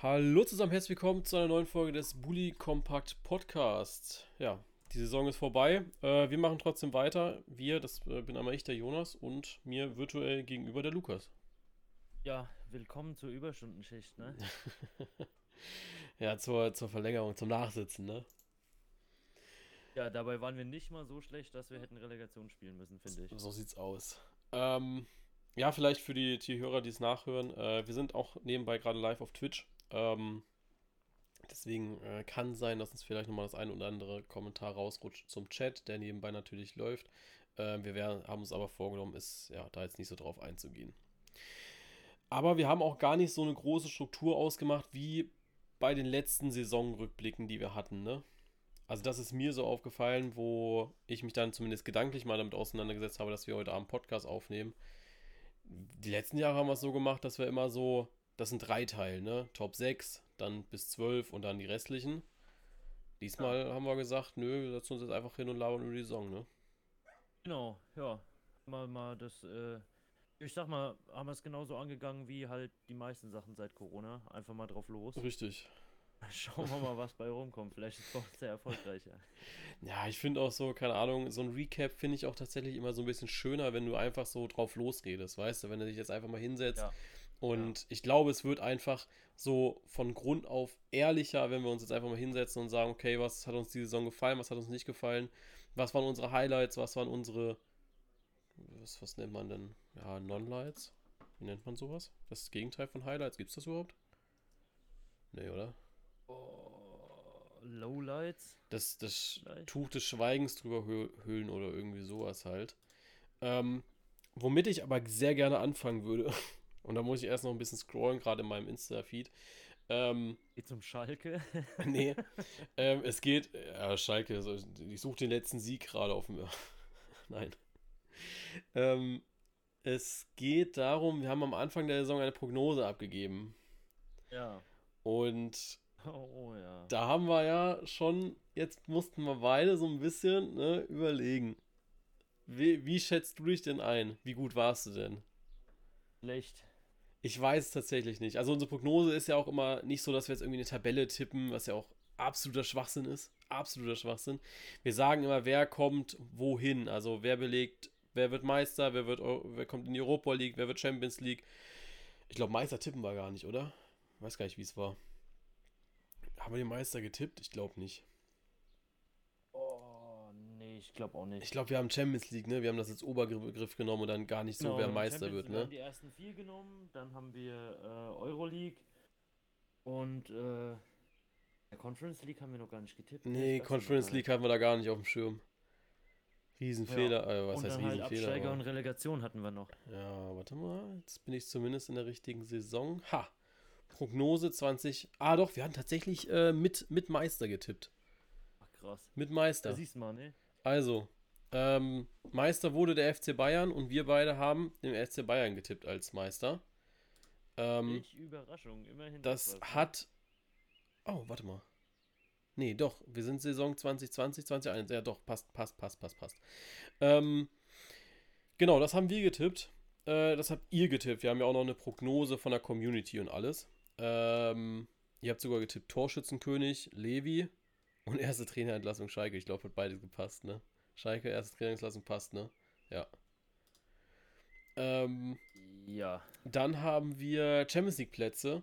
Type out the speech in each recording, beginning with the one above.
Hallo zusammen, herzlich willkommen zu einer neuen Folge des Bully Compact Podcasts. Ja, die Saison ist vorbei. Äh, wir machen trotzdem weiter. Wir, das äh, bin einmal ich, der Jonas, und mir virtuell gegenüber der Lukas. Ja, willkommen zur Überstundenschicht, ne? ja, zur, zur Verlängerung, zum Nachsitzen, ne? Ja, dabei waren wir nicht mal so schlecht, dass wir hätten Relegation spielen müssen, finde ich. So sieht's aus. Ähm, ja, vielleicht für die, die Hörer, die es nachhören. Äh, wir sind auch nebenbei gerade live auf Twitch. Ähm, deswegen äh, kann sein, dass uns vielleicht nochmal das ein oder andere Kommentar rausrutscht zum Chat, der nebenbei natürlich läuft. Äh, wir werden, haben uns aber vorgenommen, ist ja da jetzt nicht so drauf einzugehen. Aber wir haben auch gar nicht so eine große Struktur ausgemacht wie bei den letzten Saisonrückblicken, die wir hatten, ne? Also das ist mir so aufgefallen, wo ich mich dann zumindest gedanklich mal damit auseinandergesetzt habe, dass wir heute Abend Podcast aufnehmen. Die letzten Jahre haben wir es so gemacht, dass wir immer so, das sind drei Teile, ne? Top 6, dann bis 12 und dann die restlichen. Diesmal ja. haben wir gesagt, nö, wir setzen uns jetzt einfach hin und labern über die Saison, ne? Genau, ja. Mal, mal das, äh, ich sag mal, haben wir es genauso angegangen wie halt die meisten Sachen seit Corona. Einfach mal drauf los. Richtig. Schauen wir mal, was bei rumkommt. Vielleicht ist es auch sehr erfolgreicher. Ja, ich finde auch so, keine Ahnung, so ein Recap finde ich auch tatsächlich immer so ein bisschen schöner, wenn du einfach so drauf losredest, weißt du, wenn du dich jetzt einfach mal hinsetzt. Ja. Und ja. ich glaube, es wird einfach so von Grund auf ehrlicher, wenn wir uns jetzt einfach mal hinsetzen und sagen, okay, was hat uns die Saison gefallen, was hat uns nicht gefallen, was waren unsere Highlights, was waren unsere, was, was nennt man denn, ja, Non-Lights? Wie nennt man sowas? Das Gegenteil von Highlights, gibt es das überhaupt? Nee, oder? Lowlights? Das, das Tuch des Schweigens drüber hüllen oder irgendwie sowas halt. Ähm, womit ich aber sehr gerne anfangen würde, und da muss ich erst noch ein bisschen scrollen, gerade in meinem Insta-Feed. Ähm, geht zum Schalke? nee, ähm, es geht, ja, Schalke, also ich suche den letzten Sieg gerade auf dem, nein. Ähm, es geht darum, wir haben am Anfang der Saison eine Prognose abgegeben. Ja. Und Oh ja. Da haben wir ja schon, jetzt mussten wir beide so ein bisschen ne, überlegen. Wie, wie schätzt du dich denn ein? Wie gut warst du denn? Schlecht. Ich weiß es tatsächlich nicht. Also unsere Prognose ist ja auch immer nicht so, dass wir jetzt irgendwie eine Tabelle tippen, was ja auch absoluter Schwachsinn ist. Absoluter Schwachsinn. Wir sagen immer, wer kommt wohin. Also wer belegt, wer wird Meister, wer, wird, wer kommt in die Europa League, wer wird Champions League. Ich glaube, Meister tippen wir gar nicht, oder? Ich weiß gar nicht, wie es war. Haben wir den Meister getippt? Ich glaube nicht. Glaube auch nicht. Ich glaube, wir haben Champions League, ne? Wir haben das als Obergriff genommen und dann gar nicht so, genau, wer Meister Champions wird, ne? Wir haben die ersten vier genommen, dann haben wir äh, Euroleague und äh, Conference League haben wir noch gar nicht getippt. Nee, Conference League hatten wir da gar nicht auf dem Schirm. Riesenfehler, ja. äh, was und heißt dann Riesenfehler? Halt Absteiger und Relegation hatten wir noch. Ja, warte mal, jetzt bin ich zumindest in der richtigen Saison. Ha! Prognose 20. Ah, doch, wir hatten tatsächlich äh, mit, mit Meister getippt. Ach, krass. Mit Meister. Da siehst mal, ne? Also, ähm, Meister wurde der FC Bayern und wir beide haben den FC Bayern getippt als Meister. Ähm, Überraschung, immerhin. Das hat. Oh, warte mal. Nee, doch, wir sind Saison 2020, 2021. Ja, doch, passt, passt, passt, passt, passt. Ähm, genau, das haben wir getippt. Äh, das habt ihr getippt. Wir haben ja auch noch eine Prognose von der Community und alles. Ähm, ihr habt sogar getippt Torschützenkönig, Levi und erste Trainerentlassung Schalke. Ich glaube, hat beides gepasst, ne? Schalke, erste Trainerentlassung passt, ne? Ja. Ähm, ja. Dann haben wir Champions League Plätze.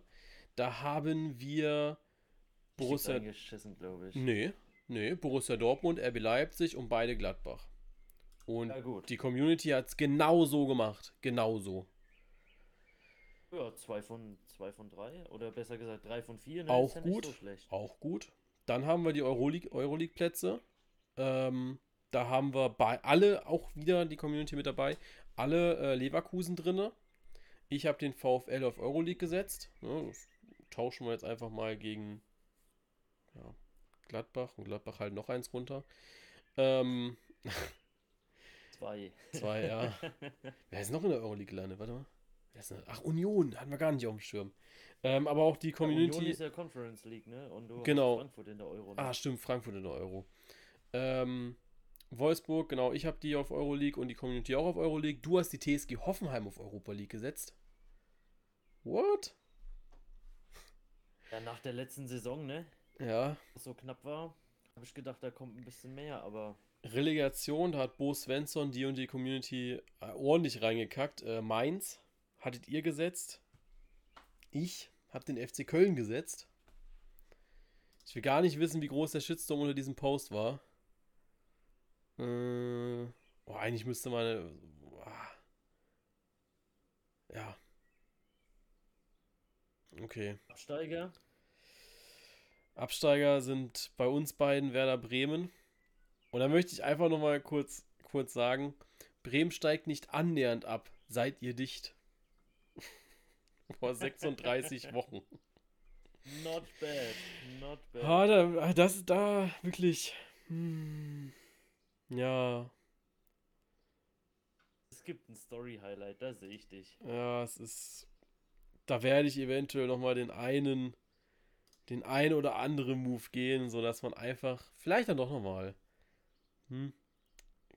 Da haben wir Borussia. glaube ich. Nee, nee, Borussia Dortmund, RB Leipzig und beide Gladbach. Und die Community hat es genau so gemacht. Genau so. Ja, zwei von, zwei von drei. Oder besser gesagt, drei von vier. Ne? Auch ja gut. So auch gut. Dann haben wir die Euroleague-Plätze. ähm, da haben wir bei alle auch wieder die Community mit dabei. Alle äh, Leverkusen drinne. Ich habe den VfL auf Euroleague gesetzt. Ja, tauschen wir jetzt einfach mal gegen ja, Gladbach und Gladbach halt noch eins runter. Ähm, Zwei. Zwei, ja. Wer ist noch in der Euroleague gelandet? Warte mal. Ach, Union, hatten wir gar nicht auf dem Schirm. Ähm, aber auch die Community. Ja, Union ist ja Conference League, ne? Und du genau. Frankfurt in der Euro. Ne? Ah, stimmt, Frankfurt in der Euro. Ähm, Wolfsburg, genau, ich habe die auf Euroleague und die Community auch auf Euroleague. Du hast die TSG Hoffenheim auf Europa League gesetzt. What? Ja, nach der letzten Saison, ne? Ja. Was so knapp war, habe ich gedacht, da kommt ein bisschen mehr, aber. Relegation, da hat Bo Svensson die und die Community äh, ordentlich reingekackt. Äh, Mainz hattet ihr gesetzt. Ich habe den FC Köln gesetzt. Ich will gar nicht wissen, wie groß der Shitstorm unter diesem Post war. Äh, oh, eigentlich müsste man. Oh, ja. Okay. Absteiger? Absteiger sind bei uns beiden Werder Bremen. Und da möchte ich einfach nochmal kurz, kurz sagen: Bremen steigt nicht annähernd ab. Seid ihr dicht? Vor 36 Wochen. Not bad, not bad. Ah, da, das ist da wirklich. Hm, ja. Es gibt ein Story-Highlight, da sehe ich dich. Ja, es ist. Da werde ich eventuell nochmal den einen, den einen oder anderen Move gehen, sodass man einfach, vielleicht dann doch nochmal, hm,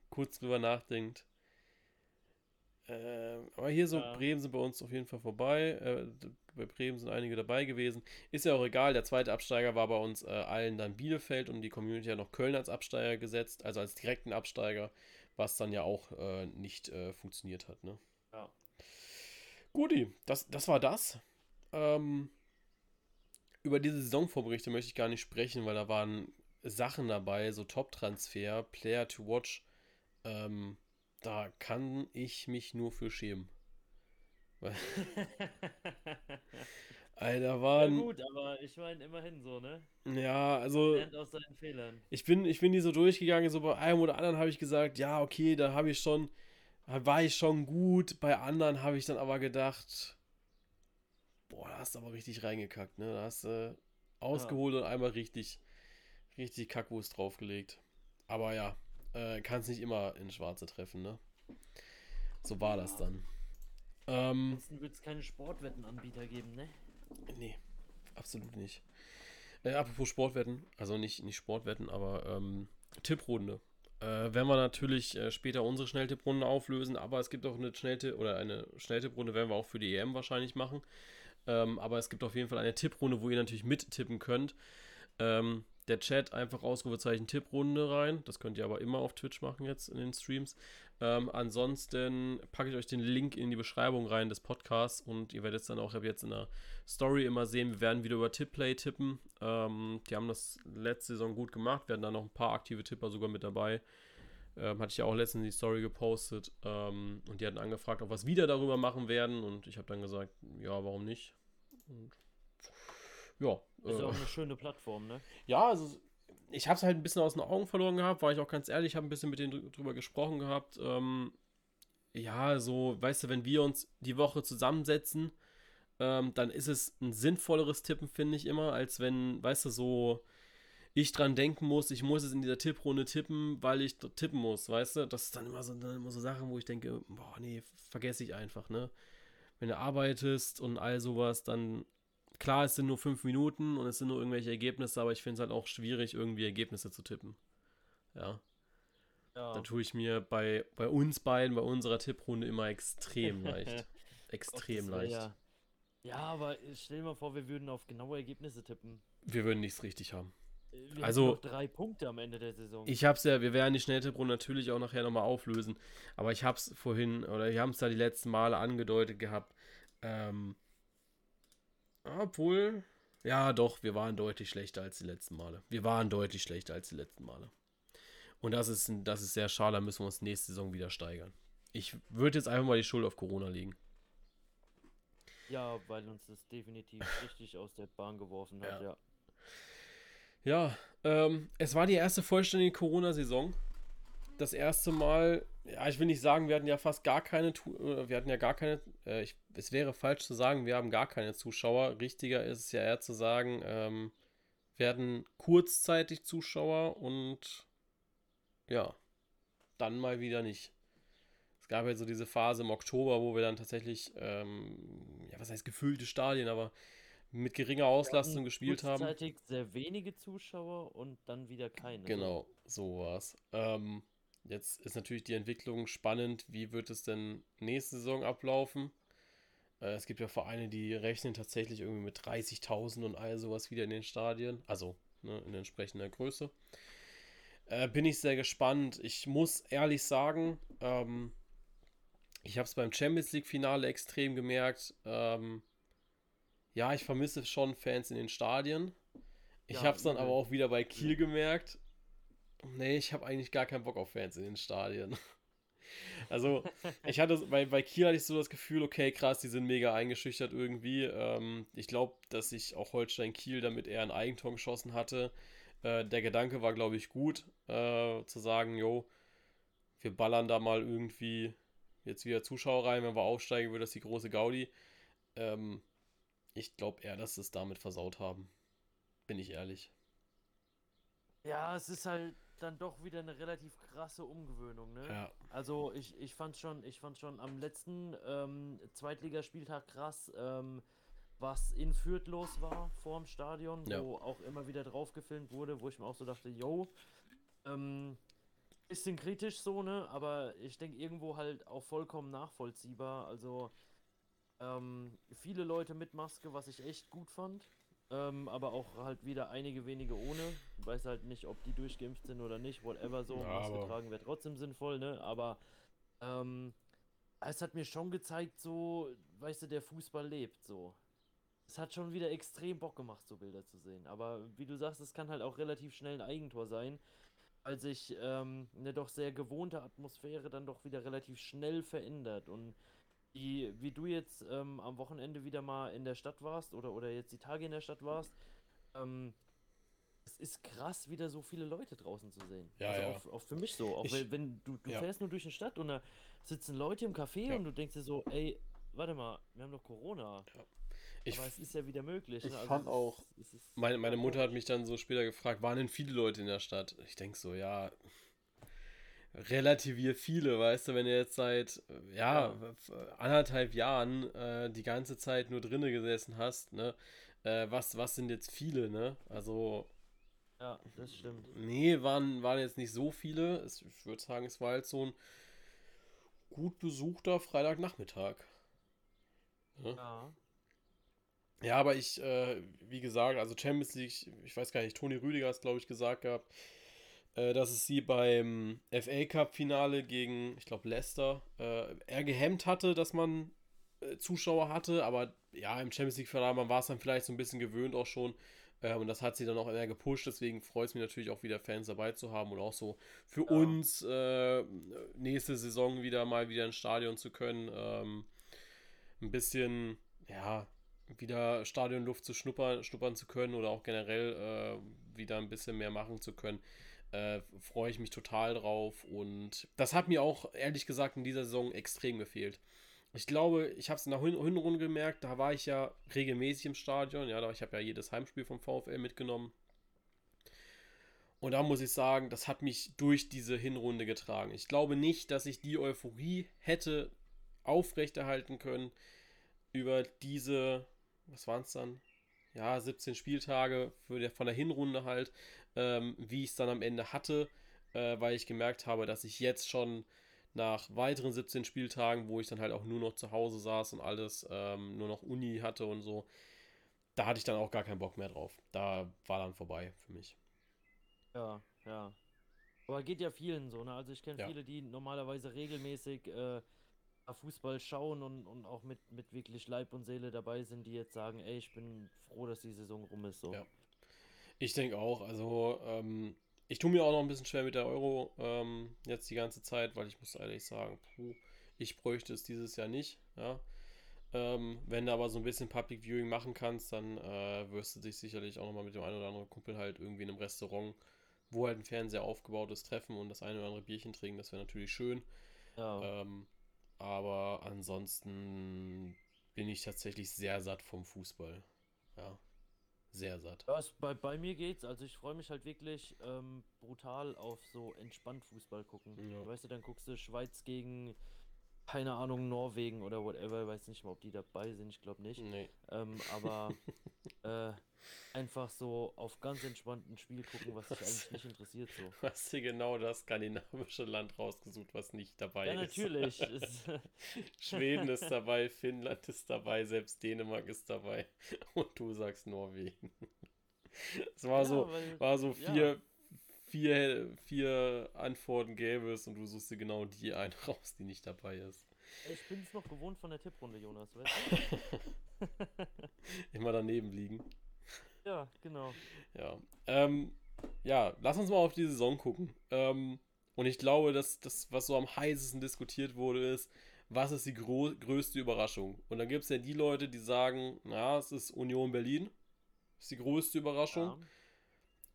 kurz drüber nachdenkt. Äh, aber hier so, Ja. Bremen sind bei uns auf jeden Fall vorbei. Äh, bei Bremen sind einige dabei gewesen. Ist ja auch egal, der zweite Absteiger war bei uns äh, allen dann Bielefeld und die Community hat noch Köln als Absteiger gesetzt, also als direkten Absteiger, was dann ja auch äh, nicht äh, funktioniert hat, ne? Ja. Guti, das, das war das. Ähm, über diese Saisonvorberichte möchte ich gar nicht sprechen, weil da waren Sachen dabei, so Top-Transfer, Player to Watch. Ähm, da kann ich mich nur für schämen. Alter, ja waren. gut, aber ich meine immerhin so, ne? Ja, also. Lernt aus seinen Fehlern. Ich bin, ich bin die so durchgegangen, so bei einem oder anderen habe ich gesagt, ja, okay, da habe ich schon, war ich schon gut. Bei anderen habe ich dann aber gedacht, boah, da hast du aber richtig reingekackt, ne? Da hast du ausgeholt und einmal richtig, richtig Kackwurst draufgelegt. Aber ja, äh, kannst nicht immer in Schwarze treffen, ne? So war das dann. Ähm, Ansonsten wird es keine Sportwettenanbieter geben, ne? Nee, absolut nicht. Äh, apropos Sportwetten, also nicht, nicht Sportwetten, aber ähm, Tipprunde. Äh, werden wir natürlich äh, später unsere Schnelltipprunde auflösen, aber es gibt auch eine Schnelltipp oder eine Schnelltipprunde werden wir auch für die EM wahrscheinlich machen. Ähm, aber es gibt auf jeden Fall eine Tipprunde, wo ihr natürlich mittippen könnt. Ähm, der Chat einfach Ausrufezeichen Tipprunde rein. Das könnt ihr aber immer auf Twitch machen jetzt in den Streams. Ähm, ansonsten packe ich euch den Link in die Beschreibung rein des Podcasts und ihr werdet es dann auch jetzt in der Story immer sehen. Wir werden wieder über Tipplay tippen. Ähm, die haben das letzte Saison gut gemacht. Hatten da noch ein paar aktive Tipper sogar mit dabei. Ähm, hatte ich ja auch letztens die Story gepostet. Ähm, und die hatten angefragt, ob wir es wieder darüber machen werden. Und ich habe dann gesagt, ja, warum nicht? Und ja. Ist ja auch eine schöne Plattform, ne? ja, also ich habe es halt ein bisschen aus den Augen verloren gehabt, war ich auch ganz ehrlich, habe ein bisschen mit denen drü- drüber gesprochen gehabt. Ähm, ja, so, weißt du, wenn wir uns die Woche zusammensetzen, ähm, dann ist es ein sinnvolleres Tippen, finde ich immer, als wenn, weißt du, so ich dran denken muss, ich muss es in dieser Tipprunde tippen, weil ich dort tippen muss, weißt du? Das ist dann immer so, dann immer so Sachen, wo ich denke, boah, nee, vergesse ich einfach, ne? Wenn du arbeitest und all sowas, dann klar, es sind nur fünf Minuten und es sind nur irgendwelche Ergebnisse, aber ich finde es halt auch schwierig, irgendwie Ergebnisse zu tippen. Ja, Ja. da tue ich mir bei, bei uns beiden, bei unserer Tipprunde immer extrem leicht. Extrem wär leicht. Ja, ja, aber stell dir mal vor, wir würden auf genaue Ergebnisse tippen. Wir würden nichts richtig haben. Wir Also- drei Punkte am Ende der Saison. Ich hab's ja, wir werden die Schnelltipprunde natürlich auch nachher nochmal auflösen, aber ich hab's vorhin, oder wir haben es da die letzten Male angedeutet gehabt. Ähm, obwohl, ja doch, wir waren deutlich schlechter als die letzten Male. Wir waren deutlich schlechter als die letzten Male. Und das ist, das ist sehr schade, da müssen wir uns nächste Saison wieder steigern. Ich würde jetzt einfach mal die Schuld auf Corona legen. ja, weil uns das definitiv richtig aus der Bahn geworfen hat, Ja. ja. Ja, ähm, es war die erste vollständige Corona-Saison. Das erste Mal, ja, ich will nicht sagen, wir hatten ja fast gar keine, wir hatten ja gar keine, äh, ich, es wäre falsch zu sagen, wir haben gar keine Zuschauer. Richtiger ist es ja eher zu sagen, ähm, wir hatten kurzzeitig Zuschauer und ja, dann mal wieder nicht. Es gab ja so diese Phase im Oktober, wo wir dann tatsächlich, ähm, ja, was heißt gefüllte Stadien, aber mit geringer Auslastung gespielt haben. Kurzzeitig sehr wenige Zuschauer und dann wieder keine. Genau, so war's. Ähm, jetzt ist natürlich die Entwicklung spannend. Wie wird es denn nächste Saison ablaufen? Äh, es gibt ja Vereine, die rechnen tatsächlich irgendwie mit 30.000 und all sowas wieder in den Stadien. Also ne, in entsprechender Größe. Äh, bin ich sehr gespannt. Ich muss ehrlich sagen, ähm, ich habe es beim Champions League-Finale extrem gemerkt. Ähm, ja, ich vermisse schon Fans in den Stadien. Ich ja, habe es dann aber auch wieder bei Kiel gemerkt. Nee, ich habe eigentlich gar keinen Bock auf Fans in den Stadien. Also, ich hatte bei, bei Kiel hatte ich so das Gefühl, okay, krass, die sind mega eingeschüchtert irgendwie. Ähm, ich glaube, dass sich auch Holstein Kiel damit eher ein Eigentor geschossen hatte. Äh, der Gedanke war, glaube ich, gut, äh, zu sagen, jo, wir ballern da mal irgendwie jetzt wieder Zuschauer rein, wenn wir aufsteigen, wird das die große Gaudi. Ähm, ich glaube eher, dass sie es damit versaut haben. Bin ich ehrlich. Ja, es ist halt dann doch wieder eine relativ krasse Umgewöhnung, ne? Ja. Also ich, ich fand schon, ich fand schon am letzten ähm, Zweitligaspieltag krass, ähm, was in Fürth los war vor dem Stadion, ja. wo auch immer wieder drauf gefilmt wurde, wo ich mir auch so dachte, yo, ähm, bisschen kritisch so, ne? Aber ich denke irgendwo halt auch vollkommen nachvollziehbar. Also ähm, viele Leute mit Maske, was ich echt gut fand. Ähm, aber auch halt wieder einige wenige ohne. Ich weiß halt nicht, ob die durchgeimpft sind oder nicht, whatever so. Ja, Maske tragen wäre trotzdem sinnvoll, ne? Aber ähm, es hat mir schon gezeigt, so, weißt du, der Fußball lebt so. Es hat schon wieder extrem Bock gemacht, so Bilder zu sehen. Aber wie du sagst, es kann halt auch relativ schnell ein Eigentor sein, weil sich ähm, eine doch sehr gewohnte Atmosphäre dann doch wieder relativ schnell verändert. Und die, wie du jetzt ähm, am Wochenende wieder mal in der Stadt warst oder, oder jetzt die Tage in der Stadt warst, ähm, es ist krass, wieder so viele Leute draußen zu sehen. Ja, also ja. Auch, auch, für mich so. Auch ich, wenn, wenn, du, du ja. fährst nur durch die Stadt und da sitzen Leute im Café ja. und du denkst dir so, ey, warte mal, wir haben doch Corona. Ja. Ich, Aber es ist ja wieder möglich. Ich ne? also fand auch, es meine, meine Mutter hat mich dann so später gefragt, waren denn viele Leute in der Stadt? Ich denke so, ja, relativier viele, weißt du, wenn du jetzt seit ja, anderthalb Jahren äh, die ganze Zeit nur drinnen gesessen hast, ne? Äh, was, was sind jetzt viele, ne? Also. Ja, das stimmt. Nee, waren, waren jetzt nicht so viele. Es, ich würde sagen, es war halt so ein gut besuchter Freitagnachmittag. Ne? Ja. Ja, aber ich, äh, wie gesagt, also Champions League, ich weiß gar nicht, Toni Rüdiger hat es, glaube ich, gesagt gehabt, äh, dass es sie beim FA Cup-Finale gegen, ich glaube, Leicester, äh, eher gehemmt hatte, dass man äh, Zuschauer hatte, aber ja, im Champions League-Finale, man war es dann vielleicht so ein bisschen gewöhnt auch schon. Äh, und das hat sie dann auch eher gepusht, deswegen freut es mich natürlich auch wieder Fans dabei zu haben und auch so für ja. uns äh, nächste Saison wieder mal wieder ins Stadion zu können. Ähm, ein bisschen, ja, wieder Stadionluft zu schnuppern, schnuppern zu können oder auch generell äh, wieder ein bisschen mehr machen zu können. Äh, freue ich mich total drauf. Und das hat mir auch ehrlich gesagt in dieser Saison extrem gefehlt. Ich glaube, ich habe es in der Hin Hinrunde gemerkt, da war ich ja regelmäßig im Stadion. Ja, ich habe ja jedes Heimspiel vom VfL mitgenommen. Und da muss ich sagen, das hat mich durch diese Hinrunde getragen. Ich glaube nicht, dass ich die Euphorie hätte aufrechterhalten können über diese, was waren es dann? Ja, 17 Spieltage der, von der Hinrunde halt ähm, wie ich es dann am Ende hatte, äh, weil ich gemerkt habe, dass ich jetzt schon nach weiteren 17 Spieltagen, wo ich dann halt auch nur noch zu Hause saß und alles, ähm, nur noch Uni hatte und so, da hatte ich dann auch gar keinen Bock mehr drauf. Da war dann vorbei für mich. Ja, ja. Aber geht ja vielen so, ne? Also ich kenne ja. viele, die normalerweise regelmäßig äh, Fußball schauen und, und auch mit, mit wirklich Leib und Seele dabei sind, die jetzt sagen, ey, ich bin froh, dass die Saison rum ist. So. Ja. Ich denke auch. Also, ähm, ich tue mir auch noch ein bisschen schwer mit der Euro ähm, jetzt die ganze Zeit, weil ich muss ehrlich sagen, puh, ich bräuchte es dieses Jahr nicht. Ja. Ähm, wenn du aber so ein bisschen Public Viewing machen kannst, dann äh, wirst du dich sicherlich auch nochmal mit dem einen oder anderen Kumpel halt irgendwie in einem Restaurant, wo halt ein Fernseher aufgebaut ist, treffen und das eine oder andere Bierchen trinken. Das wäre natürlich schön. Ja. Ähm, aber ansonsten bin ich tatsächlich sehr satt vom Fußball. Ja sehr satt. Ja, bei, bei mir geht's. Also ich freue mich halt wirklich ähm, brutal auf so entspannt Fußball gucken. Ja. Weißt du, dann guckst du Schweiz gegen, keine Ahnung, Norwegen oder whatever. Ich weiß nicht mal, ob die dabei sind. Ich glaube nicht. Nee. Ähm, aber äh, einfach so auf ganz entspannten Spiel gucken, was dich eigentlich nicht interessiert. So. Du hast dir genau das skandinavische Land rausgesucht, was nicht dabei ja, ist. Ja, natürlich. Schweden ist dabei, Finnland ist dabei, selbst Dänemark ist dabei. Und du sagst Norwegen. Es war ja, so, weil, war so vier, ja. Vier, vier Antworten gäbe es und du suchst dir genau die eine raus, die nicht dabei ist. Ich bin es noch gewohnt von der Tipprunde, Jonas. Weißt du? Immer daneben liegen. Ja, genau. Ja. Ähm, ja, lass uns mal auf die Saison gucken. Ähm, und ich glaube, dass das, was so am heißesten diskutiert wurde, ist, was ist die größte Überraschung? Und dann gibt es ja die Leute, die sagen, na, es ist Union Berlin. Das ist die größte Überraschung. Ja.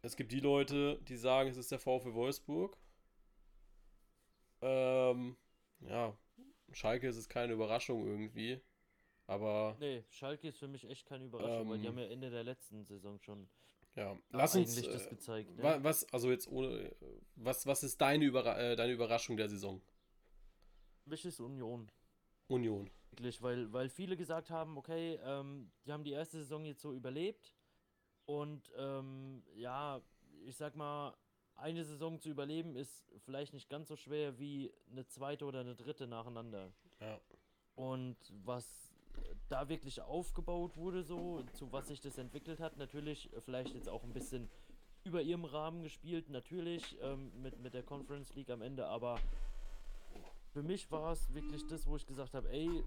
Es gibt die Leute, die sagen, es ist der VfL Wolfsburg. Ähm, ja, Schalke ist es keine Überraschung irgendwie. Aber. Nee, Schalke ist für mich echt keine Überraschung, ähm, weil die ähm, haben ja Ende der letzten Saison schon. Ja, lass uns. das äh, gezeigt, ne? Was, also jetzt ohne. Was, was ist deine, Überra äh, deine Überraschung der Saison? Mich ist Union. Union. Wirklich, weil, weil viele gesagt haben, okay, ähm, die haben die erste Saison jetzt so überlebt. Und ähm, ja, ich sag mal, eine Saison zu überleben ist vielleicht nicht ganz so schwer wie eine zweite oder eine dritte nacheinander. Ja. Und was da wirklich aufgebaut wurde, so, zu was sich das entwickelt hat. Natürlich vielleicht jetzt auch ein bisschen über ihrem Rahmen gespielt, natürlich ähm, mit, mit der Conference League am Ende, aber für mich war es wirklich das, wo ich gesagt habe, ey,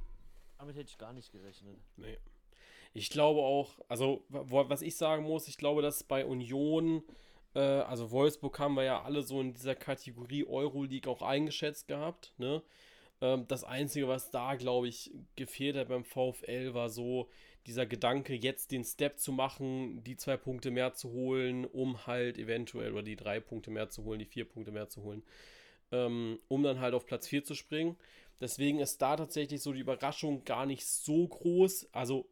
damit hätte ich gar nicht gerechnet. Nee. Ich glaube auch, also was ich sagen muss, ich glaube, dass bei Union, äh, also Wolfsburg haben wir ja alle so in dieser Kategorie Euroleague auch eingeschätzt gehabt, ne? Ähm, das Einzige, was da, glaube ich, gefehlt hat beim VfL, war so dieser Gedanke, jetzt den Step zu machen, die zwei Punkte mehr zu holen, um halt eventuell, oder die drei Punkte mehr zu holen, die vier Punkte mehr zu holen, ähm, um dann halt auf Platz 4 zu springen. Deswegen ist da tatsächlich so die Überraschung gar nicht so groß. Also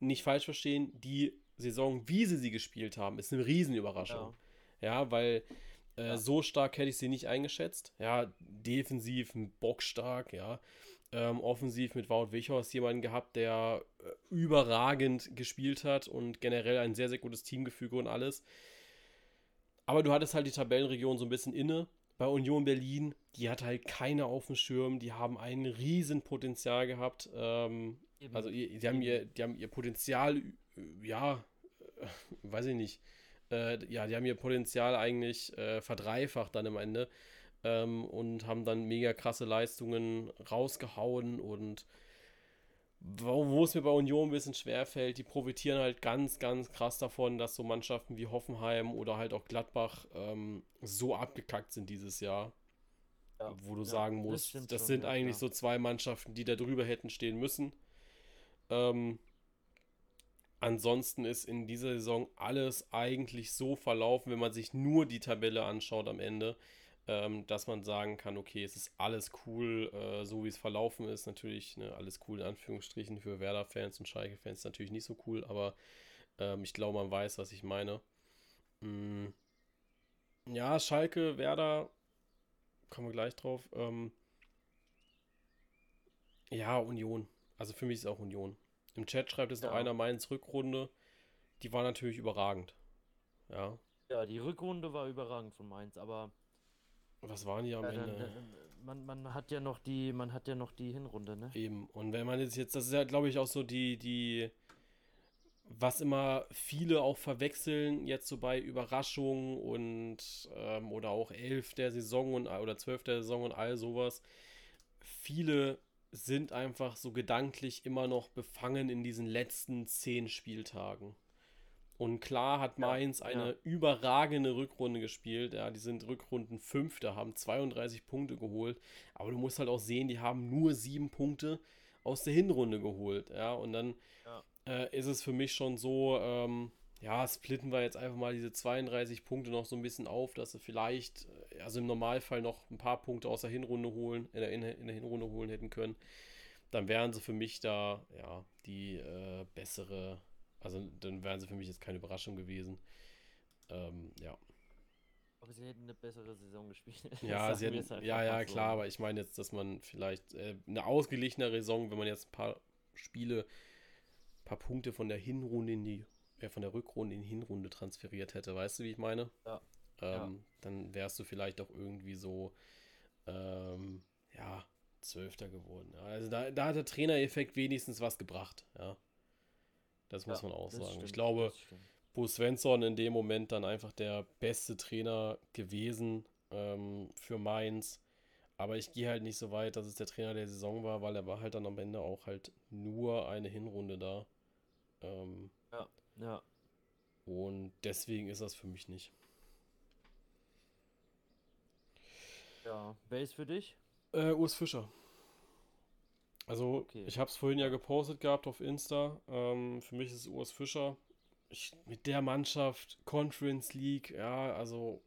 nicht falsch verstehen, die Saison, wie sie sie gespielt haben, ist eine Riesenüberraschung. Ja, ja weil äh, ja. So stark hätte ich sie nicht eingeschätzt. Ja, defensiv bockstark, ja. Ähm, offensiv mit Wout Wichhorst jemanden gehabt, der äh, überragend gespielt hat und generell ein sehr, sehr gutes Teamgefüge und alles. Aber du hattest halt die Tabellenregion so ein bisschen inne. Bei Union Berlin, die hat halt keine auf dem Schirm, die haben ein Riesenpotenzial gehabt. Ähm, also die, die, haben ihr, die haben ihr Potenzial, ja, äh, weiß ich nicht, äh, ja, die haben ihr Potenzial eigentlich äh, verdreifacht dann am Ende ähm, und haben dann mega krasse Leistungen rausgehauen und wo, wo es mir bei Union ein bisschen schwerfällt, die profitieren halt ganz, ganz krass davon, dass so Mannschaften wie Hoffenheim oder halt auch Gladbach ähm, so abgekackt sind dieses Jahr. Ja, wo du ja, sagen musst, das, das sind schon, eigentlich ja. so zwei Mannschaften, die da drüber hätten stehen müssen. Ähm, Ansonsten ist in dieser Saison alles eigentlich so verlaufen, wenn man sich nur die Tabelle anschaut am Ende, ähm, dass man sagen kann, okay, es ist alles cool, äh, so wie es verlaufen ist. Natürlich ne, alles cool in Anführungsstrichen für Werder-Fans und Schalke-Fans natürlich nicht so cool, aber ähm, ich glaube, man weiß, was ich meine. Mm. Ja, Schalke, Werder, kommen wir gleich drauf. Ähm, ja, Union. Also für mich ist es auch Union. Im Chat schreibt jetzt ja. noch einer Mainz Rückrunde. Die war natürlich überragend. Ja. Ja, die Rückrunde war überragend von Mainz, aber. Was waren die am ja, Ende? Dann, man, man hat ja noch die, man hat ja noch die Hinrunde, ne? Eben. Und wenn man jetzt, jetzt das ist ja, glaube ich, auch so die, die, was immer viele auch verwechseln, jetzt so bei Überraschungen und ähm, oder auch elf der Saison und oder zwölf der Saison und all sowas. Viele sind einfach so gedanklich immer noch befangen in diesen letzten zehn Spieltagen. Und klar hat Mainz ja, eine ja. überragende Rückrunde gespielt. Ja, die sind Rückrunden Fünfter, haben 32 Punkte geholt. Aber du musst halt auch sehen, die haben nur sieben Punkte aus der Hinrunde geholt. Ja, und dann ja. äh, ist es für mich schon so, ähm, ja, splitten wir jetzt einfach mal diese 32 Punkte noch so ein bisschen auf, dass sie vielleicht, äh, also im Normalfall noch ein paar Punkte aus der Hinrunde holen, in der, in der Hinrunde holen hätten können. Dann wären sie für mich da, ja, die äh, bessere, also dann wären sie für mich jetzt keine Überraschung gewesen. Ähm, ja. Aber sie hätten eine bessere Saison gespielt. Ja, sie hätten, ja, ja, so. klar, aber ich meine jetzt, dass man vielleicht äh, eine ausgeglichenere Saison, wenn man jetzt ein paar Spiele, ein paar Punkte von der Hinrunde in die von der Rückrunde in die Hinrunde transferiert hätte. Weißt du, wie ich meine? Ja. Ähm, ja. Dann wärst du vielleicht auch irgendwie so, ähm, ja, Zwölfter geworden. Also da, da hat der Trainereffekt wenigstens was gebracht, ja. Das muss ja, man auch sagen. Stimmt, ich glaube, Bo Svensson in dem Moment dann einfach der beste Trainer gewesen ähm, für Mainz. Aber ich gehe halt nicht so weit, dass es der Trainer der Saison war, weil er war halt dann am Ende auch halt nur eine Hinrunde da. Ähm, ja, ja. Und deswegen ist das für mich nicht. Ja, wer ist für dich? Äh, Urs Fischer. Also, okay. ich habe es vorhin ja gepostet gehabt auf Insta. Ähm, für mich ist es Urs Fischer. Ich, mit der Mannschaft, Conference League, ja, also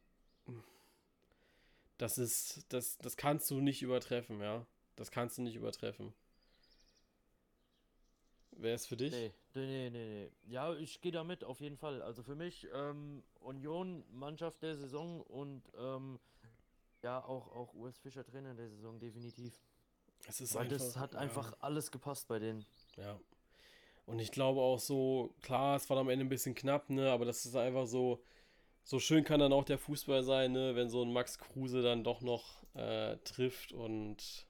das ist, das, das kannst du nicht übertreffen, ja. Das kannst du nicht übertreffen. Wer ist für dich? Nee, nee, nee, nee. Ja, ich gehe damit auf jeden Fall. Also für mich ähm, Union Mannschaft der Saison und ähm, ja auch auch US Fischer Trainer der Saison definitiv. Es ist Weil einfach, das hat einfach alles gepasst bei denen. Ja. Und ich glaube auch so, klar, es war am Ende ein bisschen knapp, ne, aber das ist einfach so, so schön kann dann auch der Fußball sein, ne, wenn so ein Max Kruse dann doch noch äh, trifft und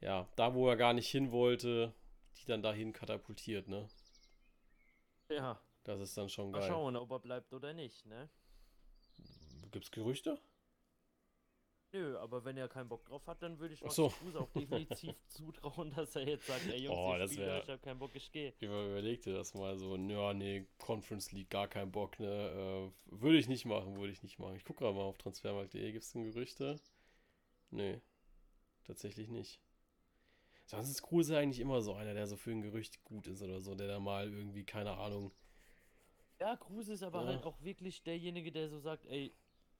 ja, da wo er gar nicht hin wollte, die dann dahin katapultiert, ne? Ja. Das ist dann schon geil. Mal schauen, ob er bleibt oder nicht, ne? Gibt's Gerüchte? Nö, aber wenn er keinen Bock drauf hat, dann würde ich Max so. Kruse auch definitiv zutrauen, dass er jetzt sagt, ey Jungs, oh, ich, wär, ich habe keinen Bock, ich gehe. Überleg dir das mal so, ja, nee, Conference League, gar keinen Bock, ne, äh, würde ich nicht machen, würde ich nicht machen. Ich gucke gerade mal auf transfermarkt.de, gibt es denn Gerüchte? Nee, tatsächlich nicht. Sonst ist Kruse eigentlich immer so einer, der so für ein Gerücht gut ist oder so, der da mal irgendwie, keine Ahnung. Ja, Kruse ist aber ja. halt auch wirklich derjenige, der so sagt, ey,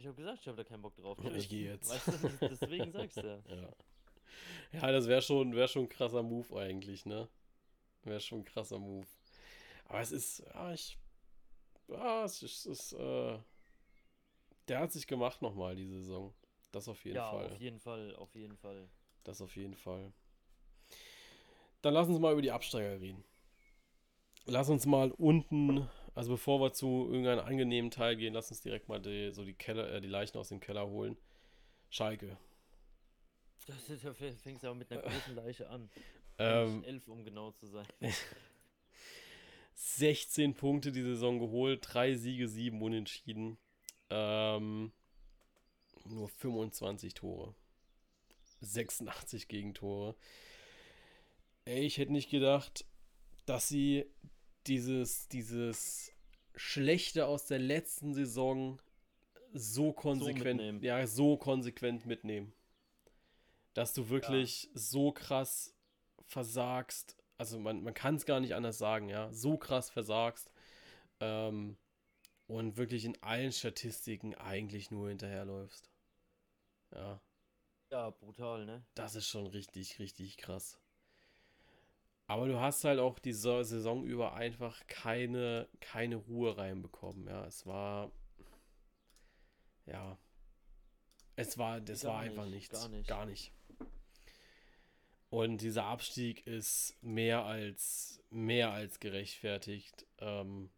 ich habe gesagt, ich habe da keinen Bock drauf. Ich gehe jetzt. Weißt du, deswegen sagst du ja. ja. Ja, das wäre schon, wär schon ein krasser Move eigentlich, ne? Wäre schon ein krasser Move. Aber es ist, ja, ich, ja, es ist, es ist äh, der hat sich gemacht nochmal die Saison. Das auf jeden ja, Fall. Ja, auf jeden Fall, auf jeden Fall. Das auf jeden Fall. Dann lass uns mal über die Absteiger reden. Lass uns mal unten also bevor wir zu irgendeinem angenehmen Teil gehen, lass uns direkt mal die, so die Keller, äh, die Leichen aus dem Keller holen. Schalke. Das ist, ja, fängst ja mit einer großen Leiche an. Ähm, elf, um genau zu sein. 16 Punkte die Saison geholt, drei Siege, sieben Unentschieden. Ähm, nur 25 Tore. 86 Gegentore. Ey, ich hätte nicht gedacht, dass sie dieses, dieses Schlechte aus der letzten Saison so konsequent, so ja, so konsequent mitnehmen. Dass du wirklich ja. so krass versagst, also man, man kann es gar nicht anders sagen, ja, so krass versagst ähm, und wirklich in allen Statistiken eigentlich nur hinterherläufst. Ja. Ja, brutal, ne? Das ist schon richtig, richtig krass. Aber du hast halt auch die Saison über einfach keine, keine Ruhe reinbekommen. Ja, es war. Ja. Es war, das gar war einfach nicht, nichts. Gar nicht. Gar nicht. Und dieser Abstieg ist mehr als, mehr als gerechtfertigt. Ähm,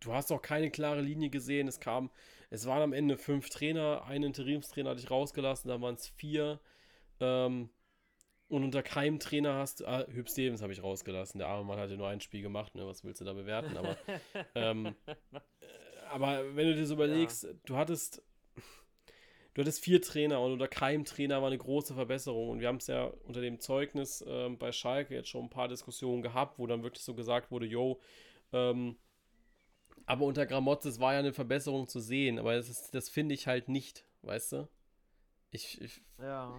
du hast auch keine klare Linie gesehen. Es kam, es waren am Ende fünf Trainer, ein Interimstrainer hatte ich rausgelassen, dann waren es vier. Ähm, und unter keinem Trainer hast du. Ah, Hüb Stevens habe ich rausgelassen. Der arme Mann hat ja nur ein Spiel gemacht, ne? Was willst du da bewerten? Aber, ähm, äh, aber wenn du dir so überlegst, ja. du hattest. Du hattest vier Trainer und unter keinem Trainer war eine große Verbesserung. Und wir haben es ja unter dem Zeugnis ähm, bei Schalke jetzt schon ein paar Diskussionen gehabt, wo dann wirklich so gesagt wurde, yo, ähm, aber unter Gramotzes war ja eine Verbesserung zu sehen, aber das, das finde ich halt nicht, weißt du? Ich, ich ja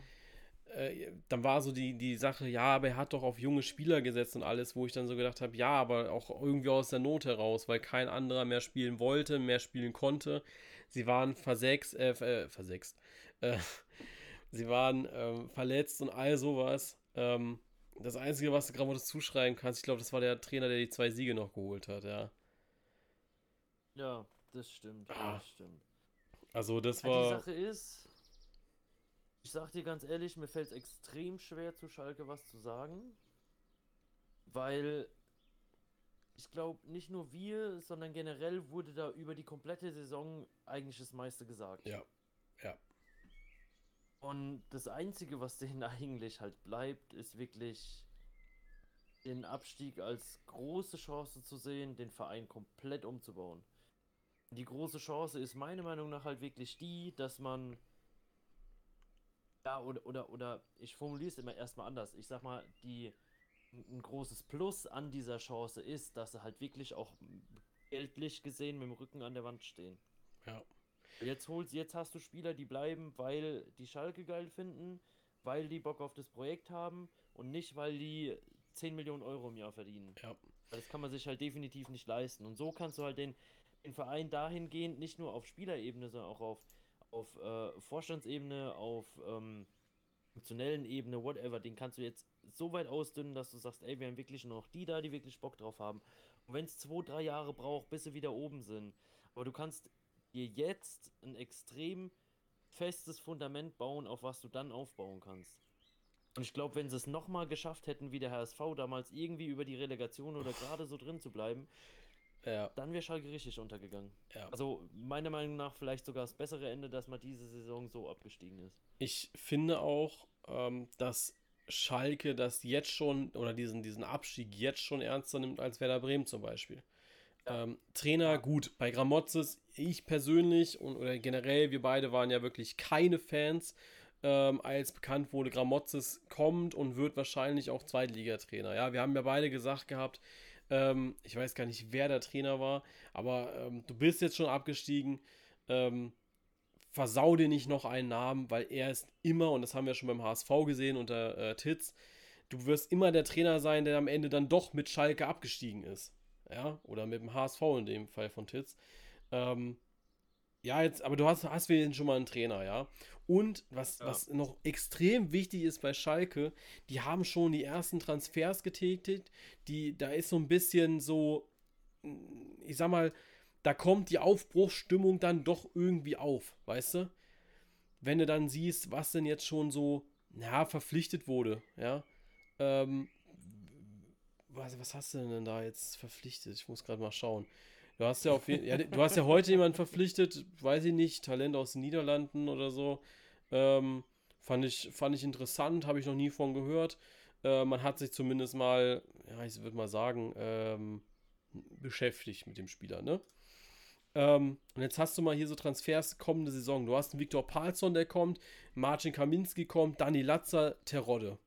äh, dann war so die, die Sache, ja, aber er hat doch auf junge Spieler gesetzt und alles, wo ich dann so gedacht habe, ja, aber auch irgendwie aus der Not heraus, weil kein anderer mehr spielen wollte, mehr spielen konnte. Sie waren versext, äh, äh. Äh, sie waren ähm, verletzt und all sowas. Ähm, das Einzige, was du gerade zuschreiben kannst, ich glaube, das war der Trainer, der die zwei Siege noch geholt hat, ja. Ja, das stimmt, ah. das stimmt. Also das war. Die Sache ist, ich sag dir ganz ehrlich, mir fällt es extrem schwer, zu Schalke was zu sagen. Weil ich glaube, nicht nur wir, sondern generell wurde da über die komplette Saison eigentlich das meiste gesagt. Ja, ja. Und das Einzige, was denen eigentlich halt bleibt, ist wirklich den Abstieg als große Chance zu sehen, den Verein komplett umzubauen. Die große Chance ist meiner Meinung nach halt wirklich die, dass man ja, oder, oder, oder ich formuliere es immer erstmal anders. Ich sag mal, die ein großes Plus an dieser Chance ist, dass sie halt wirklich auch geldlich gesehen mit dem Rücken an der Wand stehen. Ja. Jetzt holst, jetzt hast du Spieler, die bleiben, weil die Schalke geil finden, weil die Bock auf das Projekt haben und nicht, weil die 10 Millionen Euro im Jahr verdienen. Ja. Das kann man sich halt definitiv nicht leisten. Und so kannst du halt den, den Verein dahingehend nicht nur auf Spielerebene, sondern auch auf, auf äh, Vorstandsebene, auf ähm, funktionellen Ebene, whatever, den kannst du jetzt so weit ausdünnen, dass du sagst, ey, wir haben wirklich nur noch die da, die wirklich Bock drauf haben. Und wenn es zwei, drei Jahre braucht, bis sie wieder oben sind. Aber du kannst dir jetzt ein extrem festes Fundament bauen, auf was du dann aufbauen kannst. Und ich glaube, wenn sie es nochmal geschafft hätten, wie der HSV damals irgendwie über die Relegation oder gerade so drin zu bleiben, ja. dann wäre Schalke richtig untergegangen. Ja. Also meiner Meinung nach vielleicht sogar das bessere Ende, dass man diese Saison so abgestiegen ist. Ich finde auch, ähm, dass Schalke das jetzt schon oder diesen, diesen Abstieg jetzt schon ernster nimmt als Werder Bremen zum Beispiel. Ja. Ähm, Trainer, gut, bei Gramozis, ich persönlich und oder generell, wir beide waren ja wirklich keine Fans ähm, als bekannt wurde, Gramozis kommt und wird wahrscheinlich auch Zweitligatrainer. Ja, wir haben ja beide gesagt gehabt, ähm, ich weiß gar nicht, wer der Trainer war, aber ähm, du bist jetzt schon abgestiegen. Ähm, versau dir nicht noch einen Namen, weil er ist immer, und das haben wir schon beim HSV gesehen unter äh, Titz, du wirst immer der Trainer sein, der am Ende dann doch mit Schalke abgestiegen ist. Ja, oder mit dem HSV in dem Fall von Titz. Ähm, ja, jetzt, aber du hast, hast wir schon mal einen Trainer, ja. Und was, ja. was noch extrem wichtig ist bei Schalke, die haben schon die ersten Transfers getätigt. Die, da ist so ein bisschen so, ich sag mal, da kommt die Aufbruchsstimmung dann doch irgendwie auf, weißt du? Wenn du dann siehst, was denn jetzt schon so, ja, verpflichtet wurde, ja. Ähm, was, was hast du denn da jetzt verpflichtet? Ich muss gerade mal schauen. Du hast ja auf ja, du hast ja heute jemanden verpflichtet, weiß ich nicht, Talent aus den Niederlanden oder so. Ähm, fand, ich, fand ich interessant, habe ich noch nie von gehört. Äh, man hat sich zumindest mal, ja, ich würde mal sagen, ähm, beschäftigt mit dem Spieler, ne? Ähm, und jetzt hast du mal hier so Transfers kommende Saison. Du hast einen Viktor Palsson, der kommt, Marcin Kaminski kommt, Dani Latzer, Terodde.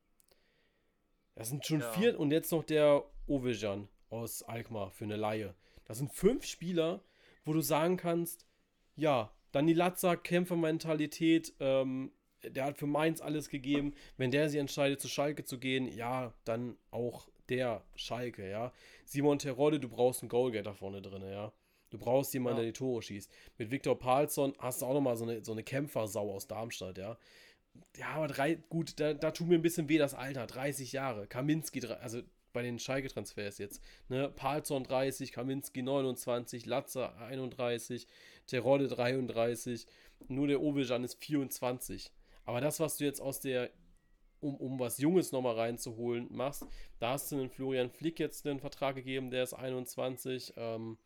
Das sind schon ja. vier und jetzt noch der Ovejan aus Alkmaar für eine Laie. Das sind fünf Spieler, wo du sagen kannst, ja, Dani Latzer, Kämpfermentalität, ähm, der hat für Mainz alles gegeben. Wenn der sich entscheidet, zu Schalke zu gehen, ja, dann auch der Schalke, ja. Simon Terodde, du brauchst einen Goalgetter vorne drin, ja. Du brauchst jemanden, ja. der die Tore schießt. Mit Viktor Palsson hast du auch nochmal so eine, so eine Kämpfersau aus Darmstadt, ja. Ja, aber drei, gut, da, da tut mir ein bisschen weh das Alter. 30 Jahre. Kaminski, also bei den Schalke-Transfers jetzt. Ne? Palzon 30, Kaminski 29, Latzer 31, Terodde 33, nur der Ovejan ist 24. Aber das, was du jetzt aus der, um, um was Junges nochmal reinzuholen, machst, da hast du einen Florian Flick jetzt einen Vertrag gegeben, der ist 21. Ähm,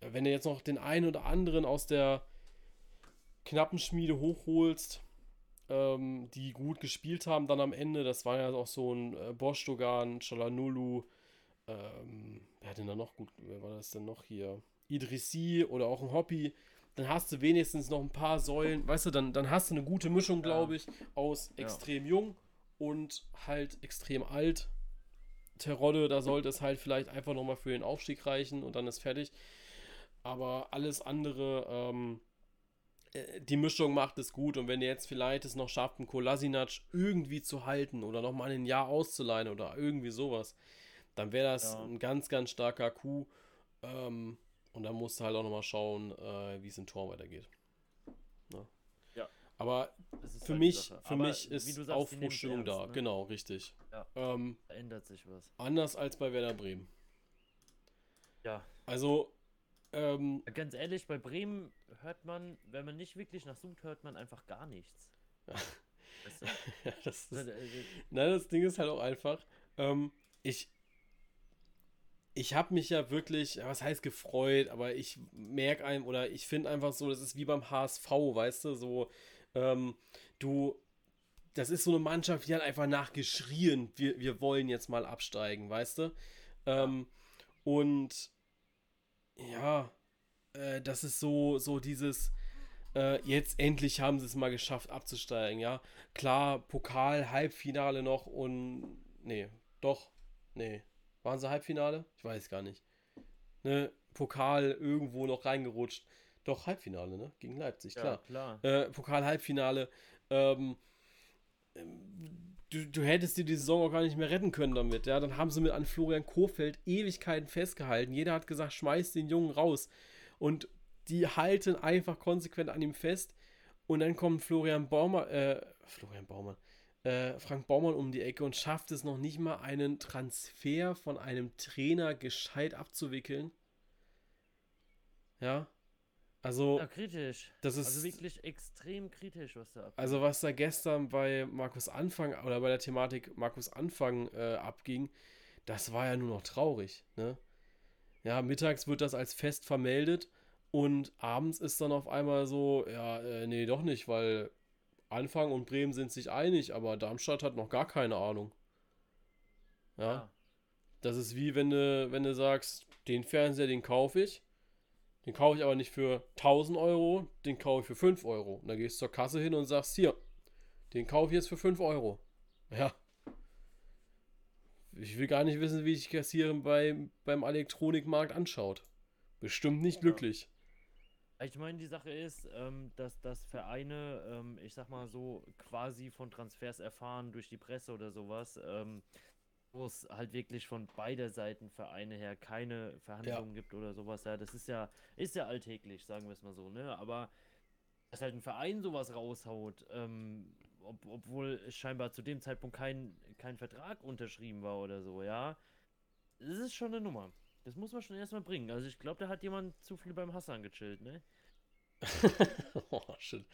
wenn du jetzt noch den einen oder anderen aus der knappen Schmiede hochholst, ähm, die gut gespielt haben dann am Ende. Das war ja auch so ein äh, Bostogan, Chalanulu, ähm, wer hat denn da noch gut, wer war das denn noch hier? Idrissi oder auch ein Hobby. Dann hast du wenigstens noch ein paar Säulen, weißt du, dann, dann hast du eine gute Mischung, glaube ich, aus extrem ja. jung und halt extrem alt. Terodde, da sollte es halt vielleicht einfach nochmal für den Aufstieg reichen und dann ist fertig. Aber alles andere, ähm, äh, die Mischung macht es gut und wenn ihr jetzt vielleicht es noch schafft, einen Kolasinac irgendwie zu halten oder nochmal ein Jahr auszuleihen oder irgendwie sowas, dann wäre das ja. ein ganz, ganz starker Coup. Ähm, und dann musst du halt auch nochmal schauen, äh, wie es im Tor weitergeht. Ne? Ja. Aber für halt mich, für Aber mich ist Aufbruchstimmung da. Ne? Genau, richtig. Ja. Ähm, da ändert sich was. Anders als bei Werder Bremen. Ja. Also, ähm, Ganz ehrlich, bei Bremen hört man, wenn man nicht wirklich nach sucht, hört man einfach gar nichts. weißt du? ja, das ist, nein, das Ding ist halt auch einfach, ähm, ich, ich habe mich ja wirklich, was heißt gefreut, aber ich merke einem oder ich finde einfach so, das ist wie beim HSV, weißt du, so, ähm, du, das ist so eine Mannschaft, die hat einfach nachgeschrien, wir, wir wollen jetzt mal absteigen, weißt du? Ähm, und ja, äh, das ist so, so dieses, äh, jetzt endlich haben sie es mal geschafft abzusteigen, ja. Klar, Pokal, Halbfinale noch und, nee, doch, nee, waren sie Halbfinale? Ich weiß gar nicht. Ne, Pokal irgendwo noch reingerutscht. Doch, Halbfinale, ne? Gegen Leipzig, klar. Ja, klar. Äh, Pokal-Halbfinale. Ähm, du, du hättest dir die Saison auch gar nicht mehr retten können damit, ja. Dann haben sie mit an Florian Kofeld Ewigkeiten festgehalten. Jeder hat gesagt, schmeiß den Jungen raus. Und die halten einfach konsequent an ihm fest. Und dann kommt Florian Baumann, äh, Florian Baumann, äh, Frank Baumann um die Ecke und schafft es noch nicht mal, einen Transfer von einem Trainer gescheit abzuwickeln. Ja. Also. Ja, kritisch. Das ist, also wirklich extrem kritisch, was da abgeht. Also, was da gestern bei Markus Anfang oder bei der Thematik Markus Anfang äh, abging, das war ja nur noch traurig, ne? Ja, mittags wird das als Fest vermeldet und abends ist dann auf einmal so, ja, äh, nee, doch nicht, weil Anfang und Bremen sind sich einig, aber Darmstadt hat noch gar keine Ahnung. Ja. ja. Das ist wie wenn du, wenn du sagst, den Fernseher, den kaufe ich. Den kaufe ich aber nicht für 1000 Euro, den kaufe ich für 5 Euro. Und dann gehst du zur Kasse hin und sagst, hier, den kaufe ich jetzt für 5 Euro. Ja. Ich will gar nicht wissen, wie sich Kassieren bei, beim Elektronikmarkt anschaut. Bestimmt nicht glücklich. Ich meine, die Sache ist, ähm, dass, dass Vereine, ähm, ich sag mal so, quasi von Transfers erfahren durch die Presse oder sowas, ähm, wo es halt wirklich von beider Seiten Vereine her keine Verhandlungen ja. gibt oder sowas. Ja, das ist ja, ist ja alltäglich, sagen wir es mal so, ne? Aber dass halt ein Verein sowas raushaut, ähm, ob, obwohl scheinbar zu dem Zeitpunkt kein, kein Vertrag unterschrieben war oder so, ja, das ist schon eine Nummer. Das muss man schon erstmal bringen. Also ich glaube, da hat jemand zu viel beim Hassan gechillt, ne? oh, shit.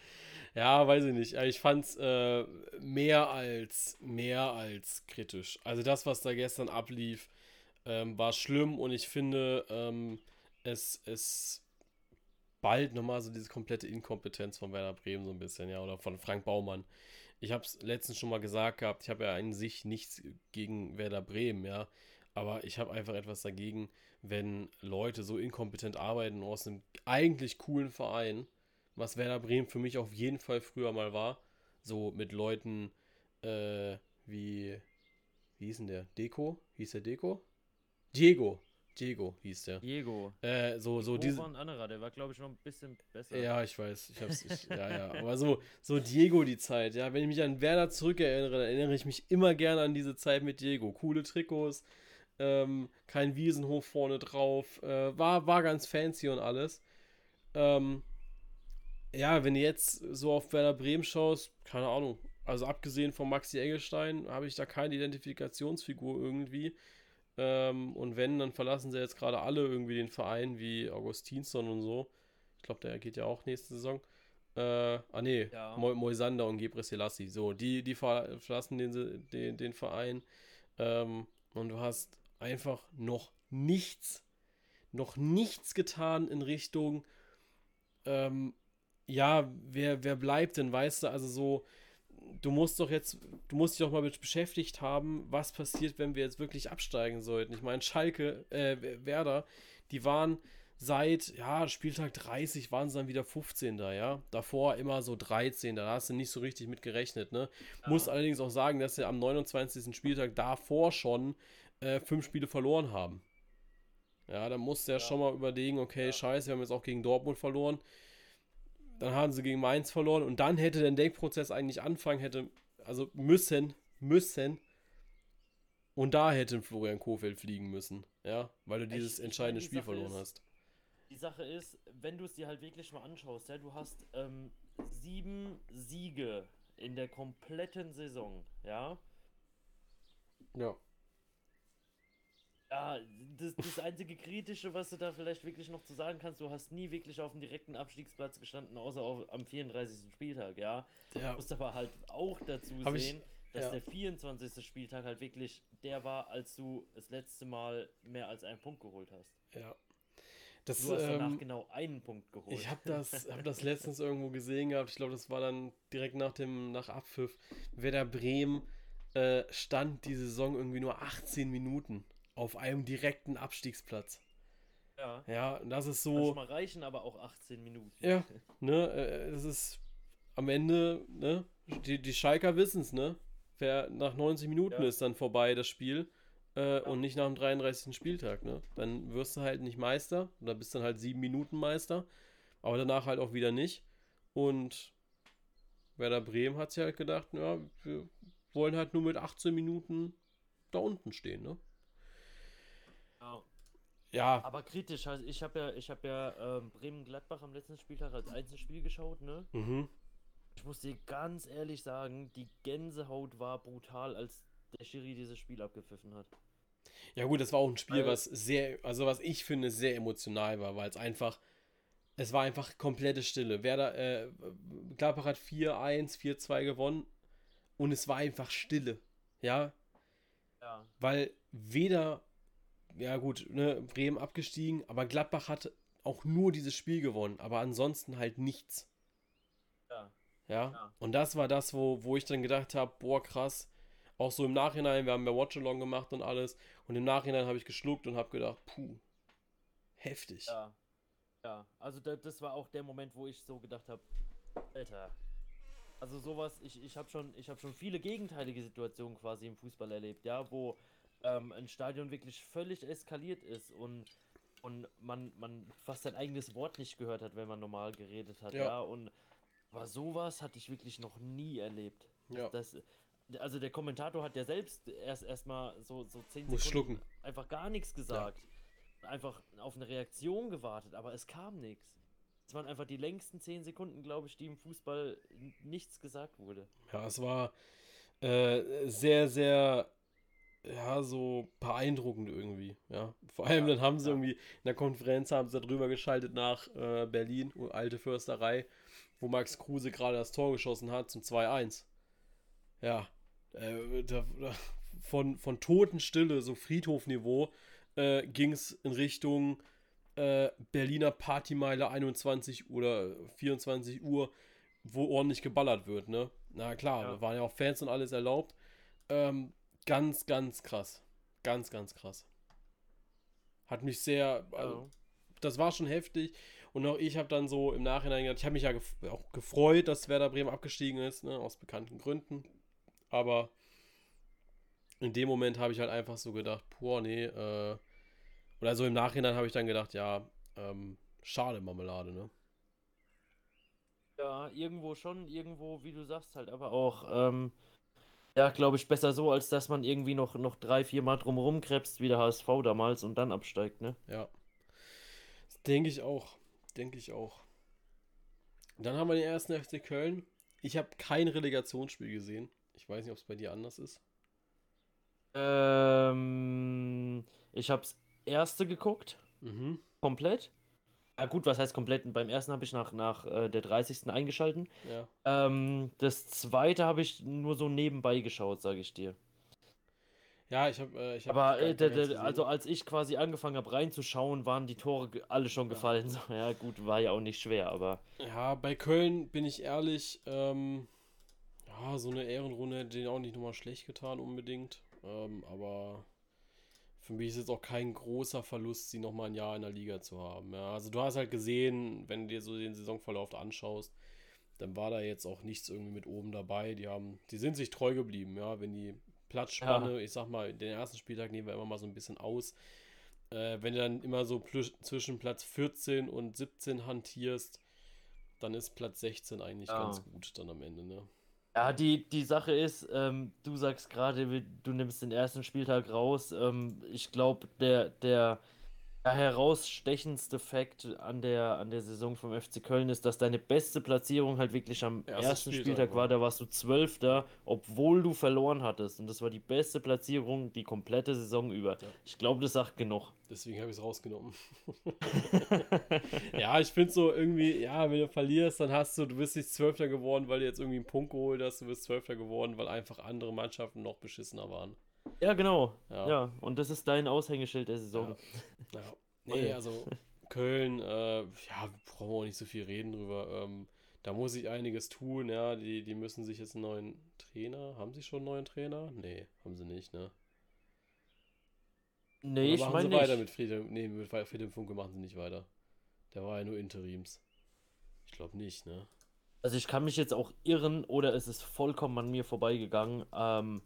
Ja, weiß ich nicht. Ich fand's äh, mehr als mehr als kritisch. Also das, was da gestern ablief, ähm, war schlimm und ich finde, ähm, es, es bald nochmal so diese komplette Inkompetenz von Werder Bremen so ein bisschen, ja, oder von Frank Baumann. Ich habe es letztens schon mal gesagt gehabt, ich habe ja in sich nichts gegen Werder Bremen, ja. Aber ich habe einfach etwas dagegen, wenn Leute so inkompetent arbeiten aus einem eigentlich coolen Verein, was Werder Bremen für mich auf jeden Fall früher mal war. So mit Leuten äh, wie, wie hieß denn der? Deko? Hieß der Deko? Diego. Diego hieß der. Diego. Äh, so, so diese. War ein anderer, der war, glaube ich, noch ein bisschen besser. Ja, ich weiß. Ich hab's, ich, ja, ja. Aber so, so Diego die Zeit, ja. Wenn ich mich an Werder zurückerinnere, dann erinnere ich mich immer gerne an diese Zeit mit Diego. Coole Trikots, ähm, kein Wiesenhof vorne drauf. Äh, war, war ganz fancy und alles. Ähm, ja, wenn du jetzt so auf Werder Bremen schaust, keine Ahnung. Also abgesehen von Maxi Engelstein habe ich da keine Identifikationsfigur irgendwie. Ähm, und wenn, dann verlassen sie jetzt gerade alle irgendwie den Verein wie Augustinsson und so. Ich glaube, der geht ja auch nächste Saison. Äh, ah nee, ja. Moisander und Gebre Selassie. So, die, die verlassen den, den, den Verein. Ähm, und du hast einfach noch nichts, noch nichts getan in Richtung, ähm, ja, wer, wer bleibt denn, weißt du, also so, du musst doch jetzt, du musst dich doch mal mit beschäftigt haben, was passiert, wenn wir jetzt wirklich absteigen sollten. Ich meine, Schalke, äh, Werder, die waren seit, ja, Spieltag 30 waren sie dann wieder 15. da, ja. Davor immer so 13. Da hast du nicht so richtig mit gerechnet, ne? Ja. Muss allerdings auch sagen, dass sie am 29. Spieltag davor schon äh, fünf Spiele verloren haben. Ja, dann musst du ja, ja. schon mal überlegen, okay, ja. scheiße, wir haben jetzt auch gegen Dortmund verloren. Dann haben sie gegen Mainz verloren und dann hätte der Denkprozess eigentlich anfangen, hätte, also müssen, müssen. Und da hätte Florian Kofeld fliegen müssen, ja, weil du dieses ich, entscheidende Spiel verloren ist, hast. Die Sache ist, wenn du es dir halt wirklich mal anschaust, ja, du hast ähm, sieben Siege in der kompletten Saison, ja. Ja. Ja, das, das einzige Kritische, was du da vielleicht wirklich noch zu sagen kannst, du hast nie wirklich auf dem direkten Abstiegsplatz gestanden, außer auf, am 34. Spieltag, ja. ja. Du musst aber halt auch dazu hab sehen, dass ja. der 24. Spieltag halt wirklich der war, als du das letzte Mal mehr als einen Punkt geholt hast. Ja. Das, du hast danach ähm, genau einen Punkt geholt. Ich habe das, hab das letztens irgendwo gesehen gehabt. Ich glaube, das war dann direkt nach dem nach Abpfiff. Werder Bremen äh, stand die Saison irgendwie nur 18 Minuten auf einem direkten Abstiegsplatz. Ja. Ja, und das ist so. Das mal reichen, aber auch 18 Minuten. Ja, ne, äh, das ist am Ende, ne, die, die Schalker wissen es, ne? Wer nach 90 Minuten ja. ist dann vorbei, das Spiel. Äh. Und nicht nach dem 33. Spieltag, ne? Dann wirst du halt nicht Meister. Oder bist dann halt sieben Minuten Meister. Aber danach halt auch wieder nicht. Und Werder Bremen hat sich halt gedacht, ja, wir wollen halt nur mit 18 Minuten da unten stehen, ne? Ja. ja. Aber kritisch, also ich habe ja, ich habe ja ähm, Bremen-Gladbach am letzten Spieltag als Einzelspiel geschaut, ne? Mhm. Ich muss dir ganz ehrlich sagen, die Gänsehaut war brutal, als der Schiri dieses Spiel abgepfiffen hat. Ja gut, das war auch ein Spiel, was sehr, also was ich finde, sehr emotional war, weil es einfach, es war einfach komplette Stille. Werder, äh, Gladbach hat 4-1, 4-2 gewonnen und es war einfach Stille. Ja. Ja. Weil weder, ja gut, ne, Bremen abgestiegen, aber Gladbach hat auch nur dieses Spiel gewonnen, aber ansonsten halt nichts. Ja. Ja. ja. Und das war das, wo, wo ich dann gedacht habe, boah, krass. Auch so im Nachhinein, wir haben ja Watchalong gemacht und alles. Und im Nachhinein habe ich geschluckt und habe gedacht, puh, heftig. Ja. Ja, also das, das war auch der Moment, wo ich so gedacht habe, Alter, also sowas, ich, ich habe schon, hab schon viele gegenteilige Situationen quasi im Fußball erlebt, ja, wo ähm, ein Stadion wirklich völlig eskaliert ist und, und man, man fast sein eigenes Wort nicht gehört hat, wenn man normal geredet hat, ja. ja? Und aber sowas hatte ich wirklich noch nie erlebt. Ja. Das, also der Kommentator hat ja selbst erst erstmal so, so zehn Muss Sekunden schlucken. einfach gar nichts gesagt. Ja. Einfach auf eine Reaktion gewartet, aber es kam nichts. Es waren einfach die längsten zehn Sekunden, glaube ich, die im Fußball nichts gesagt wurde. Ja, es war äh, sehr, sehr, ja, so beeindruckend irgendwie. Ja, vor allem ja, dann haben sie ja. irgendwie in der Konferenz haben sie drüber geschaltet nach äh, Berlin, alte Försterei, wo Max Kruse gerade das Tor geschossen hat zum 2-1. Ja, äh, da, da, von, von Totenstille, so Friedhofniveau, äh, ging es in Richtung äh, Berliner Partymeile 21 oder 24 Uhr, wo ordentlich geballert wird, ne? Na klar, ja. waren ja auch Fans und alles erlaubt. Ähm, ganz, ganz krass. Ganz, ganz krass. Hat mich sehr. Also, das war schon heftig. Und auch ich habe dann so im Nachhinein gedacht, ich habe mich ja gef auch gefreut, dass Werder Bremen abgestiegen ist, ne, aus bekannten Gründen. Aber in dem Moment habe ich halt einfach so gedacht, boah, nee, äh, oder so im Nachhinein habe ich dann gedacht, ja, ähm, schade Marmelade, ne? Ja, irgendwo schon, irgendwo, wie du sagst, halt, aber auch, ähm, ja, glaube ich, besser so, als dass man irgendwie noch, noch drei, vier Mal drumherum krebst, wie der HSV damals und dann absteigt, ne? Ja. Denke ich auch. Denke ich auch. Dann haben wir den ersten FC Köln. Ich habe kein Relegationsspiel gesehen. Ich weiß nicht, ob es bei dir anders ist. Ähm, ich habe es erste geguckt. Mhm. Komplett. Ja, gut, was heißt komplett? Beim ersten habe ich nach, nach äh, der 30. eingeschalten. Ja. Ähm, das zweite habe ich nur so nebenbei geschaut, sage ich dir. Ja, ich habe. Äh, hab Aber äh, also als ich quasi angefangen habe reinzuschauen, waren die Tore alle schon ja. gefallen. So, ja, gut, war ja auch nicht schwer, aber. Ja, bei Köln bin ich ehrlich. Ähm, ja, so eine Ehrenrunde hätte denen auch nicht nochmal schlecht getan, unbedingt. Ähm, aber für mich ist es auch kein großer Verlust, sie nochmal ein Jahr in der Liga zu haben. Ja, also du hast halt gesehen, wenn du dir so den Saisonverlauf anschaust, dann war da jetzt auch nichts irgendwie mit oben dabei. Die haben, die sind sich treu geblieben, ja. Wenn die Platzspanne, ja. ich sag mal, den ersten Spieltag nehmen wir immer mal so ein bisschen aus. Äh, wenn du dann immer so zwischen Platz 14 und 17 hantierst, dann ist Platz 16 eigentlich ja. ganz gut dann am Ende, ne? Ja, die, die Sache ist, ähm, du sagst gerade, du nimmst den ersten Spieltag raus. Ähm, ich glaube, der, der, Der herausstechendste Fakt an der, an der Saison vom FC Köln ist, dass deine beste Platzierung halt wirklich am Erste ersten Spieltag, Spieltag war. Da warst du Zwölfter, obwohl du verloren hattest. Und das war die beste Platzierung die komplette Saison über. Ja. Ich glaube, das sagt genug. Deswegen habe ich es rausgenommen. ja, ich finde so irgendwie, ja, wenn du verlierst, dann hast du, du bist nicht Zwölfter geworden, weil du jetzt irgendwie einen Punkt geholt hast. Du bist Zwölfter geworden, weil einfach andere Mannschaften noch beschissener waren. Ja, genau. Ja. ja. und das ist dein Aushängeschild der Saison. Ja. ja. Nee, also Köln, äh, ja, brauchen wir auch nicht so viel reden drüber. Ähm, da muss sich einiges tun, ja. Die, die müssen sich jetzt einen neuen Trainer. Haben sie schon einen neuen Trainer? Nee, haben sie nicht, ne? Nee, Oder ich meine. sie weiter mit Friedhelm. Nee, mit Friedhelm Funke machen sie nicht weiter. Der war ja nur Interims. Ich glaube nicht, ne? Also ich kann mich jetzt auch irren oder es ist vollkommen an mir vorbeigegangen. Ähm,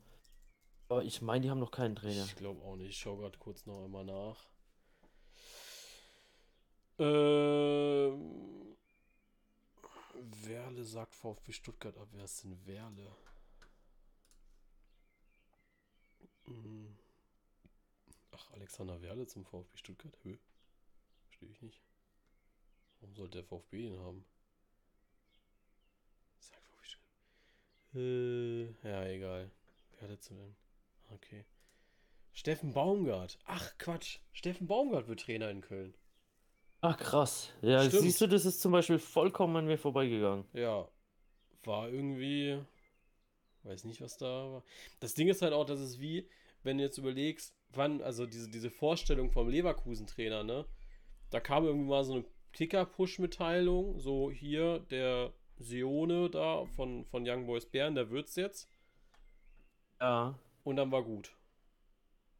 aber ich meine, die haben noch keinen Trainer. Ich glaube auch nicht. Ich schaue gerade kurz noch einmal nach. Ähm, Werle sagt VfB Stuttgart ab. Wer ist denn Werle? Hm. Ach, Alexander Werle zum VfB Stuttgart? Höh. Verstehe ich nicht. Warum sollte der VfB ihn haben? Sagt VfB Stuttgart. Äh, ja, egal. Werle zu dem. Okay. Steffen Baumgart. Ach, Quatsch. Steffen Baumgart wird Trainer in Köln. Ach, krass. Ja, Stimmt. siehst du, das ist zum Beispiel vollkommen an mir vorbeigegangen. Ja. War irgendwie. Weiß nicht, was da war. Das Ding ist halt auch, dass es wie, wenn du jetzt überlegst, wann, also diese, diese Vorstellung vom Leverkusen-Trainer, ne? Da kam irgendwie mal so eine Kicker-Push-Mitteilung, so hier, der Sione da von, von Young Boys Bern, der wird's jetzt. Ja und dann war gut.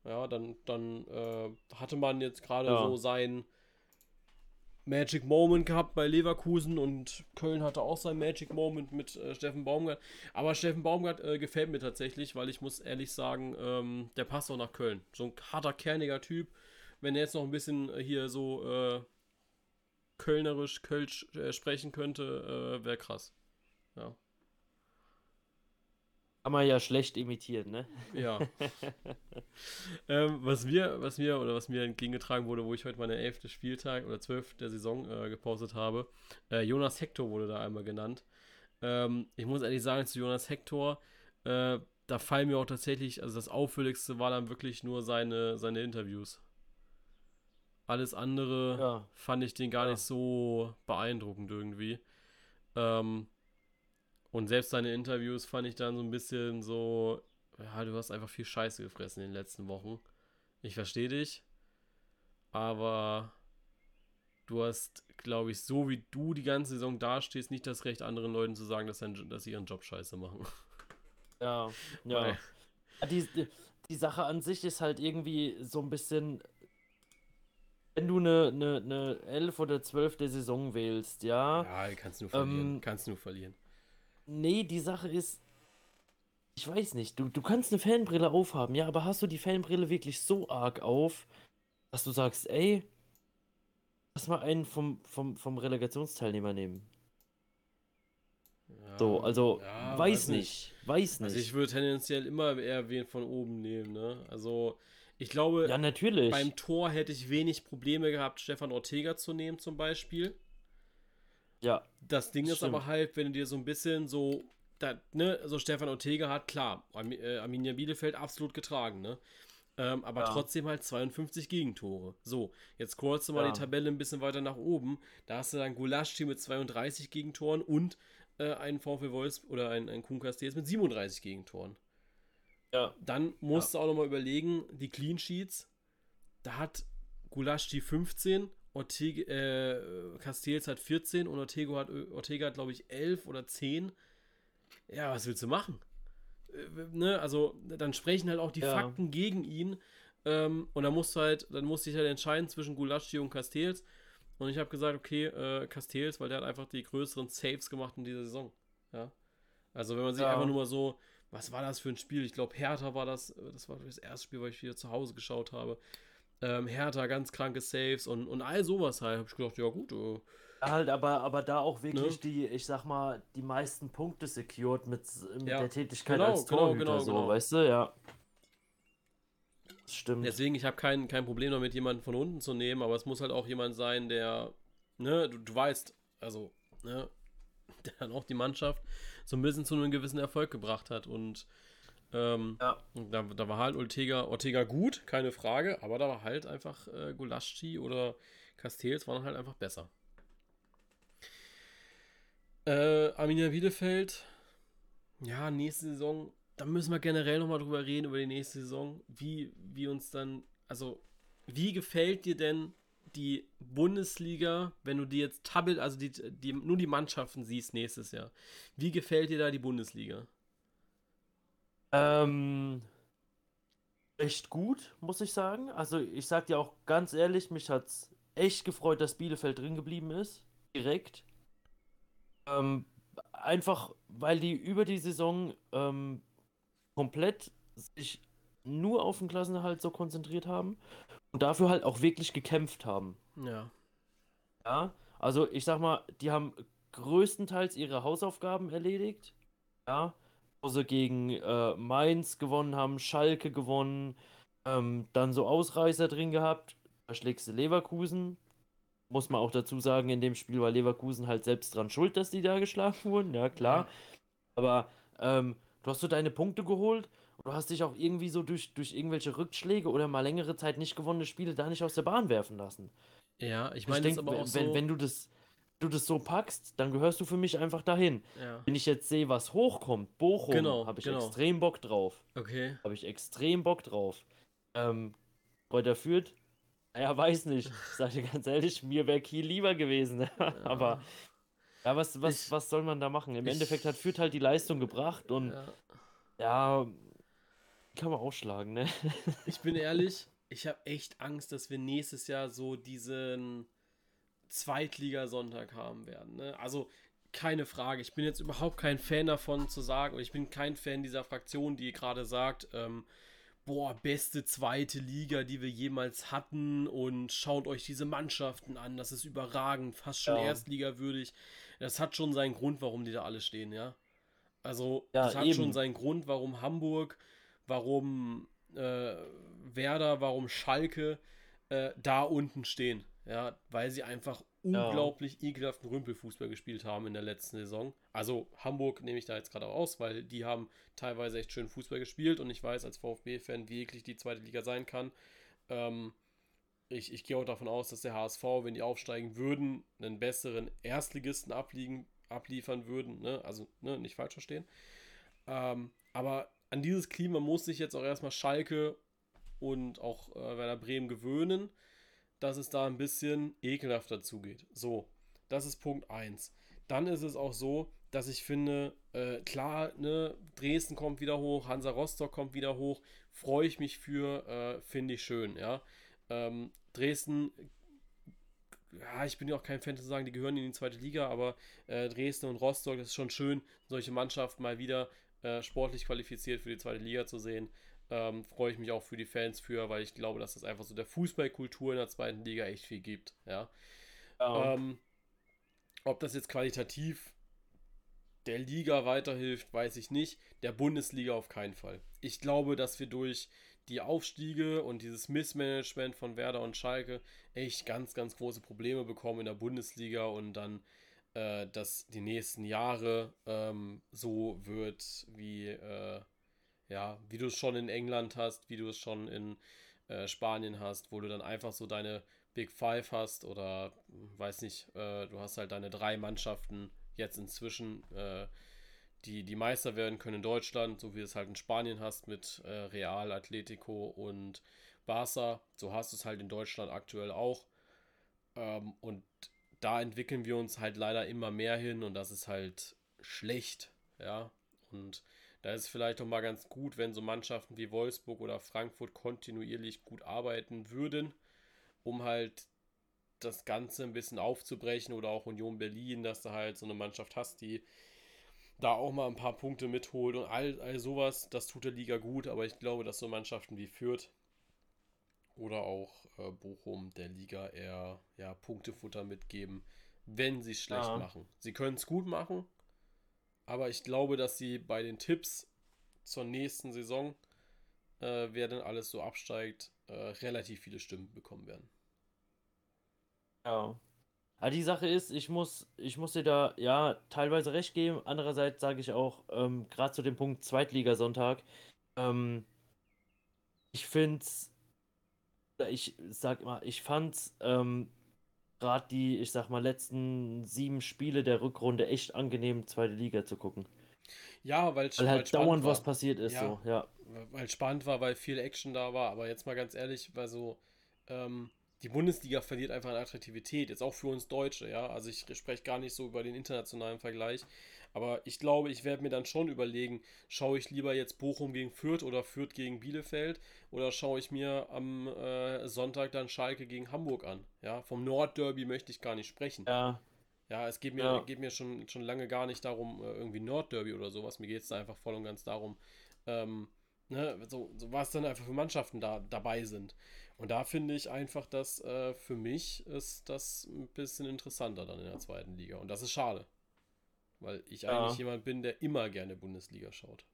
Ja, dann, dann äh, hatte man jetzt gerade ja. so sein Magic Moment gehabt bei Leverkusen und Köln hatte auch sein Magic Moment mit äh, Steffen Baumgart. Aber Steffen Baumgart äh, gefällt mir tatsächlich, weil ich muss ehrlich sagen, ähm, der passt auch nach Köln. So ein harter, kerniger Typ. Wenn er jetzt noch ein bisschen äh, hier so äh, kölnerisch, kölsch äh, sprechen könnte, wäre krass. Ja. Kann man ja schlecht imitieren, ne? Ja. ähm, was mir, was mir oder was mir entgegengetragen wurde, wo ich heute meine elfte Spieltag oder zwölf der Saison äh, gepostet habe, äh, Jonas Hector wurde da einmal genannt. Ähm, ich muss ehrlich sagen, zu Jonas Hector, äh, da fallen mir auch tatsächlich, also das Auffälligste war dann wirklich nur seine, seine Interviews. Alles andere ja. fand ich den gar ja. nicht so beeindruckend irgendwie. Ähm, und selbst seine Interviews fand ich dann so ein bisschen so, ja, du hast einfach viel Scheiße gefressen in den letzten Wochen. Ich verstehe dich, aber du hast, glaube ich, so wie du die ganze Saison dastehst, nicht das Recht, anderen Leuten zu sagen, dass, dein, dass sie ihren Job scheiße machen. Ja, ja. Die, die, die Sache an sich ist halt irgendwie so ein bisschen, wenn du eine, eine, eine 11 oder 12 der Saison wählst, ja. Ja, kannst du nur verlieren. Ähm, kannst nur verlieren. Nee, die Sache ist, ich weiß nicht, du, du kannst eine Fanbrille aufhaben, ja, aber hast du die Fanbrille wirklich so arg auf, dass du sagst, ey, lass mal einen vom, vom, vom Relegationsteilnehmer nehmen? Ja, so, also, ja, weiß nicht, nicht, weiß nicht. Also ich würde tendenziell immer eher wen von oben nehmen, ne? Also, ich glaube, ja, natürlich. beim Tor hätte ich wenig Probleme gehabt, Stefan Ortega zu nehmen, zum Beispiel. Ja. Das Ding ist aber halt, wenn du dir so ein bisschen so, da, ne, so Stefan Ortega hat, klar, äh, Arminia Bielefeld absolut getragen, ne? Ähm, aber ja. trotzdem halt 52 Gegentore. So, jetzt kurz mal ja. die Tabelle ein bisschen weiter nach oben. Da hast du dann Gulaschi mit 32 Gegentoren und äh, einen VfL Wolfs oder einen, einen Kuhn Castells mit 37 Gegentoren. Ja. Dann musst ja. du auch nochmal überlegen, die Clean Sheets, da hat Gulaschi 15 Ortega, äh, Castells hat 14 und Ortega hat, Ortega hat glaube ich, 11 oder 10. Ja, was willst du machen? Äh, ne? Also, dann sprechen halt auch die ja. Fakten gegen ihn. Ähm, und dann musst du halt, dann musste ich halt entscheiden zwischen Gulaschi und Castells. Und ich habe gesagt, okay, äh, Castells, weil der hat einfach die größeren Saves gemacht in dieser Saison. Ja. Also, wenn man sich ja. einfach nur mal so, was war das für ein Spiel? Ich glaube, Hertha war das, das war das erste Spiel, weil ich wieder zu Hause geschaut habe ähm, Hertha ganz kranke Saves und, und all sowas halt. Hab ich gedacht, ja gut. Äh, halt, aber, aber da auch wirklich ne? die, ich sag mal, die meisten Punkte secured mit, mit ja. der Tätigkeit genau, als genau, Torhüter, genau, so, genau. weißt du, ja. Stimmt. Deswegen, ich habe kein, kein Problem damit, jemanden von unten zu nehmen, aber es muss halt auch jemand sein, der, ne, du, du weißt, also, ne, der dann auch die Mannschaft so ein bisschen zu einem gewissen Erfolg gebracht hat. Und ähm, ja. da, da war halt Ortega, Ortega gut, keine Frage, aber da war halt einfach äh, Gulaschi oder Castells waren halt einfach besser. Äh, Arminia Bielefeld, ja, nächste Saison, da müssen wir generell nochmal drüber reden, über die nächste Saison, wie, wie uns dann, also, wie gefällt dir denn die Bundesliga, wenn du die jetzt tabelt, also die, die, nur die Mannschaften siehst nächstes Jahr? Wie gefällt dir da die Bundesliga? Ähm, echt gut, muss ich sagen. Also, ich sag dir auch ganz ehrlich, mich hat's echt gefreut, dass Bielefeld drin geblieben ist. Direkt. Ähm, einfach, weil die über die Saison ähm, komplett sich nur auf den Klassenerhalt so konzentriert haben und dafür halt auch wirklich gekämpft haben. Ja. Ja, also ich sag mal, die haben größtenteils ihre Hausaufgaben erledigt. Ja, sie gegen äh, Mainz gewonnen haben, Schalke gewonnen, ähm, dann so Ausreißer drin gehabt. Da schlägst du Leverkusen. Muss man auch dazu sagen, in dem Spiel war Leverkusen halt selbst dran schuld, dass die da geschlagen wurden, ja klar. Aber ähm, du hast so deine Punkte geholt und du hast dich auch irgendwie so durch, durch irgendwelche Rückschläge oder mal längere Zeit nicht gewonnene Spiele da nicht aus der Bahn werfen lassen. Ja, ich meine, aber auch wenn, so wenn du das du das so packst, dann gehörst du für mich einfach dahin. Ja. Wenn ich jetzt sehe, was hochkommt, Bochum, genau, habe ich genau. extrem Bock drauf. Okay. Habe ich extrem Bock drauf. Ähm, Kräuter führt, naja, weiß nicht. Ich sage dir ganz ehrlich, mir wäre Kiel lieber gewesen. ja. Aber ja, was, was, ich, was soll man da machen? Im ich, Endeffekt hat Fürth halt die Leistung gebracht und ja, ja kann man ausschlagen, ne? ich bin ehrlich, ich habe echt Angst, dass wir nächstes Jahr so diesen Zweitligasonntag haben werden. Ne? Also keine Frage. Ich bin jetzt überhaupt kein Fan davon zu sagen, und ich bin kein Fan dieser Fraktion, die gerade sagt, ähm, boah, beste zweite Liga, die wir jemals hatten und schaut euch diese Mannschaften an, das ist überragend, fast schon ja. erstligawürdig. Das hat schon seinen Grund, warum die da alle stehen, ja. Also, ja, das hat eben. schon seinen Grund, warum Hamburg, warum äh, Werder, warum Schalke äh, da unten stehen. Ja, weil sie einfach unglaublich ja. ekelhaften Rümpelfußball gespielt haben in der letzten Saison. Also Hamburg nehme ich da jetzt gerade aus, weil die haben teilweise echt schön Fußball gespielt und ich weiß als VfB-Fan, wie eklig die zweite Liga sein kann. Ähm, ich, ich gehe auch davon aus, dass der HSV, wenn die aufsteigen würden, einen besseren Erstligisten abliegen, abliefern würden. Ne? Also ne, nicht falsch verstehen. Ähm, aber an dieses Klima muss sich jetzt auch erstmal Schalke und auch äh, Werder Bremen gewöhnen dass es da ein bisschen ekelhafter zugeht. So, das ist Punkt 1. Dann ist es auch so, dass ich finde, äh, klar, ne, Dresden kommt wieder hoch, Hansa Rostock kommt wieder hoch, freue ich mich für, äh, finde ich schön, ja. Ähm, Dresden, ja, ich bin ja auch kein Fan zu sagen, die gehören in die zweite Liga, aber äh, Dresden und Rostock, das ist schon schön, solche Mannschaften mal wieder äh, sportlich qualifiziert für die zweite Liga zu sehen. Ähm, Freue ich mich auch für die Fans für, weil ich glaube, dass es das einfach so der Fußballkultur in der zweiten Liga echt viel gibt. Ja. ja. Ähm, ob das jetzt qualitativ der Liga weiterhilft, weiß ich nicht. Der Bundesliga auf keinen Fall. Ich glaube, dass wir durch die Aufstiege und dieses Missmanagement von Werder und Schalke echt ganz, ganz große Probleme bekommen in der Bundesliga und dann, äh, dass die nächsten Jahre ähm, so wird wie äh, ja, wie du es schon in England hast, wie du es schon in äh, Spanien hast, wo du dann einfach so deine Big Five hast oder weiß nicht, äh, du hast halt deine drei Mannschaften jetzt inzwischen, äh, die, die Meister werden können in Deutschland, so wie du es halt in Spanien hast mit äh, Real, Atletico und Barca. So hast du es halt in Deutschland aktuell auch. Ähm, und da entwickeln wir uns halt leider immer mehr hin und das ist halt schlecht, ja. Und da ist es vielleicht auch mal ganz gut, wenn so Mannschaften wie Wolfsburg oder Frankfurt kontinuierlich gut arbeiten würden, um halt das Ganze ein bisschen aufzubrechen oder auch Union Berlin, dass du halt so eine Mannschaft hast, die da auch mal ein paar Punkte mitholt und all, all sowas, das tut der Liga gut, aber ich glaube, dass so Mannschaften wie Fürth oder auch äh, Bochum der Liga eher ja, Punktefutter mitgeben, wenn sie es schlecht ja. machen. Sie können es gut machen, aber ich glaube, dass sie bei den Tipps zur nächsten Saison äh, wer denn alles so absteigt, äh, relativ viele Stimmen bekommen werden. Ja. Aber die Sache ist, ich muss, ich muss dir da ja teilweise recht geben. Andererseits sage ich auch, ähm, gerade zu dem Punkt Zweitligasonntag, ähm, ich finde es, ich sag mal, ich fand's ähm, gerade die, ich sag mal, letzten sieben Spiele der Rückrunde echt angenehm, zweite Liga zu gucken. Ja, weil, weil halt dauernd was passiert ist, ja, so, ja. Weil spannend war, weil viel Action da war, aber jetzt mal ganz ehrlich, weil so, ähm, die Bundesliga verliert einfach an Attraktivität, jetzt auch für uns Deutsche, ja. Also ich spreche gar nicht so über den internationalen Vergleich. Aber ich glaube, ich werde mir dann schon überlegen, schaue ich lieber jetzt Bochum gegen Fürth oder Fürth gegen Bielefeld oder schaue ich mir am äh, Sonntag dann Schalke gegen Hamburg an. Ja, vom Nordderby möchte ich gar nicht sprechen. Ja. Ja, es geht mir, ja. geht mir schon, schon lange gar nicht darum, äh, irgendwie Nordderby oder sowas. Mir geht es da einfach voll und ganz darum, ähm, ne, so, so was dann einfach für Mannschaften da dabei sind. Und da finde ich einfach, dass äh, für mich ist das ein bisschen interessanter dann in der zweiten Liga. Und das ist schade. Weil ich ja. eigentlich jemand bin, der immer gerne Bundesliga schaut.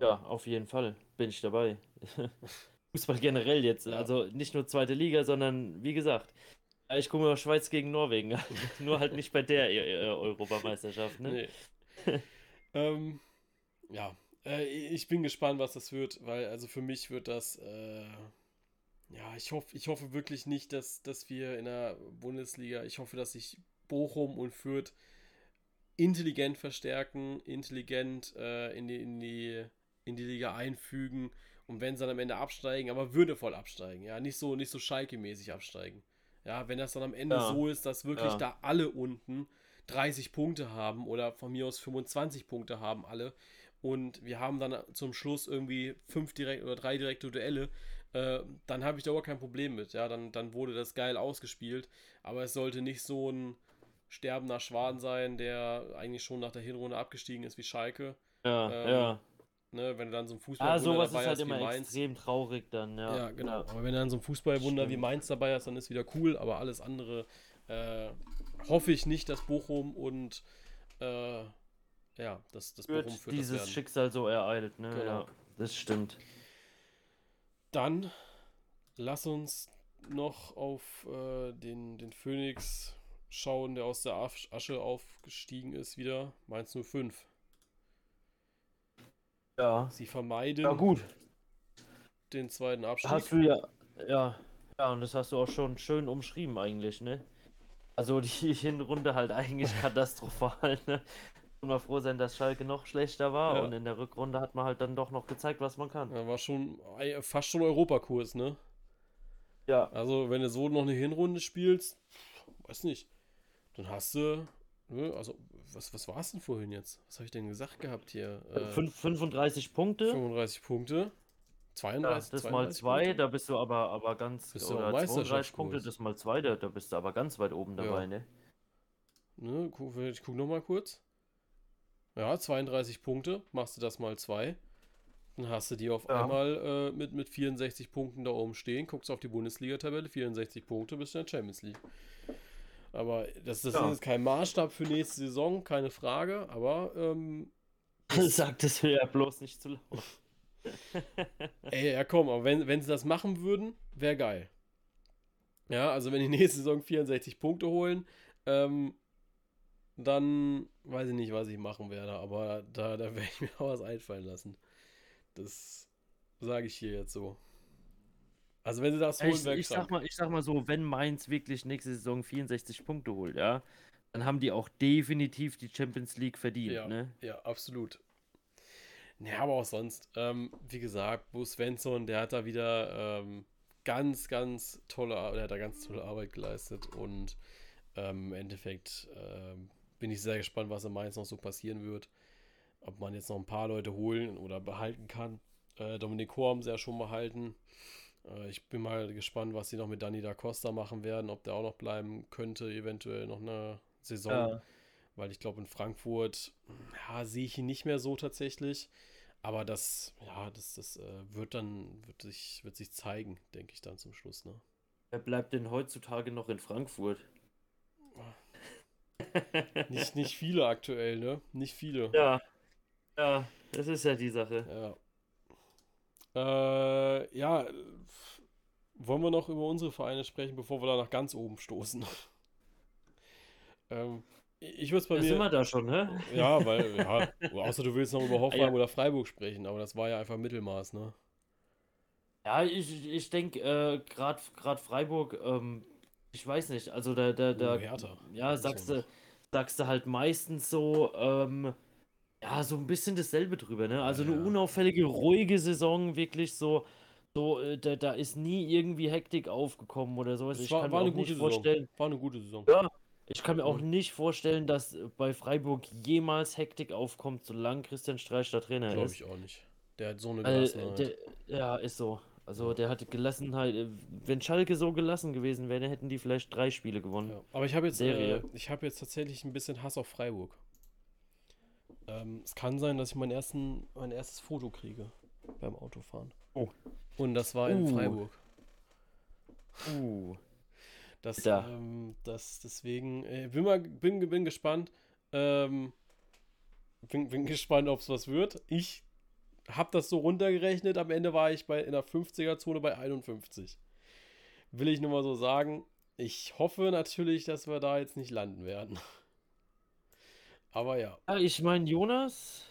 Ja, auf jeden Fall bin ich dabei. Fußball generell jetzt. Ja. Also nicht nur zweite Liga, sondern wie gesagt, ich gucke mir Schweiz gegen Norwegen an. nur halt nicht bei der äh, äh, Europameisterschaft. Ne? Nee. ähm, ja, äh, ich bin gespannt, was das wird, weil also für mich wird das. Äh, ja, ich hoffe, ich hoffe wirklich nicht, dass, dass wir in der Bundesliga, ich hoffe, dass sich Bochum und Fürth intelligent verstärken, intelligent äh, in, die, in, die, in die Liga einfügen und wenn sie dann am Ende absteigen, aber würdevoll absteigen, ja, nicht so, nicht so Schalke-mäßig absteigen. Ja, wenn das dann am Ende ja. so ist, dass wirklich ja. da alle unten 30 Punkte haben oder von mir aus 25 Punkte haben alle und wir haben dann zum Schluss irgendwie fünf direkt oder drei direkte Duelle, äh, dann habe ich da überhaupt kein Problem mit. Ja, dann, dann wurde das geil ausgespielt, aber es sollte nicht so ein sterbender Schwan sein, der eigentlich schon nach der Hinrunde abgestiegen ist wie Schalke. Ja, ähm, ja. Ne, wenn du dann so ein Fußball ah, sowas dabei ist halt immer Mainz, extrem traurig dann, ja. Ja, genau. Ja. Aber wenn du dann so ein Fußballwunder wie Mainz dabei hast, dann ist wieder cool, aber alles andere äh, hoffe ich nicht, dass Bochum und äh, ja, dass das Bochum für dieses das Schicksal so ereilt, ne? Genau. Ja, das stimmt. Dann lass uns noch auf äh, den, den Phoenix schauen, der aus der Asche aufgestiegen ist, wieder. Mainz 05. Ja. Sie vermeiden ja, gut. den zweiten Abstieg. Hast du ja, ja, ja, und das hast du auch schon schön umschrieben eigentlich, ne? Also die Hinrunde halt eigentlich katastrophal, ne? Und mal froh sein, dass Schalke noch schlechter war ja. und in der Rückrunde hat man halt dann doch noch gezeigt, was man kann. Ja, war schon fast schon Europakurs, ne? Ja. Also wenn du so noch eine Hinrunde spielst, weiß nicht. Dann hast du, ne, also, was, was war es denn vorhin jetzt? Was habe ich denn gesagt gehabt hier? Äh, 35 Punkte. 35 Punkte. 32, ja, das mal zwei, da bist du aber, aber ganz, bist oder 32 Punkte, das mal zwei, da, da bist du aber ganz weit oben dabei, ja. ne? Ne, guck, ich guck noch mal kurz. Ja, 32 Punkte, machst du das mal zwei. Dann hast du die auf ja. einmal äh, mit, mit 64 Punkten da oben stehen, guckst auf die Bundesliga-Tabelle, 64 Punkte, bist du in der Champions League. Aber das, das ja. ist kein Maßstab für nächste Saison, keine Frage, aber. Ähm, Sagt es mir ja bloß nicht zu laut. Ey, ja komm, aber wenn, wenn sie das machen würden, wäre geil. Ja, also wenn die nächste Saison 64 Punkte holen, ähm, dann weiß ich nicht, was ich machen werde, aber da, da werde ich mir auch was einfallen lassen. Das sage ich hier jetzt so. Also wenn sie das holen, ich, ich sag mal, ich sag mal so, wenn Mainz wirklich nächste Saison 64 Punkte holt, ja, dann haben die auch definitiv die Champions League verdient, ja, ne? Ja, absolut. Ja, aber auch sonst. Ähm, wie gesagt, Bo Svensson, der hat da wieder ähm, ganz, ganz tolle, der hat da ganz tolle Arbeit geleistet und ähm, im Endeffekt ähm, bin ich sehr gespannt, was in Mainz noch so passieren wird. Ob man jetzt noch ein paar Leute holen oder behalten kann. Äh, Dominik sie ja schon behalten. Äh, ich bin mal gespannt, was sie noch mit Dani da Costa machen werden, ob der auch noch bleiben könnte, eventuell noch eine Saison. Ja. Weil ich glaube, in Frankfurt ja, sehe ich ihn nicht mehr so tatsächlich. Aber das, ja, das, das äh, wird dann, wird sich, wird sich zeigen, denke ich dann zum Schluss, ne? Wer bleibt denn heutzutage noch in Frankfurt? nicht, nicht viele aktuell, ne? Nicht viele. Ja. Ja, Das ist ja die Sache. Ja. Äh, ja, wollen wir noch über unsere Vereine sprechen, bevor wir da nach ganz oben stoßen? ähm, ich würde es bei da mir. sind wir da schon, ne? Ja, weil, ja, außer du willst noch über Hoffenheim ja. oder Freiburg sprechen, aber das war ja einfach Mittelmaß, ne? Ja, ich, ich denke, äh, gerade Freiburg, ähm, ich weiß nicht, also da, da, da, oh, ja, sagst du, sagst du halt meistens so, ähm, ja, so ein bisschen dasselbe drüber, ne? Also ja, eine unauffällige, ruhige Saison, wirklich so, so, äh, da, da ist nie irgendwie Hektik aufgekommen oder sowas. Ich war, kann war mir auch nicht vorstellen. War eine gute Saison. Ja, ich kann mir auch mhm. nicht vorstellen, dass bei Freiburg jemals Hektik aufkommt, solange Christian Streich der Trainer Glaub ist. Glaube ich auch nicht. Der hat so eine Gelassenheit. Äh, der, ja, ist so. Also der hatte Gelassenheit. Äh, wenn Schalke so gelassen gewesen wäre, hätten die vielleicht drei Spiele gewonnen. Ja, aber ich habe jetzt, äh, ich jetzt tatsächlich ein bisschen Hass auf Freiburg. Ähm, es kann sein, dass ich mein, ersten, mein erstes Foto kriege beim Autofahren. Oh. Und das war in uh. Freiburg. Uh. Das, ja. ähm, das deswegen, äh, bin, mal, bin, bin gespannt. Ähm, bin, bin gespannt, ob es was wird. Ich habe das so runtergerechnet. Am Ende war ich bei, in der 50er-Zone bei 51. Will ich nur mal so sagen. Ich hoffe natürlich, dass wir da jetzt nicht landen werden. Aber ja. Ich meine, Jonas,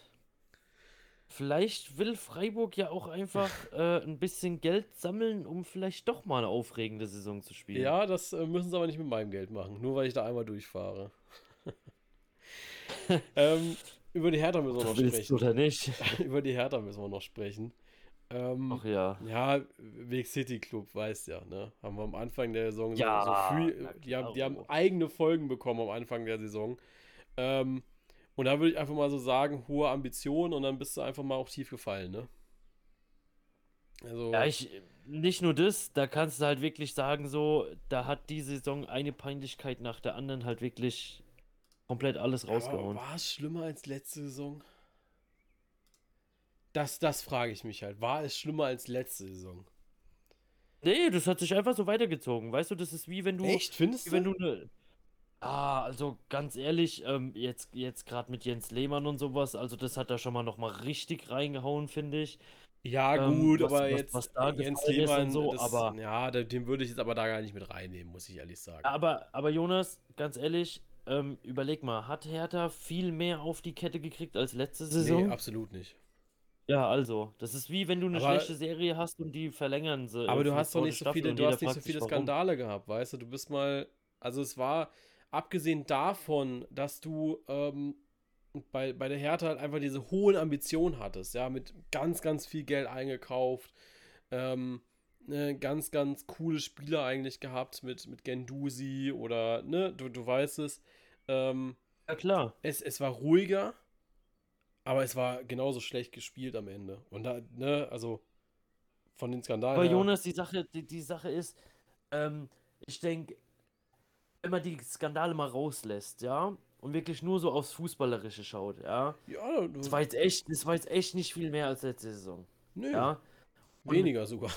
Vielleicht will Freiburg ja auch einfach äh, ein bisschen Geld sammeln, um vielleicht doch mal eine aufregende Saison zu spielen. Ja, das äh, müssen sie aber nicht mit meinem Geld machen, nur weil ich da einmal durchfahre. ähm, über die Hertha müssen wir noch sprechen. Oder nicht? über die Hertha müssen wir noch sprechen. Ähm, Ach ja. Ja, Weg City Club, weißt ja, ne? Haben wir am Anfang der Saison ja, so, früh, die haben, die haben eigene Folgen bekommen am Anfang der Saison. Ähm, und da würde ich einfach mal so sagen, hohe Ambitionen und dann bist du einfach mal auch tief gefallen, ne? Also, ja, ich, nicht nur das, da kannst du halt wirklich sagen, so, da hat die Saison eine Peinlichkeit nach der anderen halt wirklich komplett alles rausgehauen. War es schlimmer als letzte Saison? Das, das frage ich mich halt. War es schlimmer als letzte Saison? Nee, das hat sich einfach so weitergezogen. Weißt du, das ist wie wenn du. Echt, findest du? Wenn du ne, Ah, also ganz ehrlich, ähm, jetzt, jetzt gerade mit Jens Lehmann und sowas, also das hat er schon mal nochmal richtig reingehauen, finde ich. Ja, ähm, gut, was, aber was, jetzt was da Jens Lehmann, so, das, aber ja, den würde ich jetzt aber da gar nicht mit reinnehmen, muss ich ehrlich sagen. Aber, aber Jonas, ganz ehrlich, ähm, überleg mal, hat Hertha viel mehr auf die Kette gekriegt als letzte Saison? Nee, absolut nicht. Ja, also, das ist wie wenn du eine aber, schlechte Serie hast und die verlängern sie. Aber du hast doch nicht so viele, du hast nicht so viele Skandale warum. gehabt, weißt du, du bist mal, also es war, abgesehen davon, dass du ähm, bei, bei der Hertha halt einfach diese hohen Ambitionen hattest, ja, mit ganz, ganz viel Geld eingekauft, ähm, ne, ganz, ganz coole Spieler eigentlich gehabt mit, mit Gendusi oder, ne, du, du weißt es. Ähm, ja, klar. Es, es war ruhiger, aber es war genauso schlecht gespielt am Ende. Und da, ne, also von den Skandalen. Aber Jonas, die Sache, die, die Sache ist, ähm, ich denke, wenn man die Skandale mal rauslässt, ja, und wirklich nur so aufs Fußballerische schaut, ja. Ja, das war jetzt echt, das war jetzt echt nicht viel mehr als letzte Saison. Nö. Ja. Weniger sogar.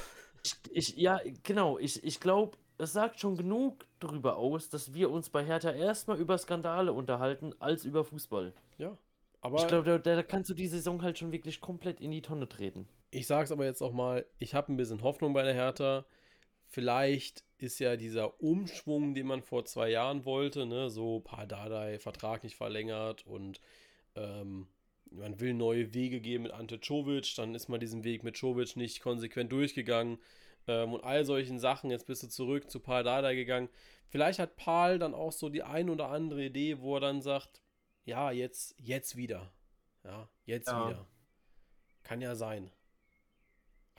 Ich, ich, ja, genau. Ich, ich glaube, es sagt schon genug darüber aus, dass wir uns bei Hertha erstmal über Skandale unterhalten, als über Fußball. Ja. Aber ich glaube, da, da, kannst du die Saison halt schon wirklich komplett in die Tonne treten. Ich sag's aber jetzt auch mal, ich habe ein bisschen Hoffnung bei der Hertha. Vielleicht ist ja dieser Umschwung, den man vor zwei Jahren wollte, ne, so Pardadei, Vertrag nicht verlängert und ähm, man will neue Wege gehen mit Ante Czovic, dann ist man diesen Weg mit Czovic nicht konsequent durchgegangen ähm, und all solchen Sachen. Jetzt bist du zurück zu Pardadei gegangen. Vielleicht hat Paul dann auch so die ein oder andere Idee, wo er dann sagt, ja, jetzt, jetzt wieder. Ja, jetzt ja. wieder. Kann ja sein.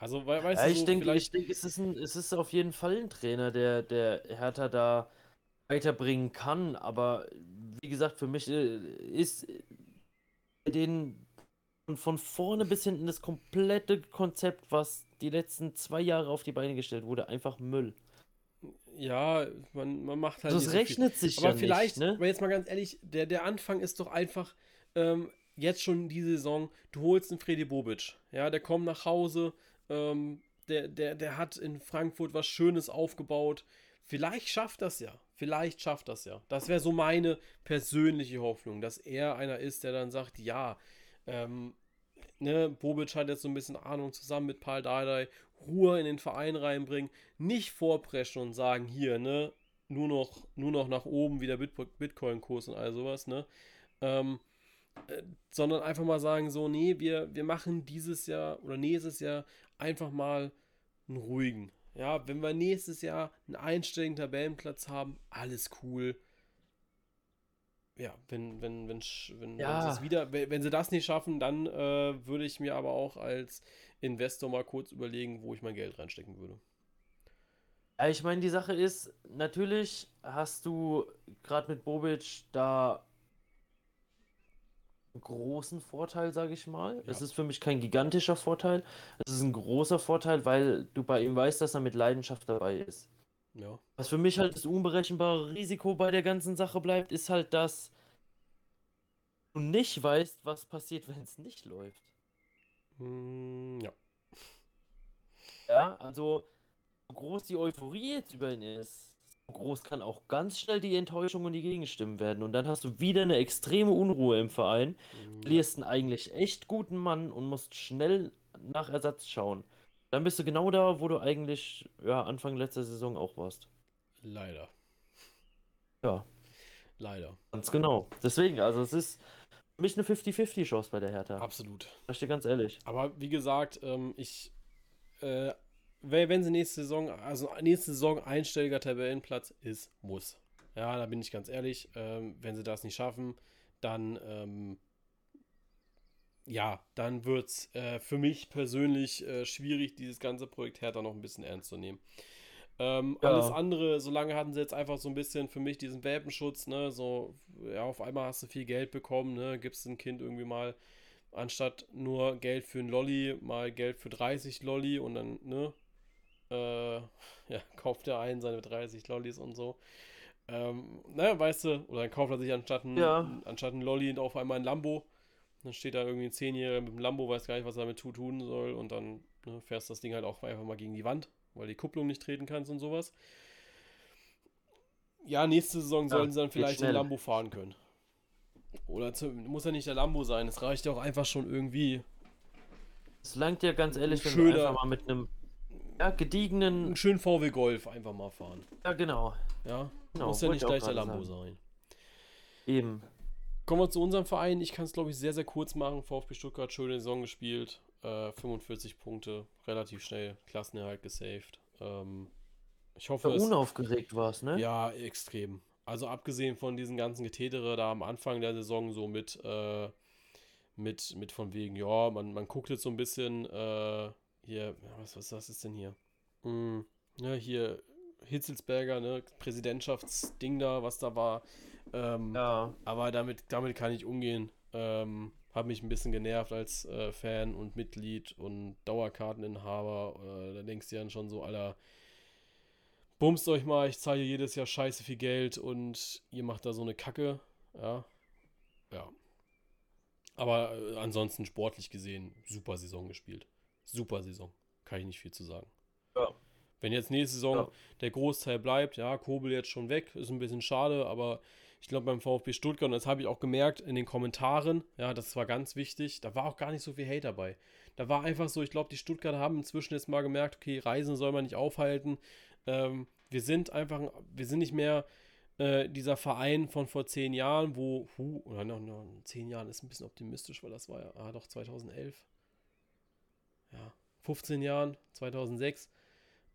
Also, we weißt ja, ich so denke, ich denke, es ist, ein, es ist auf jeden Fall ein Trainer, der, der Hertha da weiterbringen kann. Aber wie gesagt, für mich äh, ist den von vorne bis hinten das komplette Konzept, was die letzten zwei Jahre auf die Beine gestellt wurde, einfach Müll. Ja, man, man macht halt. Das so rechnet viel. sich aber ja vielleicht, nicht, ne? aber jetzt mal ganz ehrlich, der, der Anfang ist doch einfach ähm, jetzt schon die Saison. Du holst einen Freddy Bobic, ja, der kommt nach Hause, ähm, der, der, der hat in Frankfurt was Schönes aufgebaut. Vielleicht schafft das ja. Vielleicht schafft das ja. Das wäre so meine persönliche Hoffnung, dass er einer ist, der dann sagt, ja, ähm, ne, Bobic hat jetzt so ein bisschen Ahnung zusammen mit Paul Dardai, Ruhe in den Verein reinbringen, nicht vorpreschen und sagen, hier, ne, nur noch, nur noch nach oben wie der Bitcoin-Kurs und all sowas, ne? Ähm, äh, sondern einfach mal sagen, so, nee, wir, wir machen dieses Jahr oder nächstes Jahr einfach mal einen ruhigen. Ja, wenn wir nächstes Jahr einen einstelligen Tabellenplatz haben, alles cool. Ja, wenn, wenn, wenn, wenn, ja. wenn sie wieder, wenn, sie das nicht schaffen, dann äh, würde ich mir aber auch als Investor mal kurz überlegen, wo ich mein Geld reinstecken würde. Ja, ich meine, die Sache ist, natürlich hast du gerade mit Bobic da großen Vorteil, sage ich mal. Ja. Es ist für mich kein gigantischer Vorteil. Es ist ein großer Vorteil, weil du bei ihm weißt, dass er mit Leidenschaft dabei ist. Ja. Was für mich halt das unberechenbare Risiko bei der ganzen Sache bleibt, ist halt, dass du nicht weißt, was passiert, wenn es nicht läuft. Mm, ja. Ja, also so groß die Euphorie jetzt über ihn ist, groß kann auch ganz schnell die Enttäuschung und die Gegenstimmen werden. Und dann hast du wieder eine extreme Unruhe im Verein, mhm. verlierst einen eigentlich echt guten Mann und musst schnell nach Ersatz schauen. Dann bist du genau da, wo du eigentlich ja, Anfang letzter Saison auch warst. Leider. Ja. Leider. Ganz genau. Deswegen, also es ist für mich eine 50-50-Chance bei der Hertha. Absolut. Da steht ganz ehrlich. Aber wie gesagt, ähm, ich äh, wenn sie nächste Saison, also nächste Saison einstelliger Tabellenplatz ist, muss. Ja, da bin ich ganz ehrlich. Ähm, wenn sie das nicht schaffen, dann ähm, ja, dann wird es äh, für mich persönlich äh, schwierig, dieses ganze Projekt Hertha noch ein bisschen ernst zu nehmen. Ähm, ja. Alles andere, solange hatten sie jetzt einfach so ein bisschen für mich diesen Welpenschutz, ne, so, ja, auf einmal hast du viel Geld bekommen, ne, gibst ein Kind irgendwie mal anstatt nur Geld für ein Lolli, mal Geld für 30 Lolli und dann, ne, äh, ja, kauft der einen seine 30 Lollis und so. Ähm, naja, weißt du, oder dann kauft er sich anstatt ein, ja. anstatt ein Lolli auf einmal ein Lambo. Dann steht da irgendwie ein Zehnjähriger mit dem Lambo, weiß gar nicht, was er damit tun soll. Und dann ne, fährst das Ding halt auch einfach mal gegen die Wand, weil die Kupplung nicht treten kannst und sowas. Ja, nächste Saison ja, sollen sie dann vielleicht den Lambo fahren können. Oder zu, muss ja nicht der Lambo sein, es reicht ja auch einfach schon irgendwie. Es langt ja ganz ehrlich, wenn schöner, du einfach mal mit einem ja, gediegenen. Einen schönen VW Golf einfach mal fahren. Ja, genau. Ja, genau, muss ja nicht gleich der Lambo sagen. sein. Eben. Kommen wir zu unserem Verein. Ich kann es, glaube ich, sehr, sehr kurz machen. VfB Stuttgart, schöne Saison gespielt. Äh, 45 Punkte, relativ schnell. Klassenerhalt gesaved. Ähm, ich hoffe. Ja, unaufgeregt war es, ne? Ja, extrem. Also abgesehen von diesen ganzen Getätere da am Anfang der Saison so mit, äh, mit, mit von wegen, ja, man, man guckt jetzt so ein bisschen, äh, hier, was, was, was ist denn hier? Hm, ja, hier Hitzelsberger, ne, Präsidentschaftsding da, was da war. Ähm, ja. Aber damit, damit kann ich umgehen. Ähm, habe mich ein bisschen genervt als äh, Fan und Mitglied und Dauerkarteninhaber. Äh, da denkst du dann schon so, aller bumst euch mal, ich zahle jedes Jahr scheiße viel Geld und ihr macht da so eine Kacke. Ja. Ja. Aber äh, ansonsten sportlich gesehen, super Saison gespielt super Saison. Kann ich nicht viel zu sagen. Ja. Wenn jetzt nächste Saison ja. der Großteil bleibt, ja, Kobel jetzt schon weg, ist ein bisschen schade, aber ich glaube beim VfB Stuttgart, und das habe ich auch gemerkt in den Kommentaren, ja, das war ganz wichtig, da war auch gar nicht so viel Hate dabei. Da war einfach so, ich glaube, die Stuttgarter haben inzwischen jetzt mal gemerkt, okay, Reisen soll man nicht aufhalten. Ähm, wir sind einfach, wir sind nicht mehr äh, dieser Verein von vor zehn Jahren, wo, hu, oder noch, noch zehn Jahren ist ein bisschen optimistisch, weil das war ja, ah, doch 2011 ja, 15 Jahren, 2006,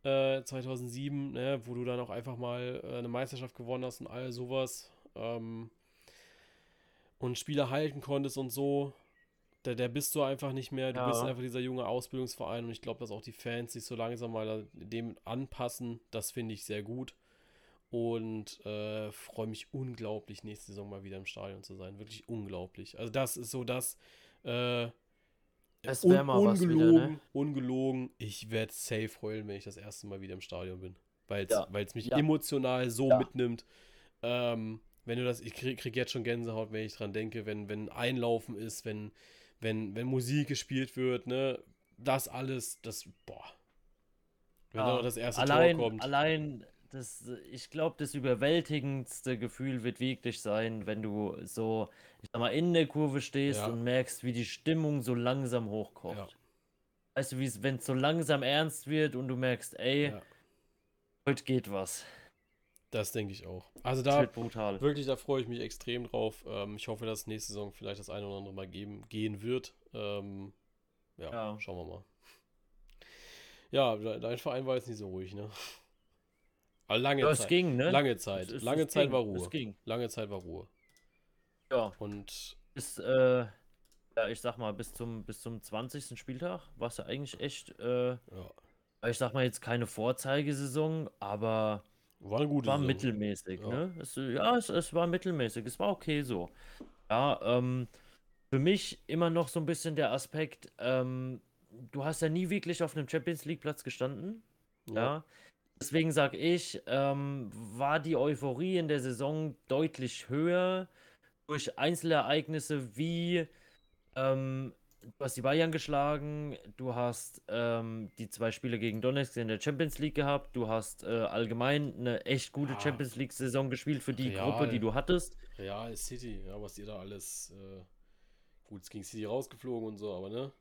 äh, 2007, ne, wo du dann auch einfach mal äh, eine Meisterschaft gewonnen hast und all sowas ähm, und Spieler halten konntest und so. Der, der bist du einfach nicht mehr. Du ja. bist einfach dieser junge Ausbildungsverein und ich glaube, dass auch die Fans sich so langsam mal dem anpassen. Das finde ich sehr gut und äh, freue mich unglaublich, nächste Saison mal wieder im Stadion zu sein. Wirklich unglaublich. Also, das ist so das. Äh, es wäre mal ungelogen, was wieder, ne? ungelogen, ich werde safe heulen, wenn ich das erste Mal wieder im Stadion bin. Weil es ja. mich ja. emotional so ja. mitnimmt. Ähm, wenn du das, ich krieg, krieg, jetzt schon Gänsehaut, wenn ich dran denke, wenn, wenn Einlaufen ist, wenn, wenn, wenn Musik gespielt wird, ne, das alles, das, boah. Wenn ja, das erste allein, Tor kommt. Allein das, ich glaube, das überwältigendste Gefühl wird wirklich sein, wenn du so, ich sag mal, in der Kurve stehst ja. und merkst, wie die Stimmung so langsam hochkocht. Ja. Weißt du, wenn es so langsam ernst wird und du merkst, ey, ja. heute geht was. Das denke ich auch. Also da wirklich, da freue ich mich extrem drauf. Ähm, ich hoffe, dass nächste Saison vielleicht das eine oder andere mal geben, gehen wird. Ähm, ja, ja, schauen wir mal. Ja, dein Verein war jetzt nicht so ruhig, ne? Aber lange ja, Zeit. ging, ne? Lange Zeit. Es, lange es Zeit ging. war Ruhe. Es ging. Lange Zeit war Ruhe. Ja. Und. Bis, äh, ja, ich sag mal, bis zum, bis zum 20. Spieltag war es ja eigentlich echt, äh, ja. ich sag mal jetzt keine Vorzeigesaison, aber war eine gute war Saison. mittelmäßig, ja. ne? Es, ja, es, es war mittelmäßig, es war okay so. Ja, ähm, für mich immer noch so ein bisschen der Aspekt, ähm, du hast ja nie wirklich auf einem Champions League Platz gestanden, ja. ja? Deswegen sage ich, ähm, war die Euphorie in der Saison deutlich höher durch Einzelereignisse wie ähm, du hast die Bayern geschlagen, du hast ähm, die zwei Spiele gegen Donetsk in der Champions League gehabt, du hast äh, allgemein eine echt gute ja. Champions League-Saison gespielt für die Real, Gruppe, die du hattest. Real City, ja, was ihr da alles. Äh, gut, es ging City rausgeflogen und so, aber ne?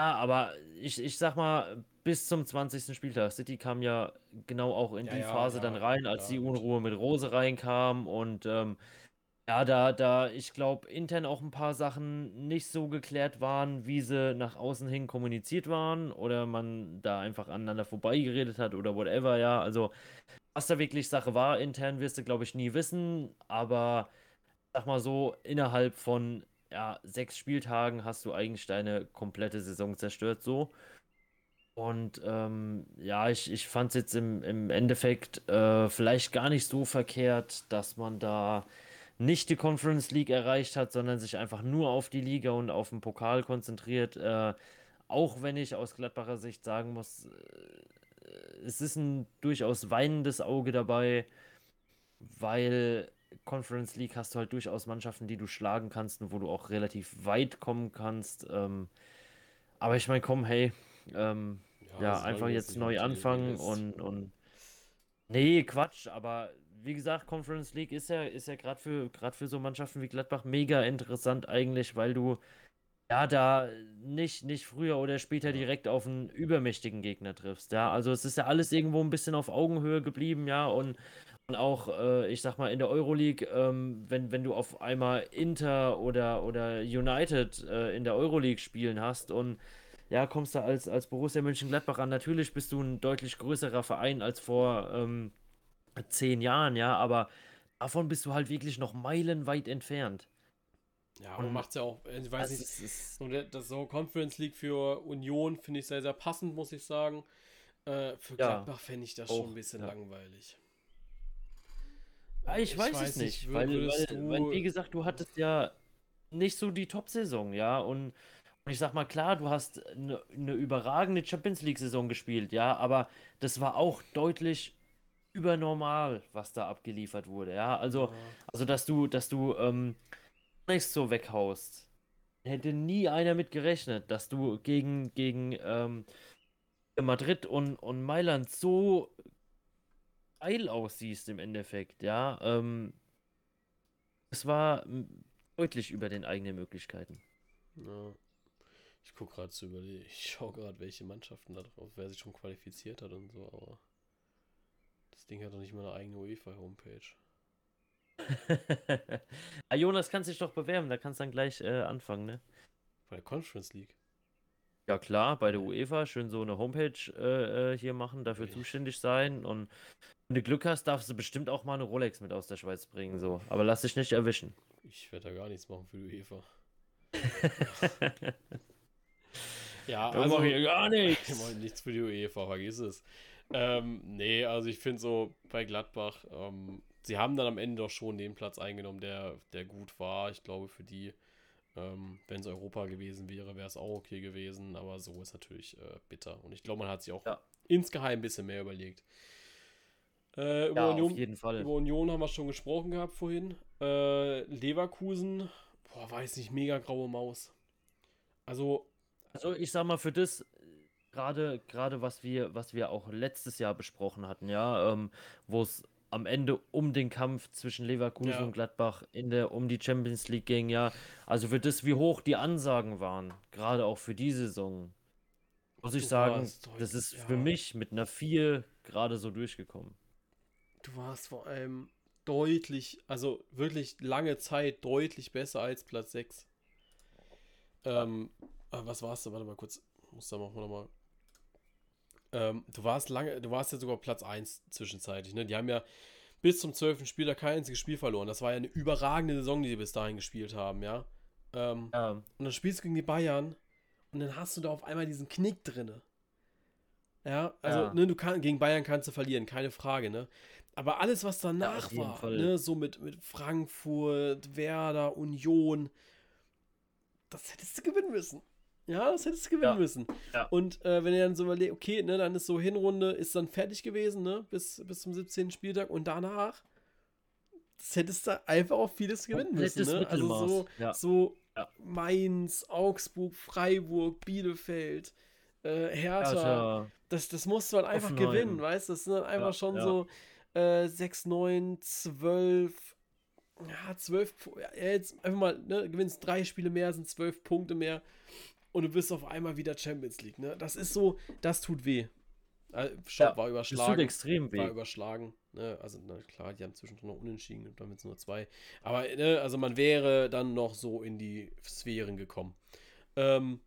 Ja, aber ich, ich sag mal, bis zum 20. Spieltag. City kam ja genau auch in ja, die ja, Phase ja, dann rein, als die Unruhe mit Rose reinkam und ähm, ja, da, da, ich glaube, intern auch ein paar Sachen nicht so geklärt waren, wie sie nach außen hin kommuniziert waren oder man da einfach aneinander vorbeigeredet hat oder whatever, ja. Also, was da wirklich Sache war, intern wirst du, glaube ich, nie wissen, aber sag mal so, innerhalb von ja, sechs Spieltagen hast du eigentlich deine komplette Saison zerstört, so. Und ähm, ja, ich, ich fand es jetzt im, im Endeffekt äh, vielleicht gar nicht so verkehrt, dass man da nicht die Conference League erreicht hat, sondern sich einfach nur auf die Liga und auf den Pokal konzentriert. Äh, auch wenn ich aus Gladbacher Sicht sagen muss, äh, es ist ein durchaus weinendes Auge dabei, weil Conference League hast du halt durchaus Mannschaften, die du schlagen kannst und wo du auch relativ weit kommen kannst. Ähm, aber ich meine, komm, hey, ähm, ja, ja einfach jetzt neu anfangen und, und. Nee, Quatsch, aber wie gesagt, Conference League ist ja, ist ja gerade für, für so Mannschaften wie Gladbach mega interessant eigentlich, weil du ja da nicht, nicht früher oder später direkt auf einen übermächtigen Gegner triffst. Ja, also es ist ja alles irgendwo ein bisschen auf Augenhöhe geblieben, ja, und, und auch, äh, ich sag mal, in der Euroleague, ähm, wenn, wenn du auf einmal Inter oder, oder United äh, in der Euroleague spielen hast und ja, kommst du als, als Borussia Mönchengladbach an. Natürlich bist du ein deutlich größerer Verein als vor ähm, zehn Jahren, ja, aber davon bist du halt wirklich noch meilenweit entfernt. Ja, und macht es ja auch, ich weiß nicht, ist, so, das so Conference League für Union finde ich sehr, sehr passend, muss ich sagen. Äh, für ja, Gladbach fände ich das auch, schon ein bisschen ja. langweilig. Ja, ich, ich weiß, weiß, es nicht, nicht weil, weil, weil, wie gesagt, du hattest ja nicht so die Top-Saison, ja, und, und ich sag mal, klar, du hast eine, eine überragende Champions League-Saison gespielt, ja, aber das war auch deutlich übernormal, was da abgeliefert wurde. Ja, also, ja. also dass du, dass du ähm, nicht so weghaust. Hätte nie einer mit gerechnet, dass du gegen, gegen ähm, Madrid und, und Mailand so geil aussiehst im Endeffekt, ja. Ähm, es war deutlich über den eigenen Möglichkeiten. Ja. Ich gucke gerade zu über die, ich schaue gerade, welche Mannschaften da drauf, wer sich schon qualifiziert hat und so, aber. Das Ding hat doch nicht mal eine eigene UEFA-Homepage. ah, Jonas, kannst dich doch bewerben, da kannst du dann gleich äh, anfangen, ne? Bei der Conference League. Ja klar, bei der UEFA schön so eine Homepage äh, äh hier machen, dafür okay. zuständig sein und wenn du Glück hast, darfst du bestimmt auch mal eine Rolex mit aus der Schweiz bringen, so. Aber lass dich nicht erwischen. Ich werde da gar nichts machen für die UEFA. ja, also, mache hier gar nichts. Ich mache nichts für die UEFA, vergiss es. Ähm, nee, also ich finde so bei Gladbach, ähm, sie haben dann am Ende doch schon den Platz eingenommen, der, der gut war. Ich glaube, für die, ähm, wenn es Europa gewesen wäre, wäre es auch okay gewesen. Aber so ist natürlich äh, bitter. Und ich glaube, man hat sich auch ja. insgeheim ein bisschen mehr überlegt. Äh, über, ja, Union, über Union haben wir schon gesprochen gehabt vorhin. Äh, Leverkusen, boah, weiß nicht, mega graue Maus. Also. Also ich sag mal, für das, gerade, gerade was wir, was wir auch letztes Jahr besprochen hatten, ja, ähm, wo es am Ende um den Kampf zwischen Leverkusen ja. und Gladbach in der, um die Champions League ging, ja. Also für das, wie hoch die Ansagen waren, gerade auch für die Saison, muss ich sagen, das ist ja. für mich mit einer 4 gerade so durchgekommen. Du warst vor allem deutlich, also wirklich lange Zeit deutlich besser als Platz 6. Ähm, was warst du? Warte mal kurz. Muss da wir nochmal. Ähm, du warst lange, du warst ja sogar Platz 1 zwischenzeitlich. Ne? Die haben ja bis zum 12. Spieler kein einziges Spiel verloren. Das war ja eine überragende Saison, die sie bis dahin gespielt haben, ja. Ähm, ja. Und dann spielst du gegen die Bayern und dann hast du da auf einmal diesen Knick drinne. Ja, also ja. Ne, du kann, gegen Bayern kannst du verlieren, keine Frage, ne? Aber alles, was danach ja, war, ne, so mit, mit Frankfurt, Werder, Union, das hättest du gewinnen müssen. Ja, das hättest du gewinnen ja. müssen. Ja. Und äh, wenn ihr dann so überlegt, okay, ne, dann ist so Hinrunde, ist dann fertig gewesen, ne, bis, bis zum 17. Spieltag und danach, das hättest du einfach auch vieles gewinnen müssen. Ne? Also so, ja. so Mainz, Augsburg, Freiburg, Bielefeld, äh, Hertha. Das, das musst du halt einfach Offenheim. gewinnen, weißt du? Das sind dann einfach schon so äh, 6, 9, 12, ja, 12, ja, jetzt einfach mal, ne, gewinnst drei Spiele mehr, sind 12 Punkte mehr und du bist auf einmal wieder Champions League, ne? Das ist so, das tut weh. Stopp, ja, war überschlagen. Das tut extrem weh. War überschlagen. Ne? Also, na klar, die haben zwischendrin noch unentschieden und damit nur zwei. Aber, ne, also man wäre dann noch so in die Sphären gekommen. Ähm,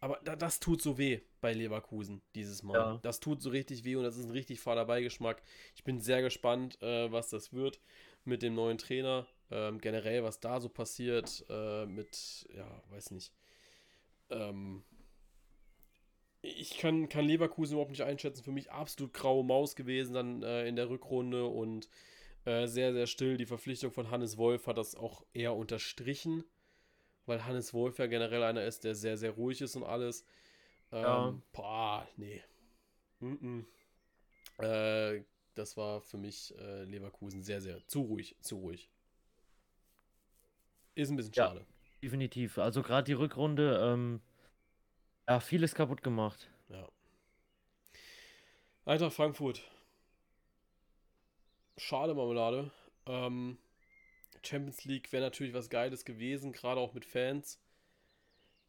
aber da, das tut so weh bei Leverkusen dieses Mal. Ja. Das tut so richtig weh und das ist ein richtig fader Beigeschmack. Ich bin sehr gespannt, äh, was das wird mit dem neuen Trainer. Ähm, generell, was da so passiert äh, mit, ja, weiß nicht. Ähm, ich kann, kann Leverkusen überhaupt nicht einschätzen. Für mich absolut graue Maus gewesen dann äh, in der Rückrunde und äh, sehr, sehr still. Die Verpflichtung von Hannes Wolf hat das auch eher unterstrichen, weil Hannes Wolf ja generell einer ist, der sehr, sehr ruhig ist und alles. Ähm, ja. Boah, nee. Mm -mm. Äh, das war für mich äh, Leverkusen sehr, sehr zu ruhig, zu ruhig. Ist ein bisschen schade. Ja, definitiv. Also gerade die Rückrunde, ähm, ja, vieles kaputt gemacht. Ja. Alter, Frankfurt. Schade Marmelade. Ähm, Champions League wäre natürlich was Geiles gewesen, gerade auch mit Fans.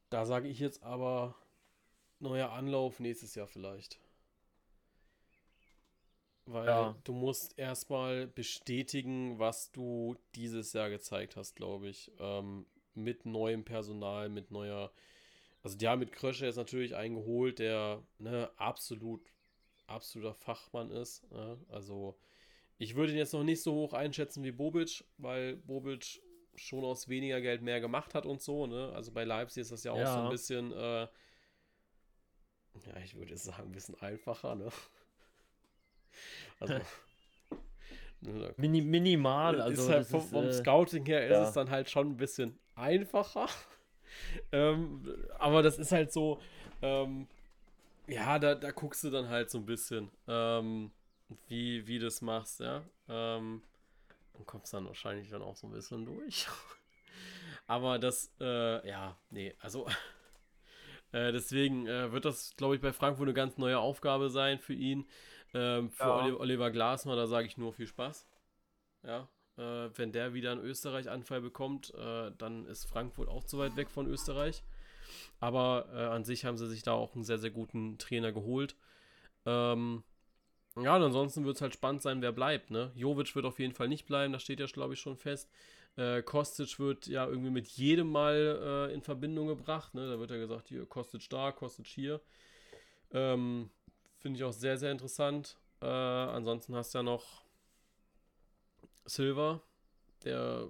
Da sage ich jetzt aber neuer Anlauf nächstes Jahr vielleicht. Weil ja. du musst erstmal bestätigen, was du dieses Jahr gezeigt hast, glaube ich. Ähm, mit neuem Personal, mit neuer. Also die haben mit Krösche jetzt natürlich eingeholt, der ne, absolut, absoluter Fachmann ist. Ne? Also ich würde ihn jetzt noch nicht so hoch einschätzen wie Bobic, weil Bobic schon aus weniger Geld mehr gemacht hat und so. Ne? Also bei Leipzig ist das ja auch ja. so ein bisschen, äh, ja, ich würde sagen, ein bisschen einfacher. Ne? Also, Mini, minimal. Also ist halt vom, ist, vom äh, Scouting her ja. ist es dann halt schon ein bisschen einfacher. ähm, aber das ist halt so, ähm, ja, da, da guckst du dann halt so ein bisschen, ähm, wie, wie du das machst, ja. Ähm, und kommst dann wahrscheinlich dann auch so ein bisschen durch. aber das, äh, ja, nee, also äh, deswegen äh, wird das, glaube ich, bei Frankfurt eine ganz neue Aufgabe sein für ihn. Ähm, für ja. Oliver Glasner, da sage ich nur viel Spaß. Ja, äh, wenn der wieder einen Österreich-Anfall bekommt, äh, dann ist Frankfurt auch zu weit weg von Österreich. Aber äh, an sich haben sie sich da auch einen sehr, sehr guten Trainer geholt. Ähm, ja, und ansonsten wird es halt spannend sein, wer bleibt. Ne? Jovic wird auf jeden Fall nicht bleiben, das steht ja, glaube ich, schon fest. Äh, Kostic wird ja irgendwie mit jedem Mal äh, in Verbindung gebracht. Ne? Da wird ja gesagt, hier Kostic da, Kostic hier. Ähm, Finde ich auch sehr, sehr interessant. Äh, ansonsten hast du ja noch Silver, der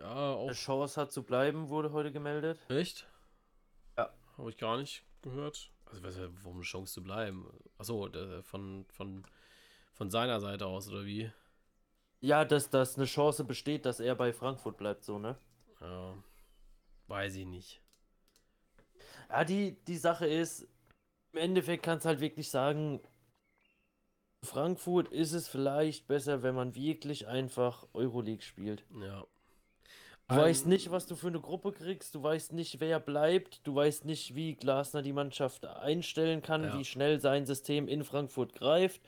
ja auch. Eine Chance hat zu bleiben, wurde heute gemeldet. Echt? Ja. Habe ich gar nicht gehört. Also, warum eine Chance zu bleiben? Achso, von, von, von seiner Seite aus, oder wie? Ja, dass, dass eine Chance besteht, dass er bei Frankfurt bleibt, so, ne? Ja. Weiß ich nicht. Ja, die, die Sache ist, im Endeffekt kannst du halt wirklich sagen, Frankfurt ist es vielleicht besser, wenn man wirklich einfach Euroleague spielt. Ja. Du um, weißt nicht, was du für eine Gruppe kriegst, du weißt nicht, wer bleibt, du weißt nicht, wie Glasner die Mannschaft einstellen kann, ja. wie schnell sein System in Frankfurt greift.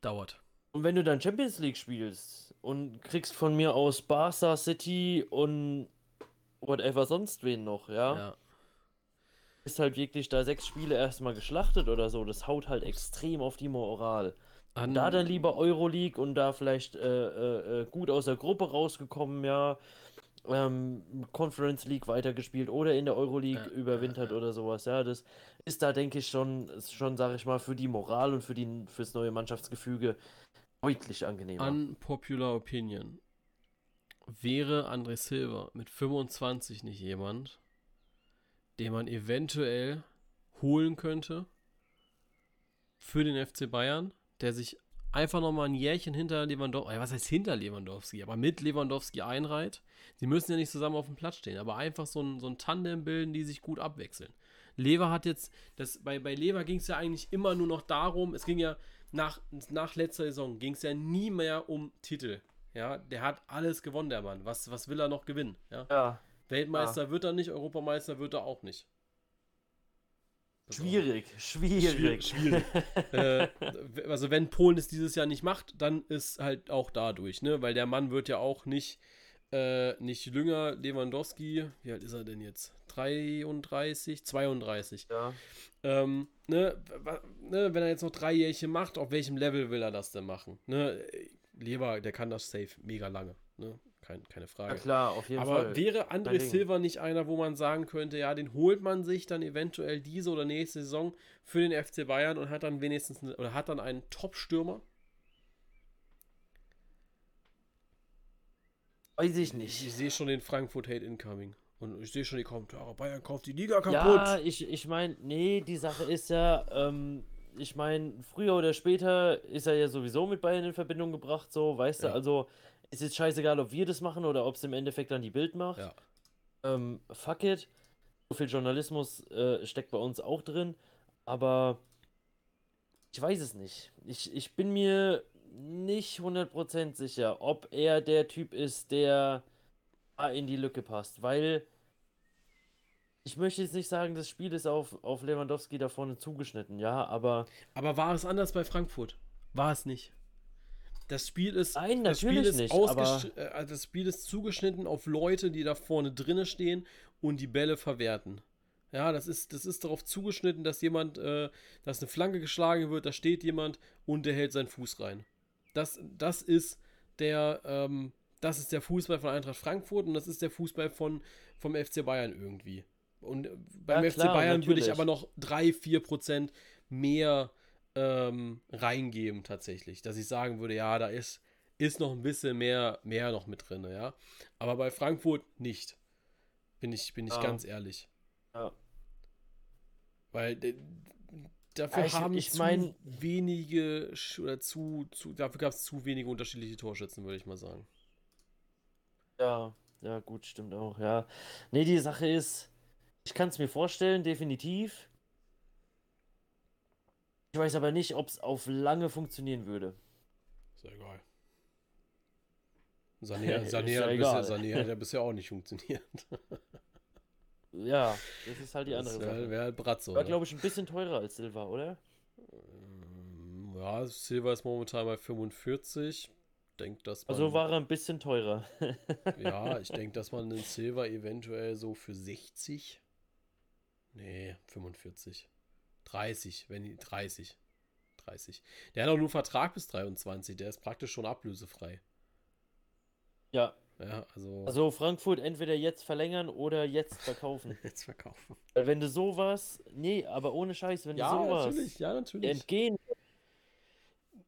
Dauert. Und wenn du dann Champions League spielst und kriegst von mir aus Barca City und whatever sonst wen noch, ja. ja. Ist halt wirklich da sechs Spiele erstmal geschlachtet oder so. Das haut halt extrem auf die Moral. An da dann lieber Euroleague und da vielleicht äh, äh, äh, gut aus der Gruppe rausgekommen, ja. Ähm, Conference League weitergespielt oder in der Euroleague äh, überwintert oder sowas, ja. Das ist da, denke ich, schon, schon sage ich mal, für die Moral und für die, fürs neue Mannschaftsgefüge deutlich angenehmer. Unpopular Opinion. Wäre André Silva mit 25 nicht jemand, den man eventuell holen könnte für den FC Bayern, der sich einfach nochmal ein Jährchen hinter Lewandowski, was heißt hinter Lewandowski, aber mit Lewandowski einreiht. Sie müssen ja nicht zusammen auf dem Platz stehen, aber einfach so ein, so ein Tandem bilden, die sich gut abwechseln. Lever hat jetzt, das, bei, bei Lever ging es ja eigentlich immer nur noch darum, es ging ja nach, nach letzter Saison, ging es ja nie mehr um Titel. Ja, der hat alles gewonnen, der Mann. Was, was will er noch gewinnen? Ja. ja. Weltmeister ja. wird er nicht, Europameister wird er auch nicht. Schwierig, schwierig. Schwierig. äh, also wenn Polen es dieses Jahr nicht macht, dann ist halt auch dadurch, ne? Weil der Mann wird ja auch nicht, äh, nicht jünger. Lewandowski, wie alt ist er denn jetzt? 33, 32. Ja. Ähm, ne, ne, wenn er jetzt noch drei Jährchen macht, auf welchem Level will er das denn machen? Ne? Leber, der kann das safe mega lange. Ne? Kein, keine Frage. Ja klar, auf jeden Aber Fall. Aber wäre André Silva nicht einer, wo man sagen könnte, ja, den holt man sich dann eventuell diese oder nächste Saison für den FC Bayern und hat dann wenigstens oder hat dann einen Top-Stürmer? Weiß ich nicht. Ich, sehe schon den Frankfurt Hate Incoming. Und ich sehe schon die Kommentare, Bayern kauft die Liga kaputt. Ja, ich, ich meine, nee, die Sache ist ja, ähm, ich meine, früher oder später ist er ja sowieso mit Bayern in Verbindung gebracht, so, weißt ja. du, also ist jetzt scheißegal, ob wir das machen oder ob es im Endeffekt dann die Bild macht. Ja. Ähm, fuck it. So viel Journalismus äh, steckt bei uns auch drin. Aber ich weiß es nicht. Ich, ich bin mir nicht 100% sicher, ob er der Typ ist, der in die Lücke passt. Weil ich möchte jetzt nicht sagen, das Spiel ist auf, auf Lewandowski da vorne zugeschnitten, ja, aber. Aber war es anders bei Frankfurt? War es nicht? Das Spiel ist, Nein, das Spiel ist, nicht. Äh, das Spiel ist zugeschnitten auf Leute, die da vorne drinne stehen und die Bälle verwerten. Ja, das ist, das ist darauf zugeschnitten, dass jemand, äh, dass eine Flanke geschlagen wird, da steht jemand und der hält seinen Fuß rein. Das, das ist der, ähm, das ist der Fußball von Eintracht Frankfurt und das ist der Fußball von, vom FC Bayern irgendwie. Und äh, beim ja, FC Bayern natürlich. würde ich aber noch 3, 4 Prozent mehr ähm, reingeben tatsächlich, dass ich sagen würde, ja, da ist, ist noch ein bisschen mehr, mehr noch mit drin, ja. Aber bei Frankfurt nicht. Bin ich, bin ich ja. ganz ehrlich. Ja. Weil dafür ich, haben ich zu mein, wenige oder zu, zu dafür gab es zu wenige unterschiedliche Torschützen, würde ich mal sagen. Ja, ja, gut, stimmt auch, ja. Nee, die Sache ist, ich kann es mir vorstellen, definitiv. Ich weiß aber nicht, ob es auf lange funktionieren würde. Ist ja egal. Sané, Sané, ja bisher, Sané hat ja bisher auch nicht funktioniert. ja, das ist halt die andere das Sache. Wäre halt Bratzo. War, glaube ich, ein bisschen teurer als Silva, oder? Ähm, ja, Silva ist momentan bei 45. Denk, dass man, also war er ein bisschen teurer. ja, ich denke, dass man den Silva eventuell so für 60. Nee, 45. 30, wenn 30. 30. Der hat auch nur Vertrag bis 23, der ist praktisch schon ablösefrei. Ja. Ja, also. Also Frankfurt entweder jetzt verlängern oder jetzt verkaufen. jetzt verkaufen. Weil wenn du sowas, nee, aber ohne Scheiß, wenn ja, du sowas natürlich, ja, natürlich. entgehen,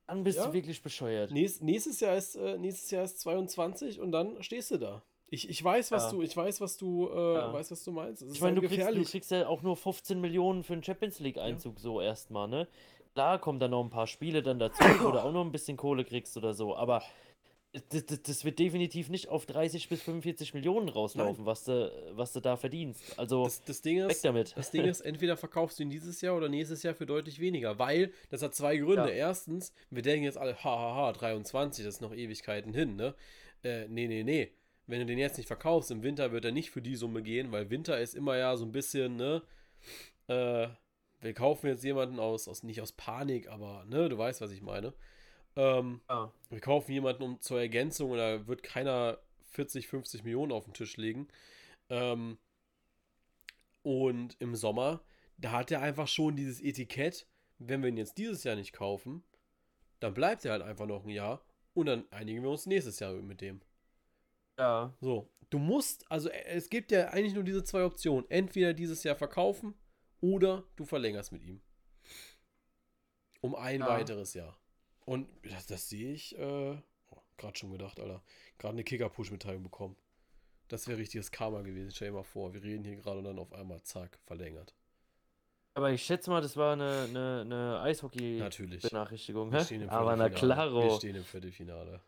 dann bist ja. du wirklich bescheuert. Nächst, nächstes Jahr ist äh, nächstes Jahr ist 22 und dann stehst du da. Ich, ich weiß, was ja. du, ich weiß, was du, äh, ja. weiß, was du meinst. ich meine, halt du, kriegst, du kriegst ja auch nur 15 Millionen für einen Champions League-Einzug ja. so erstmal, ne? Klar kommen da noch ein paar Spiele dann dazu, wo du auch noch ein bisschen Kohle kriegst oder so, aber das, das, das, wird definitiv nicht auf 30 bis 45 Millionen rauslaufen, was du, was du da verdienst. Also das, das Ding ist, damit. das Ding ist, entweder verkaufst du ihn dieses Jahr oder nächstes Jahr für deutlich weniger, weil das hat zwei Gründe. Ja. Erstens, wir denken jetzt alle, hahaha, 23, das ist noch Ewigkeiten hin, ne? Äh, nee, nee, nee wenn du den jetzt nicht verkaufst, im Winter wird er nicht für die Summe gehen, weil Winter ist immer ja so ein bisschen, ne, äh, wir kaufen jetzt jemanden aus, aus, nicht aus Panik, aber, ne, du weißt, was ich meine. Ähm, ja. Wir kaufen jemanden um, zur Ergänzung und da wird keiner 40, 50 Millionen auf den Tisch legen. Ähm, und im Sommer, da hat er einfach schon dieses Etikett, wenn wir ihn jetzt dieses Jahr nicht kaufen, dann bleibt er halt einfach noch ein Jahr und dann einigen wir uns nächstes Jahr mit dem. Ja. So, du musst, also äh, es gibt ja eigentlich nur diese zwei Optionen. Entweder dieses Jahr verkaufen oder du verlängerst mit ihm. Um ein ja. weiteres Jahr. Und das, das sehe ich, äh, oh, gerade schon gedacht, Alter. Gerade eine Kicker-Push-Mitteilung bekommen. Das wäre richtiges Karma gewesen. Stell dir mal vor, wir reden hier gerade und dann auf einmal, zack, verlängert. Aber ich schätze mal, das war eine, eine, eine Eishockey-Benachrichtigung. Aber na klaro. Wir stehen im Viertelfinale.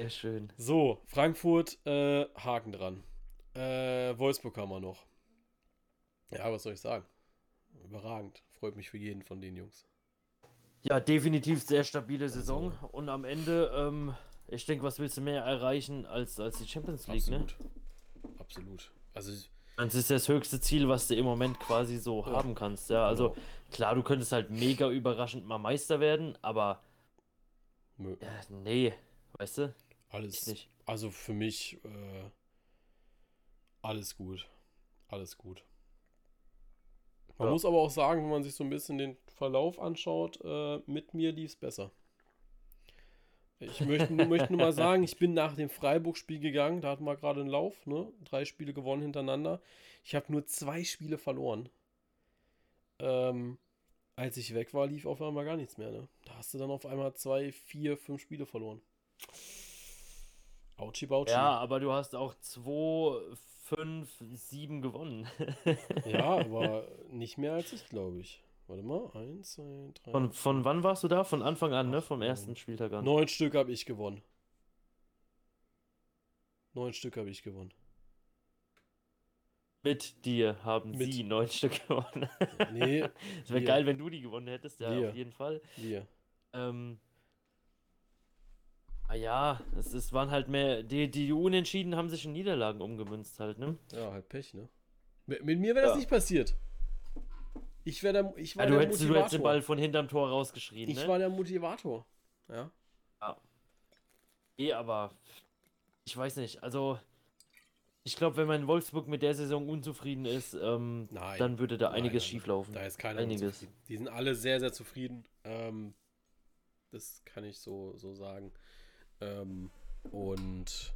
Sehr schön. So, Frankfurt, äh, Haken dran. Äh, Wolfsburg haben wir noch. Ja, was soll ich sagen? Überragend. Freut mich für jeden von den Jungs. Ja, definitiv sehr stabile Saison. Und am Ende, ähm, ich denke, was willst du mehr erreichen als, als die Champions League, ne? Absolut. ne? Absolut. Also das ist das höchste Ziel, was du im Moment quasi so ja. haben kannst. Ja, also genau. klar, du könntest halt mega überraschend mal Meister werden, aber Nö. Ja, nee, weißt du? Alles. Nicht. Also für mich äh, alles gut. Alles gut. Man ja. muss aber auch sagen, wenn man sich so ein bisschen den Verlauf anschaut, äh, mit mir lief es besser. Ich möchte, möchte nur mal sagen, ich bin nach dem Freiburg-Spiel gegangen, da hatten wir gerade einen Lauf, ne? Drei Spiele gewonnen hintereinander. Ich habe nur zwei Spiele verloren. Ähm, als ich weg war, lief auf einmal gar nichts mehr, ne? Da hast du dann auf einmal zwei, vier, fünf Spiele verloren. Autschi Bautschi. Ja, aber du hast auch zwei, fünf, sieben gewonnen. ja, aber nicht mehr als ich, glaube ich. Warte mal, eins, zwei, drei. Von, von wann warst du da? Von Anfang an, ne? Vom ersten Spieltag an. Neun Stück habe ich gewonnen. Neun Stück habe ich gewonnen. Mit dir haben Mit. sie neun Stück gewonnen. Nee. Es wäre geil, wenn du die gewonnen hättest, ja, wir. auf jeden Fall. Wir. Ähm. Ah ja, es, es waren halt mehr. Die, die Unentschieden haben sich in Niederlagen umgemünzt halt, ne? Ja, halt Pech, ne? Mit, mit mir wäre das ja. nicht passiert. Ich, wär der, ich war ja, du der hättest, Motivator. Du hättest den Ball von hinterm Tor rausgeschrien. Ich ne? war der Motivator. Ja. Ja. Eh, aber ich weiß nicht. Also, ich glaube, wenn man in Wolfsburg mit der Saison unzufrieden ist, ähm, dann würde da einiges nein, schieflaufen. Da ist keiner einiges. Die sind alle sehr, sehr zufrieden. Ähm, das kann ich so, so sagen. Ähm, und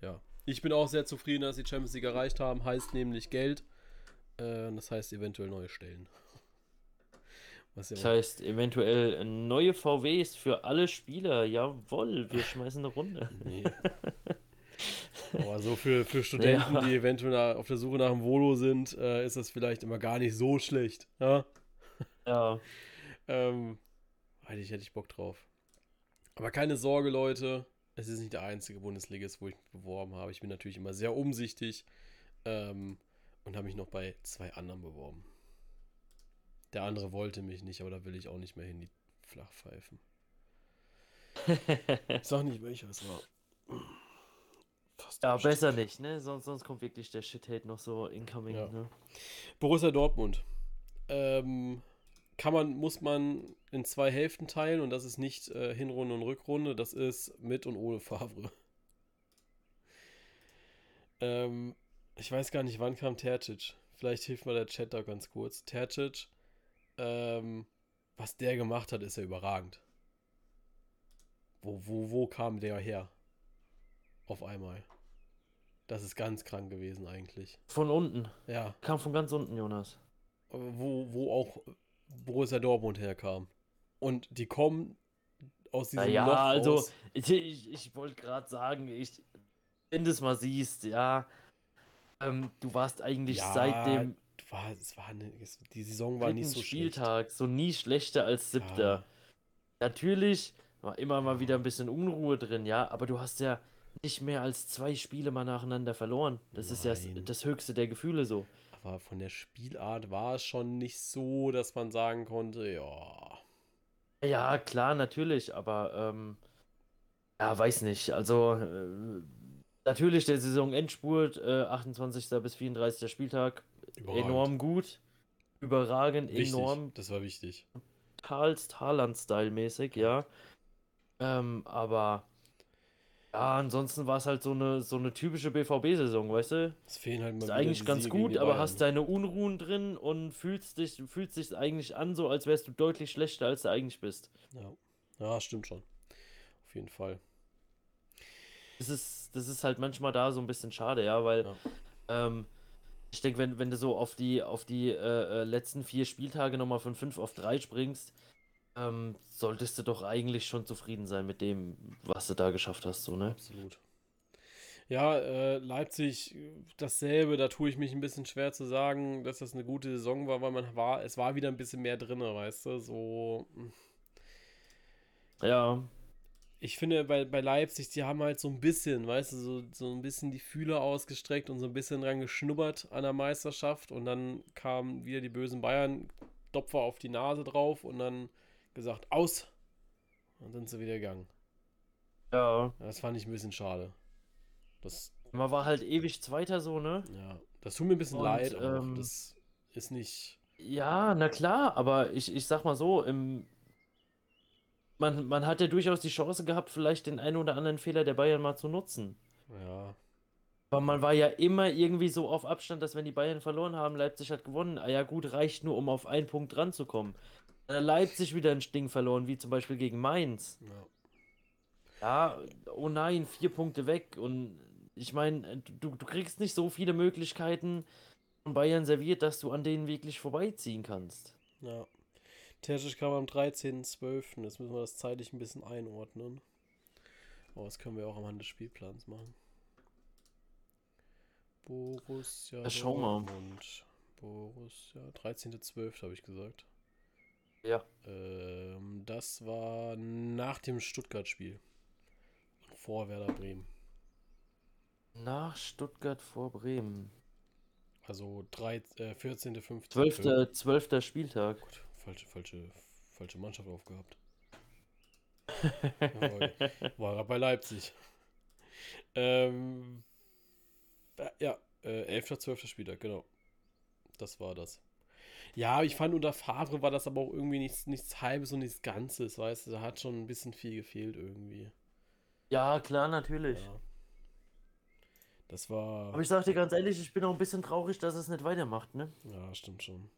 ja, ich bin auch sehr zufrieden, dass die Champions League erreicht haben. Heißt nämlich Geld. Äh, das heißt eventuell neue Stellen. Was das heißt eventuell neue VWs für alle Spieler. Jawohl, wir schmeißen eine Runde. Nee. Aber so für, für Studenten, ja. die eventuell auf der Suche nach einem Volo sind, äh, ist das vielleicht immer gar nicht so schlecht. Ja. Ja. ähm, hätte ich, hätte ich Bock drauf. Aber keine Sorge, Leute. Es ist nicht der einzige Bundesligist, wo ich mich beworben habe. Ich bin natürlich immer sehr umsichtig. Ähm, und habe mich noch bei zwei anderen beworben. Der andere wollte mich nicht, aber da will ich auch nicht mehr hin, die Flachpfeifen. ich sag nicht, welcher es war. Fast ja, besser nicht, ne? Sonst, sonst kommt wirklich der Shit-Hate noch so incoming, ja. ne? Borussia Dortmund. Ähm, kann man, muss man in zwei Hälften teilen und das ist nicht äh, Hinrunde und Rückrunde, das ist mit und ohne Favre. Ähm, ich weiß gar nicht, wann kam Tercic. Vielleicht hilft mir der Chat da ganz kurz. Tercic, ähm, was der gemacht hat, ist ja überragend. Wo, wo, wo kam der her? Auf einmal. Das ist ganz krank gewesen eigentlich. Von unten. Ja. Kam von ganz unten, Jonas. Wo, wo auch Borussia Dortmund herkam. Und die kommen aus diesem naja, Loch also ich, ich, ich wollte gerade sagen, ich, wenn du es mal siehst, ja, ähm, du warst eigentlich ja, seit dem war, es war eine, es, die Saison war nicht so Spieltag schlecht. so nie schlechter als siebter. Ja. Natürlich war immer mal wieder ein bisschen Unruhe drin, ja, aber du hast ja nicht mehr als zwei Spiele mal nacheinander verloren. Das Nein. ist ja das höchste der Gefühle so. Aber von der Spielart war es schon nicht so, dass man sagen konnte, ja. Ja, klar, natürlich, aber ähm, ja, weiß nicht. Also äh, natürlich der Saison-Endspurt, äh, 28. bis 34. Spieltag, enorm gut. Überragend, wichtig. enorm. Das war wichtig. Karls Haaland-Style-mäßig, ja. Ähm, aber ja, ansonsten war es halt so eine, so eine typische BVB-Saison, weißt du? Es fehlen halt mal Ist eigentlich ganz gut, aber hast deine Unruhen drin und fühlst dich, fühlst dich eigentlich an, so als wärst du deutlich schlechter, als du eigentlich bist. Ja, ja stimmt schon. Auf jeden Fall. Das ist, das ist halt manchmal da so ein bisschen schade, ja, weil ja. Ähm, ich denke, wenn, wenn du so auf die, auf die äh, äh letzten vier Spieltage nochmal von fünf auf drei springst, ähm, solltest du doch eigentlich schon zufrieden sein mit dem, was du da geschafft hast, so, ne? Absolut. Ja, äh, Leipzig dasselbe, da tue ich mich ein bisschen schwer zu sagen, dass das eine gute Saison war, weil man war, es war wieder ein bisschen mehr drin, weißt du, so. Hm. Ja. Ich finde, bei, bei Leipzig, die haben halt so ein bisschen, weißt du, so, so ein bisschen die Fühler ausgestreckt und so ein bisschen dran geschnuppert an der Meisterschaft und dann kamen wieder die bösen Bayern, Dopfer auf die Nase drauf und dann gesagt, aus. Und dann sind sie wieder gegangen. Ja. Das fand ich ein bisschen schade. Das, Man war halt ewig Zweiter so, ne? Ja. Das tut mir ein bisschen Und, leid, aber ähm, das ist nicht. Ja, na klar, aber ich, ich sag mal so, im, man, man hat ja durchaus die Chance gehabt, vielleicht den einen oder anderen Fehler der Bayern mal zu nutzen. Ja. Aber man war ja immer irgendwie so auf Abstand, dass wenn die Bayern verloren haben, Leipzig hat gewonnen. Ah ja, gut, reicht nur, um auf einen Punkt ranzukommen. Leipzig wieder ein Ding verloren, wie zum Beispiel gegen Mainz. Ja. Ja, oh nein, vier Punkte weg. Und ich meine, du, du kriegst nicht so viele Möglichkeiten von Bayern serviert, dass du an denen wirklich vorbeiziehen kannst. Ja. Terzic kam am 13.12. Jetzt müssen wir das zeitlich ein bisschen einordnen. Aber das können wir auch am Hand des Spielplans machen. Borussia ja, schau mal. Borussia, 13.12. habe ich gesagt. Ja. Ähm, das war nach dem Stuttgart-Spiel. Vor Werder Bremen. Nach Stuttgart vor Bremen. Also drei, äh, 14., 15. 12. 12. Spieltag. Gut, falsche, falsche, falsche Mannschaft aufgehabt. war er bei Leipzig. Ähm, ja, äh, 11. 12. Spieltag, genau. Das war das. Ja, ich fand unter Favre war das aber auch irgendwie nichts, nichts Halbes und nichts Ganzes, weißt du, da hat schon ein bisschen viel gefehlt irgendwie. Ja, klar, natürlich. Ja. Das war. Aber ich sag dir ganz ehrlich, ich bin auch ein bisschen traurig, dass es nicht weitermacht, ne? Ja, stimmt schon.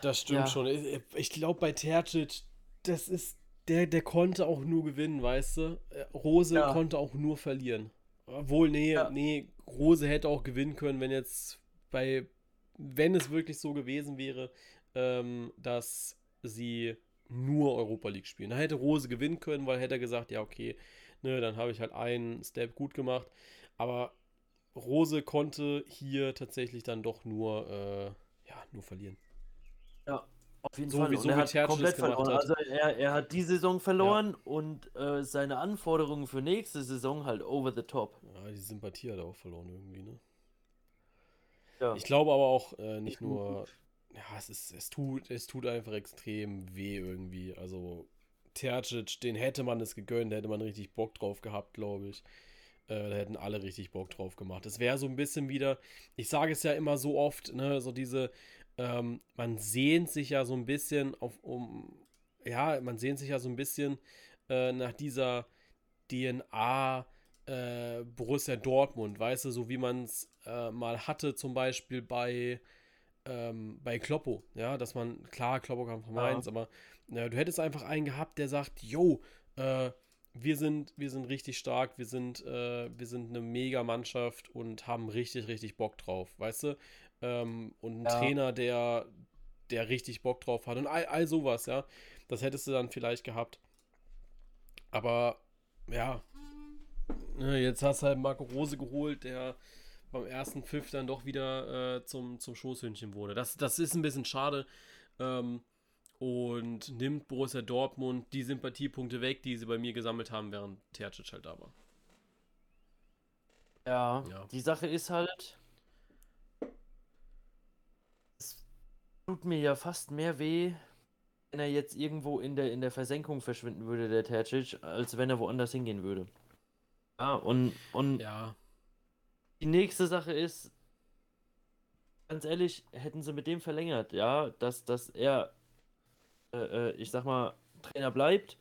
Das stimmt ja. schon. Ich, ich glaube, bei Tercic, das ist. Der, der konnte auch nur gewinnen, weißt du? Äh, Rose ja. konnte auch nur verlieren. Obwohl, nee, ja. nee, Rose hätte auch gewinnen können, wenn jetzt bei wenn es wirklich so gewesen wäre, ähm, dass sie nur Europa League spielen. Da hätte Rose gewinnen können, weil hätte er gesagt, ja, okay, ne, dann habe ich halt einen Step gut gemacht. Aber Rose konnte hier tatsächlich dann doch nur, äh, ja, nur verlieren. Ja, auf jeden so Fall. Wie, so und er hat Tertius komplett verloren. Hat. Also er, er hat die Saison verloren ja. und äh, seine Anforderungen für nächste Saison halt over the top. Ja, die Sympathie hat er auch verloren irgendwie, ne? Ja. Ich glaube aber auch äh, nicht nur, ja, es ist, es tut, es tut einfach extrem weh irgendwie. Also Tercic, den hätte man es gegönnt, da hätte man richtig Bock drauf gehabt, glaube ich. Äh, da hätten alle richtig Bock drauf gemacht. Es wäre so ein bisschen wieder, ich sage es ja immer so oft, ne, so diese, ähm, man sehnt sich ja so ein bisschen auf, um, ja, man sehnt sich ja so ein bisschen äh, nach dieser DNA äh, Borussia Dortmund, weißt du, so wie man es äh, mal hatte, zum Beispiel bei, ähm, bei Kloppo, ja, dass man, klar, Kloppo kam von Mainz, ja. aber äh, du hättest einfach einen gehabt, der sagt, yo, äh, wir sind, wir sind richtig stark, wir sind, äh, wir sind eine Mega-Mannschaft und haben richtig, richtig Bock drauf, weißt du? Ähm, und ein ja. Trainer, der, der richtig Bock drauf hat und all, all sowas, ja. Das hättest du dann vielleicht gehabt. Aber ja, Ne, jetzt hast du halt Marco Rose geholt, der beim ersten Pfiff dann doch wieder äh, zum, zum Schoßhündchen wurde. Das, das ist ein bisschen schade. Ähm, und nimmt Borussia Dortmund die Sympathiepunkte weg, die sie bei mir gesammelt haben, während Tercic halt da war. Ja, ja, die Sache ist halt, es tut mir ja fast mehr weh, wenn er jetzt irgendwo in der, in der Versenkung verschwinden würde, der Tercic, als wenn er woanders hingehen würde. Ja, und, und ja. Die nächste Sache ist, ganz ehrlich, hätten sie mit dem verlängert, ja, dass, dass er, äh, äh ich sag mal, Trainer bleibt,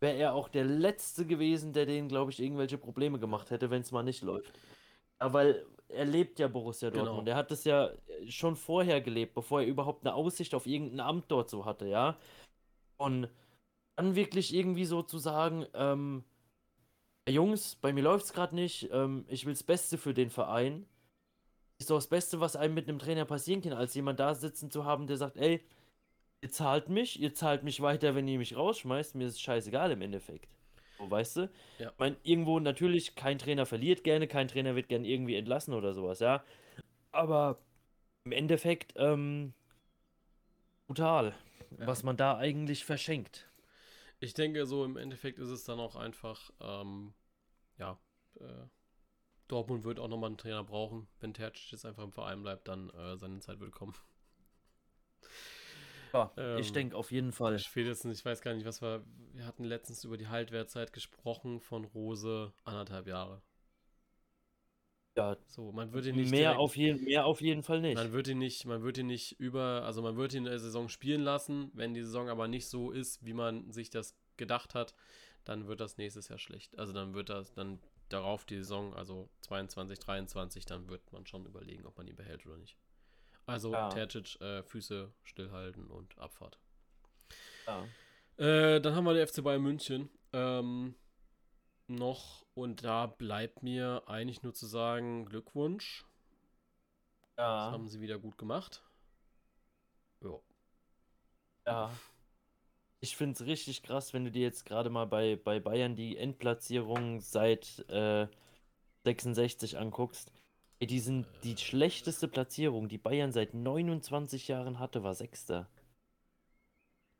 wäre er auch der Letzte gewesen, der denen, glaube ich, irgendwelche Probleme gemacht hätte, wenn es mal nicht läuft. Ja, weil er lebt ja Borussia genau. Dortmund. Genau. Er hat es ja schon vorher gelebt, bevor er überhaupt eine Aussicht auf irgendein Amt dort so hatte, ja. Und dann wirklich irgendwie so zu sagen, ähm, Jungs, bei mir läuft es gerade nicht, ähm, ich will das Beste für den Verein. Ist doch das Beste, was einem mit einem Trainer passieren kann, als jemand da sitzen zu haben, der sagt, ey, ihr zahlt mich, ihr zahlt mich weiter, wenn ihr mich rausschmeißt, mir ist es scheißegal im Endeffekt. So, weißt du? Ja. Ich meine, irgendwo natürlich, kein Trainer verliert gerne, kein Trainer wird gerne irgendwie entlassen oder sowas, ja. Aber im Endeffekt, ähm, brutal, ja. was man da eigentlich verschenkt. Ich denke, so im Endeffekt ist es dann auch einfach, ähm, ja, äh, Dortmund wird auch nochmal einen Trainer brauchen. Wenn Tercic jetzt einfach im Verein bleibt, dann äh, seine Zeit wird kommen. Ja, ähm, ich denke auf jeden Fall. Spätestens, ich weiß gar nicht, was wir. Wir hatten letztens über die Haltwertzeit gesprochen von Rose anderthalb Jahre. Ja, so, man würde nicht. Mehr, direkt, auf jeden, mehr auf jeden Fall nicht. Man würde ihn nicht, man würde ihn nicht über, also man würde ihn in der Saison spielen lassen. Wenn die Saison aber nicht so ist, wie man sich das gedacht hat, dann wird das nächstes Jahr schlecht. Also dann wird das, dann darauf die Saison, also 22, 23, dann wird man schon überlegen, ob man ihn behält oder nicht. Also ja. Tercic, äh, Füße stillhalten und Abfahrt. Ja. Äh, dann haben wir den FC Bayern München ähm, noch und da bleibt mir eigentlich nur zu sagen Glückwunsch. Ja. Das haben sie wieder gut gemacht. Ja. Ja. Ich finde es richtig krass, wenn du dir jetzt gerade mal bei, bei Bayern die Endplatzierung seit äh, 66 anguckst. Ey, die sind die äh. schlechteste Platzierung, die Bayern seit 29 Jahren hatte, war Sechster.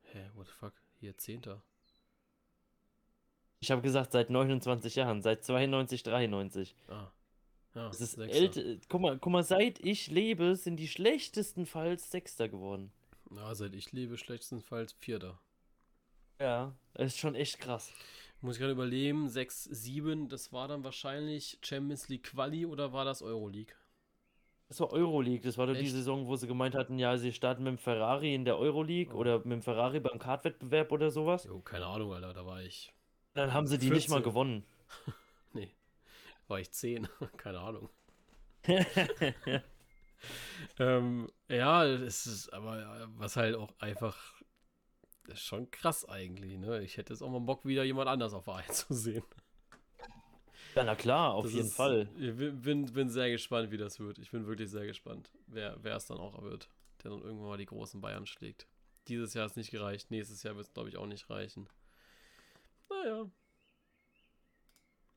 Hä, what the fuck? Hier Zehnter. Ich habe gesagt, seit 29 Jahren, seit 92, 93. Ah. Ja, das ist älter. Guck mal, guck mal, seit ich lebe, sind die schlechtestenfalls Sechster geworden. Ja, seit ich lebe, schlechtestenfalls Vierter. Ja, ist schon echt krass. Muss ich gerade überlegen, 6, 7, das war dann wahrscheinlich Champions League Quali oder war das Euroleague? Das war Euroleague, das war doch die Saison, wo sie gemeint hatten, ja, sie starten mit dem Ferrari in der Euroleague oh. oder mit dem Ferrari beim Kartwettbewerb oder sowas. Jo, keine Ahnung, Alter, da war ich. Dann haben sie die 14. nicht mal gewonnen. nee, war ich 10, keine Ahnung. ähm, ja, es ist aber was halt auch einfach das ist schon krass eigentlich, ne? Ich hätte jetzt auch mal Bock, wieder jemand anders auf Verein zu sehen. Ja, na klar, auf das jeden ist, Fall. Ich bin, bin sehr gespannt, wie das wird. Ich bin wirklich sehr gespannt, wer, wer es dann auch wird, der dann irgendwann mal die großen Bayern schlägt. Dieses Jahr ist nicht gereicht, nächstes Jahr wird es, glaube ich, auch nicht reichen. Naja.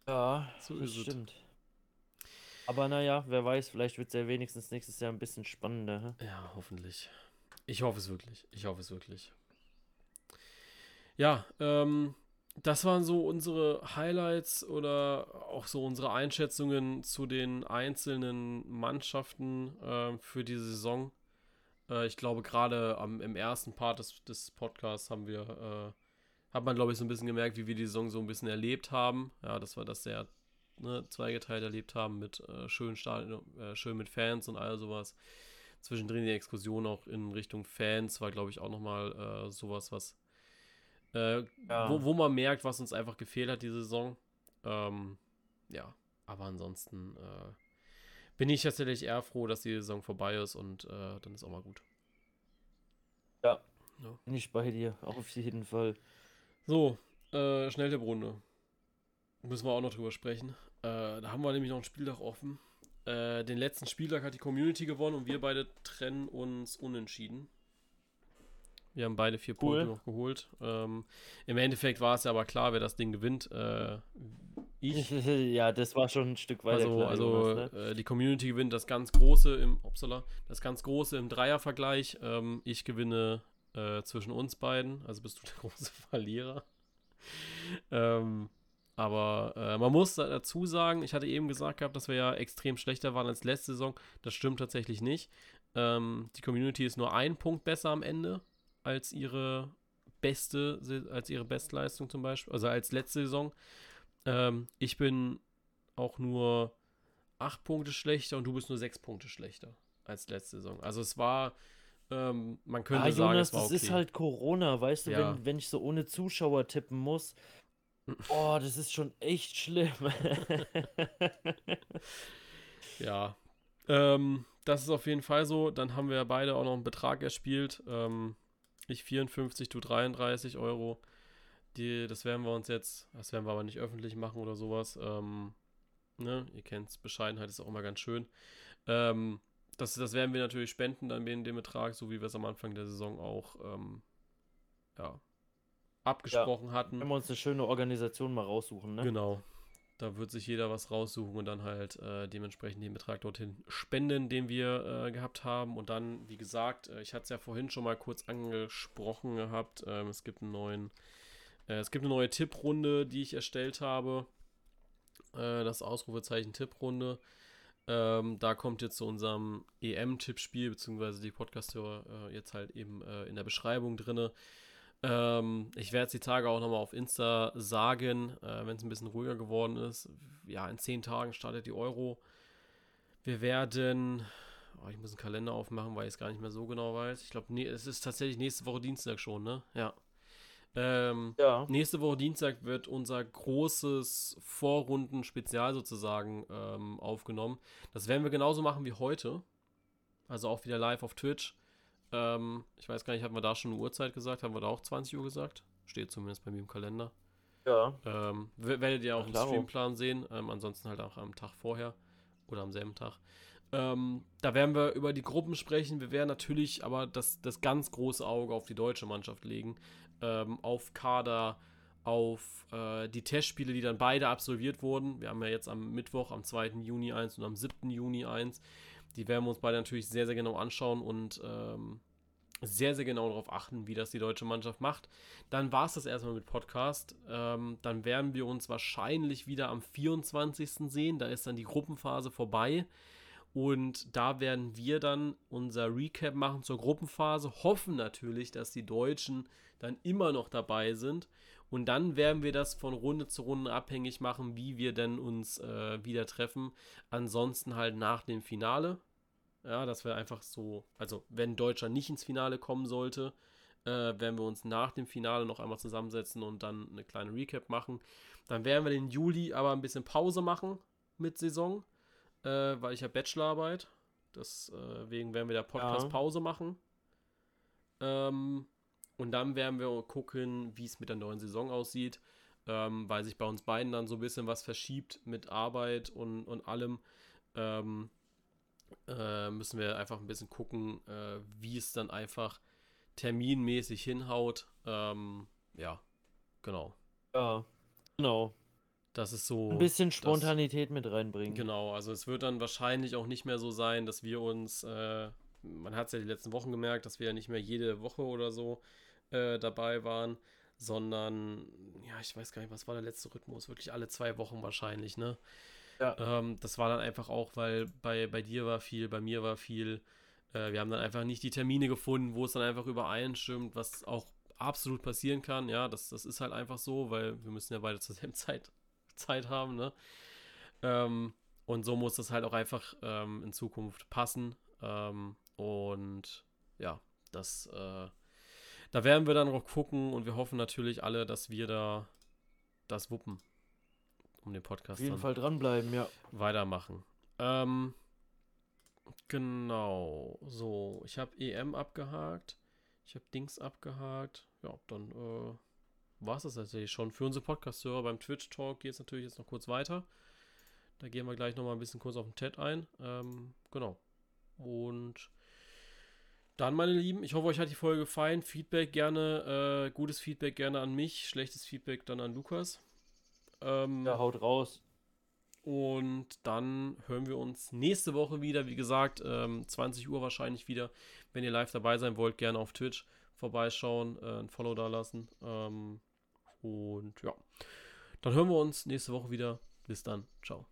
Ja, so das stimmt. Aber naja, wer weiß, vielleicht wird es ja wenigstens nächstes Jahr ein bisschen spannender. Ja, hoffentlich. Ich hoffe es wirklich. Ich hoffe es wirklich. Ja, ähm, das waren so unsere Highlights oder auch so unsere Einschätzungen zu den einzelnen Mannschaften äh, für diese Saison. Äh, ich glaube, gerade im ersten Part des, des Podcasts haben wir, äh, hat man, glaube ich, so ein bisschen gemerkt, wie wir die Saison so ein bisschen erlebt haben. Ja, dass wir das sehr ne, zweigeteilt erlebt haben mit äh, schönen Stadion, äh, schön mit Fans und all sowas. Zwischendrin die Exkursion auch in Richtung Fans war, glaube ich, auch nochmal äh, sowas, was äh, ja. wo, wo man merkt, was uns einfach gefehlt hat diese Saison. Ähm, ja, aber ansonsten äh, bin ich tatsächlich eher froh, dass die Saison vorbei ist und äh, dann ist auch mal gut. Ja, ja. bin ich bei dir, auf jeden Fall. So, äh, Schnelltipprunde. Müssen wir auch noch drüber sprechen. Äh, da haben wir nämlich noch einen Spieltag offen. Äh, den letzten Spieltag hat die Community gewonnen und wir beide trennen uns unentschieden. Wir haben beide vier cool. Punkte noch geholt. Ähm, Im Endeffekt war es ja aber klar, wer das Ding gewinnt. Äh, ich. ja, das war schon ein Stück weiter. Also, klar, also ne? äh, die Community gewinnt das ganz große im Upsala, das ganz große im Dreiervergleich. Ähm, ich gewinne äh, zwischen uns beiden, also bist du der große Verlierer. ähm, aber äh, man muss dazu sagen, ich hatte eben gesagt gehabt, dass wir ja extrem schlechter waren als letzte Saison. Das stimmt tatsächlich nicht. Ähm, die Community ist nur ein Punkt besser am Ende als ihre beste, als ihre Bestleistung zum Beispiel, also als letzte Saison. Ähm, ich bin auch nur acht Punkte schlechter und du bist nur sechs Punkte schlechter als letzte Saison. Also es war, ähm, man könnte ah, sagen, Jonas, es war okay. das ist halt Corona, weißt du, ja. wenn, wenn ich so ohne Zuschauer tippen muss. Oh, das ist schon echt schlimm. ja. Ähm, das ist auf jeden Fall so. Dann haben wir beide auch noch einen Betrag erspielt. Ähm, ich 54, du 33 Euro. Die, das werden wir uns jetzt, das werden wir aber nicht öffentlich machen oder sowas. Ähm, ne? Ihr kennt Bescheidenheit ist auch immer ganz schön. Ähm, das, das werden wir natürlich spenden, dann in dem Betrag, so wie wir es am Anfang der Saison auch ähm, ja, abgesprochen ja, hatten. Wenn wir uns eine schöne Organisation mal raussuchen, ne? Genau. Da wird sich jeder was raussuchen und dann halt äh, dementsprechend den Betrag dorthin spenden, den wir äh, gehabt haben. Und dann, wie gesagt, äh, ich hatte es ja vorhin schon mal kurz angesprochen gehabt. Ähm, es gibt einen neuen, äh, es gibt eine neue Tipprunde, die ich erstellt habe. Äh, das Ausrufezeichen Tipprunde. Ähm, da kommt jetzt zu unserem EM-Tippspiel, beziehungsweise die Podcast-Hörer äh, jetzt halt eben in der Beschreibung drinne. Ähm, ich werde es die Tage auch nochmal auf Insta sagen, äh, wenn es ein bisschen ruhiger geworden ist. Ja, in zehn Tagen startet die Euro. Wir werden. Oh, ich muss einen Kalender aufmachen, weil ich es gar nicht mehr so genau weiß. Ich glaube, nee, es ist tatsächlich nächste Woche Dienstag schon, ne? Ja. Ähm, ja. Nächste Woche Dienstag wird unser großes Vorrunden-Spezial sozusagen ähm, aufgenommen. Das werden wir genauso machen wie heute. Also auch wieder live auf Twitch. Ähm, ich weiß gar nicht, haben wir da schon eine Uhrzeit gesagt? Haben wir da auch 20 Uhr gesagt? Steht zumindest bei mir im Kalender. Ja. Ähm, werdet ihr auch im Streamplan sehen. Ähm, ansonsten halt auch am Tag vorher oder am selben Tag. Ähm, da werden wir über die Gruppen sprechen. Wir werden natürlich aber das, das ganz große Auge auf die deutsche Mannschaft legen. Ähm, auf Kader, auf äh, die Testspiele, die dann beide absolviert wurden. Wir haben ja jetzt am Mittwoch, am 2. Juni 1 und am 7. Juni 1. Die werden wir uns beide natürlich sehr, sehr genau anschauen und ähm, sehr, sehr genau darauf achten, wie das die deutsche Mannschaft macht. Dann war es das erstmal mit Podcast. Ähm, dann werden wir uns wahrscheinlich wieder am 24. sehen. Da ist dann die Gruppenphase vorbei. Und da werden wir dann unser Recap machen zur Gruppenphase. Hoffen natürlich, dass die Deutschen dann immer noch dabei sind. Und dann werden wir das von Runde zu Runde abhängig machen, wie wir denn uns äh, wieder treffen. Ansonsten halt nach dem Finale. Ja, dass wir einfach so, also wenn Deutschland nicht ins Finale kommen sollte, äh, werden wir uns nach dem Finale noch einmal zusammensetzen und dann eine kleine Recap machen. Dann werden wir den Juli aber ein bisschen Pause machen mit Saison, äh, weil ich habe Bachelorarbeit. Deswegen äh, werden wir der Podcast ja. Pause machen. Ähm, und dann werden wir gucken, wie es mit der neuen Saison aussieht, ähm, weil sich bei uns beiden dann so ein bisschen was verschiebt mit Arbeit und, und allem. Ähm, äh, müssen wir einfach ein bisschen gucken, äh, wie es dann einfach terminmäßig hinhaut. Ähm, ja, genau. Ja, genau. Das ist so. Ein bisschen Spontanität das, mit reinbringen. Genau, also es wird dann wahrscheinlich auch nicht mehr so sein, dass wir uns, äh, man hat es ja die letzten Wochen gemerkt, dass wir ja nicht mehr jede Woche oder so äh, dabei waren, sondern, ja, ich weiß gar nicht, was war der letzte Rhythmus? Wirklich alle zwei Wochen wahrscheinlich, ne? Ja. Ähm, das war dann einfach auch, weil bei, bei dir war viel, bei mir war viel. Äh, wir haben dann einfach nicht die Termine gefunden, wo es dann einfach übereinstimmt, was auch absolut passieren kann. Ja, das, das ist halt einfach so, weil wir müssen ja beide zur selben Zeit, Zeit haben, ne? Ähm, und so muss das halt auch einfach ähm, in Zukunft passen. Ähm, und ja, das, äh, da werden wir dann noch gucken und wir hoffen natürlich alle, dass wir da das wuppen um den Podcast Auf jeden Fall dranbleiben, ja. Weitermachen. Ähm, genau. So, ich habe EM abgehakt. Ich habe Dings abgehakt. Ja, dann äh, war es das tatsächlich schon. Für unsere Podcast-Hörer beim Twitch-Talk geht es natürlich jetzt noch kurz weiter. Da gehen wir gleich noch mal ein bisschen kurz auf den Chat ein. Ähm, genau. Und dann, meine Lieben, ich hoffe, euch hat die Folge gefallen. Feedback gerne, äh, gutes Feedback gerne an mich, schlechtes Feedback dann an Lukas. Ähm, ja, haut raus. Und dann hören wir uns nächste Woche wieder. Wie gesagt, ähm, 20 Uhr wahrscheinlich wieder. Wenn ihr live dabei sein wollt, gerne auf Twitch vorbeischauen, äh, ein Follow da lassen. Ähm, und ja, dann hören wir uns nächste Woche wieder. Bis dann. Ciao.